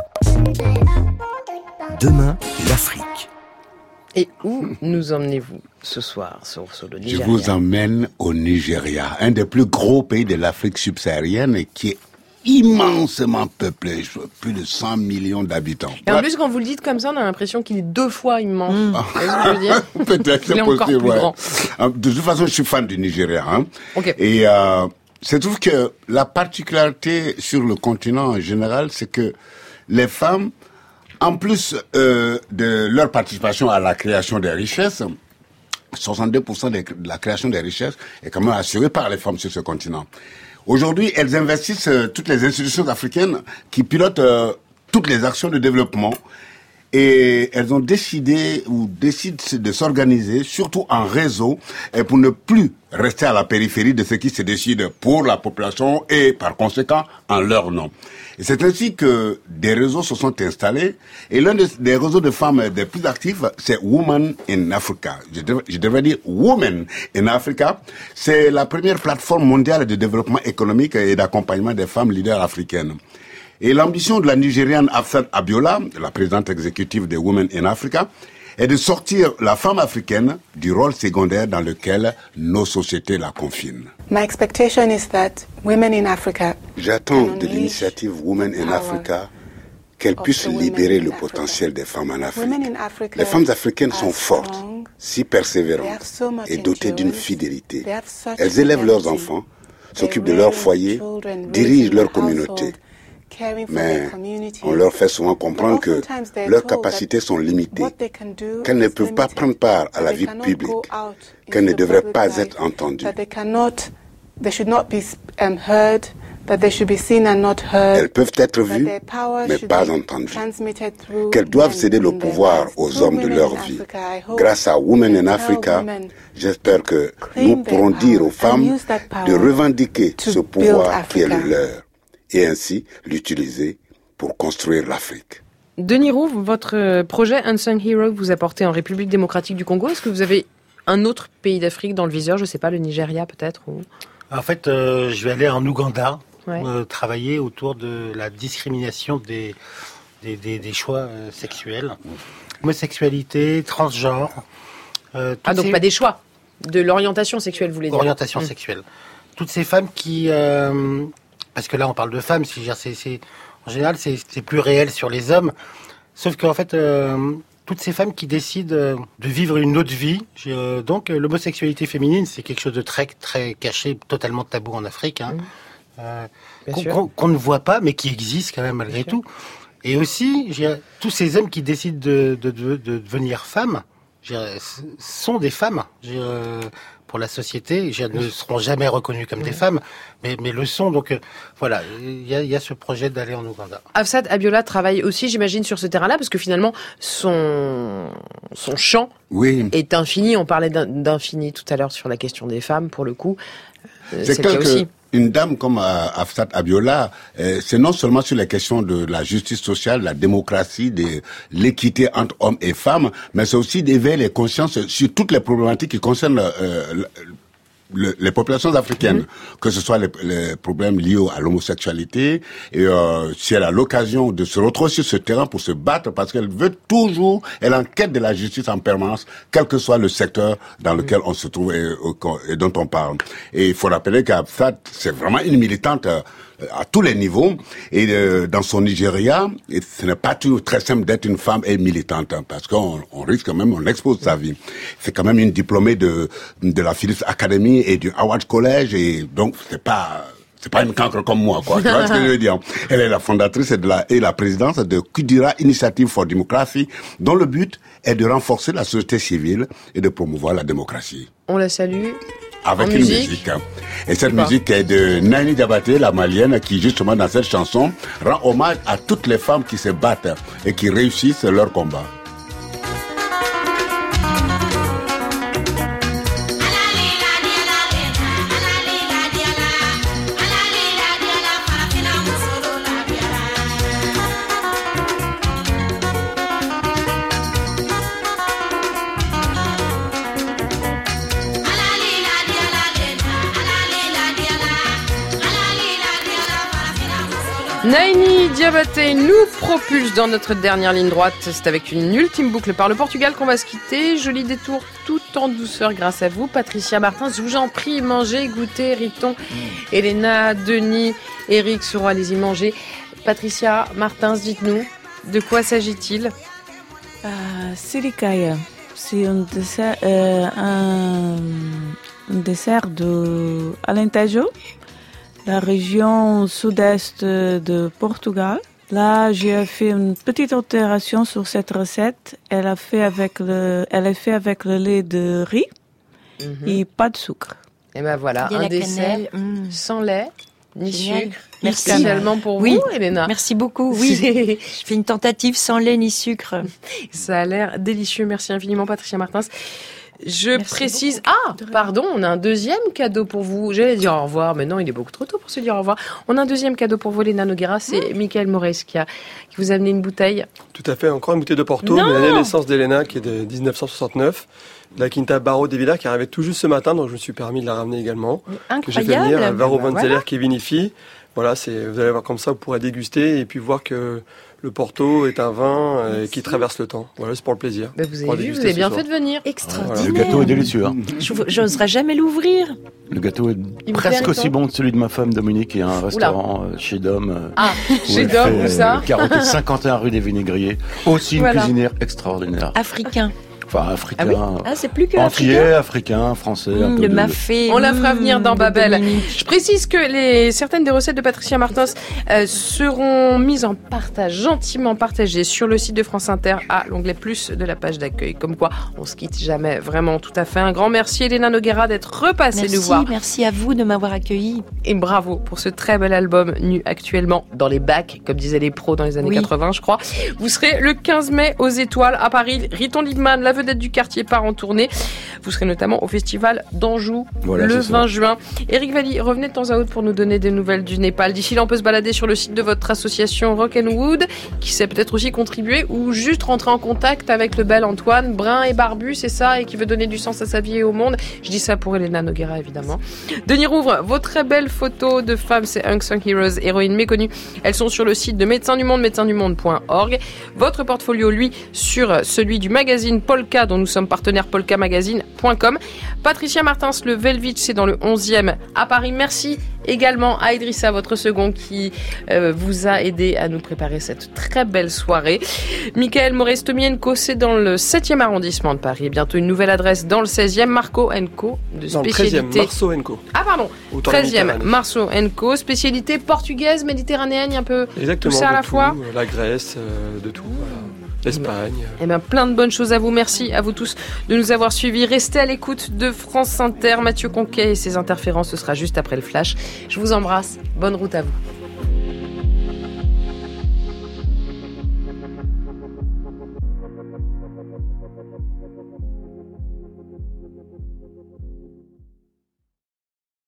Demain, l'Afrique.
Et où nous emmenez-vous ce soir sur, sur le
Je
Nigeria?
vous emmène au Nigeria, un des plus gros pays de l'Afrique subsaharienne et qui est immensement peuplé, je- plus de 100 millions d'habitants.
Et en plus, quand vous le dites comme ça, on a l'impression qu'il est deux fois immense. Ce dire
Peut-être, c'est
encore
possible.
plus
ouais.
grand.
Euh, De toute façon, je suis fan du Nigeria. Hein. Et euh, c'est trouve que la particularité sur le continent en général, c'est que les femmes, en plus euh, de leur participation à la création des richesses, 62% des- de la création des richesses est quand même assurée par les femmes sur ce continent. Aujourd'hui, elles investissent euh, toutes les institutions africaines qui pilotent euh, toutes les actions de développement et elles ont décidé ou décident de s'organiser, surtout en réseau, pour ne plus rester à la périphérie de ce qui se décide pour la population et par conséquent en leur nom. C'est ainsi que des réseaux se sont installés et l'un des, réseaux de femmes des plus actifs, c'est Women in Africa. Je je devrais dire Women in Africa. C'est la première plateforme mondiale de développement économique et d'accompagnement des femmes leaders africaines. Et l'ambition de la Nigériane Afsat Abiola, la présidente exécutive de Women in Africa, est de sortir la femme africaine du rôle secondaire dans lequel nos sociétés la confinent.
My expectation is that women in Africa
J'attends de l'initiative Women in Africa qu'elle puisse libérer le potentiel des femmes en Afrique.
Women in Africa
Les femmes africaines sont
are
fortes, si persévérantes et dotées d'une fidélité. Elles élèvent leurs enfants, s'occupent de leur foyer, dirigent leur communauté. Mais on leur fait souvent comprendre que leurs capacités sont limitées, qu'elles ne peuvent pas prendre part à la vie publique, qu'elles ne devraient pas être entendues. Elles peuvent être vues, mais pas entendues. Qu'elles doivent céder le pouvoir aux hommes de leur vie. Grâce à Women in Africa, j'espère que nous pourrons dire aux femmes de revendiquer ce pouvoir qui est le leur et ainsi l'utiliser pour construire l'Afrique.
Denis Roux, votre euh, projet Unsung Hero vous apportez en République démocratique du Congo, est-ce que vous avez un autre pays d'Afrique dans le viseur Je sais pas, le Nigeria peut-être ou...
En fait, euh, je vais aller en Ouganda
Ouais.
euh, travailler autour de la discrimination des, des, des- des choix euh, sexuels, homosexualité, transgenre. euh,
Ah, donc
ces-
pas des choix, de l'orientation sexuelle, vous voulez dire
orientation
Mm.
sexuelle. Toutes ces femmes qui, euh, parce que là on parle de femmes, si c'est, en général, c'est plus réel sur les hommes. Sauf qu'en fait, euh, toutes ces femmes qui décident euh, de vivre une autre vie, euh, donc l'homosexualité féminine, c'est quelque chose de très très caché, totalement tabou en Afrique, hein, euh, qu'on ne voit pas, mais qui existe quand même malgré tout. Et aussi, tous ces hommes qui décident de, de, de- de devenir femmes, sont des femmes. Pour la société, j'ai- ne seront jamais reconnues comme des femmes, mais, mais le sont. Donc euh, voilà, il y a, il y a ce projet d'aller en Ouganda.
Afsat Abiola travaille aussi, j'imagine, sur ce terrain-là, parce que finalement, son, son champ
Oui.
est infini. On parlait d'in- d'infini tout à l'heure sur la question des femmes, pour le coup. Euh,
C'est
le cas
que,
aussi.
Une dame comme euh, Afsat Abiola, euh, c'est non seulement sur les questions de la justice sociale, la démocratie, de l'équité entre hommes et femmes, mais c'est aussi d'éveiller les consciences sur toutes les problématiques qui concernent euh, le- le- les populations africaines, que ce soit les, les problèmes liés à l'homosexualité, et euh, si elle a l'occasion de se retrouver sur ce terrain pour se battre, parce qu'elle veut toujours, elle enquête de la justice en permanence, quel que soit le secteur dans lequel on se trouve et, et dont on parle. Et il faut rappeler qu'Absat, c'est vraiment une militante euh, à tous les niveaux, et euh, dans son Nigeria, et ce n'est pas toujours très simple d'être une femme et militante, hein, parce qu'on on risque quand même, on expose sa vie. C'est quand même une diplômée de, de la Phillips Academy et du Howard College, et donc c'est pas c'est pas une cancre comme moi, quoi. Tu vois ce que je veux dire? Elle est la fondatrice et, la, et la présidente de Kudira Initiative for Democracy, dont le but est de renforcer la société civile et de promouvoir la démocratie.
On la salue.
Avec
En
une
musique.
musique. Et cette musique est de Nani Diabaté, la malienne, qui justement dans cette chanson rend hommage à toutes les femmes qui se battent et qui réussissent leur combat.
Naini Diabaté nous propulse dans notre dernière ligne droite. C'est avec une ultime boucle par le Portugal qu'on va se quitter. Joli détour tout en douceur grâce à vous. Patricia Martins, je vous en prie, mangez, goûtez, Riton, Elena, Denis, Eric seront allez-y manger. Patricia Martins, dites-nous, de quoi s'agit-il?
Euh, Siricaya, c'est un dessert, euh, un, un dessert de Alentejo, la région sud-est de Portugal. Là, j'ai fait une petite altération sur cette recette. Elle a fait avec le, elle est fait avec le lait de riz et pas de sucre.
Et ben voilà, un dessert
cannelle, mm.
sans lait ni
Génial.
sucre.
Merci.
Spécialement pour
Oui.
vous, Elena.
Merci beaucoup. Oui, je fais une tentative sans lait ni sucre.
Ça a l'air délicieux. Merci infiniment, Patricia Martins. Je précise. Ah, pardon, on a un deuxième cadeau pour vous. J'allais dire au revoir, mais non, il est beaucoup trop tôt pour se dire au revoir. On a un deuxième cadeau pour vous, Léna Noguera. C'est Michael Moraes qui, a, qui vous a amené une bouteille.
Tout à fait, encore une bouteille de Porto,
Non
mais l'année de naissance d'Elena qui est de 1969, de la Quinta Barro de Villa qui arrivait tout juste ce matin, donc je me suis permis de la ramener également. Que j'ai fait venir à Varro
Bah,
Van
voilà.
Zeller qui vinifie. Voilà, c'est, vous allez voir comme ça, vous pourrez déguster et puis voir que le Porto est un vin euh, qui traverse le temps. Voilà, c'est pour le plaisir.
Bah, vous avez vu,
déguster
vous avez
ce
bien
soir.
fait de venir.
Extraordinaire.
Le gâteau est délicieux. hein.
Je- J'oserais jamais l'ouvrir.
Le gâteau est
Il
presque aussi bon que celui de ma femme Dominique, qui a un restaurant chez Dom.
Ah, chez Dom, où ça
euh, 40 et 51 rue des Vinaigriers. Aussi une
Voilà.
cuisinière extraordinaire.
Africain.
Enfin, africain.
Ah oui Ah, c'est plus que
Antillais,
africain.
africain, français. un
Mmh,
peu
le
de-
mafé.
On la fera
mmh,
venir dans
de
Babel. Je précise que les, certaines des recettes de Patricia Martins euh, seront mises en partage, gentiment partagées sur le site de France Inter à l'onglet plus de la page d'accueil. Comme quoi, on se quitte jamais vraiment tout à fait. Un grand merci Elena Noguera d'être repassée
Merci,
nous voir.
merci à vous de m'avoir accueilli.
Et bravo pour ce très bel album nu actuellement dans les bacs, comme disaient les pros dans les années
Oui.
80, je crois. Vous serez le 15 mai aux Étoiles à Paris. Riton Liebman, la vedette du quartier, part en tournée. Vous serez notamment au festival d'Anjou
Voilà,
le
c'est ça.
20 juin. Eric Valli, revenez de temps à autre pour nous donner des nouvelles du Népal. D'ici là, on peut se balader sur le site de votre association Rock and Wood, qui sait peut-être aussi contribuer ou juste rentrer en contact avec le bel Antoine, brun et barbu, c'est ça, et qui veut donner du sens à sa vie et au monde. Je dis ça pour Elena Noguera, évidemment. Denis Rouvre, vos très belles photos de femmes, c'est Unsung Heroes, héroïnes méconnues. Elles sont sur le site de Médecins du Monde, médecindumonde.org. Votre portfolio, lui, sur celui du magazine Paul Polka, dont nous sommes partenaires polkamagazine.com. Patricia Martins, le Velvich, c'est dans le 11e à Paris. Merci également à Idrissa, votre second, qui euh, vous a aidé à nous préparer cette très belle soirée. Michael Morestomienko, c'est dans le 7e arrondissement de Paris. Et bientôt une nouvelle adresse dans le 16e, Marco Co, de
Dans le 13e,
spécialité.
Marceau Co.
Ah pardon,
Autant la
13e,
Méditerranée.
Marceau Co, spécialité portugaise, méditerranéenne, un peu
Exactement.
tout ça à la
tout,
fois.
euh, La Grèce, euh, de tout. voilà. L'Espagne.
Eh bien, plein de bonnes choses à vous. Merci à vous tous de nous avoir suivis. Restez à l'écoute de France Inter. Mathieu Conquet et ses interférences, ce sera juste après le flash. Je vous embrasse. Bonne route à vous.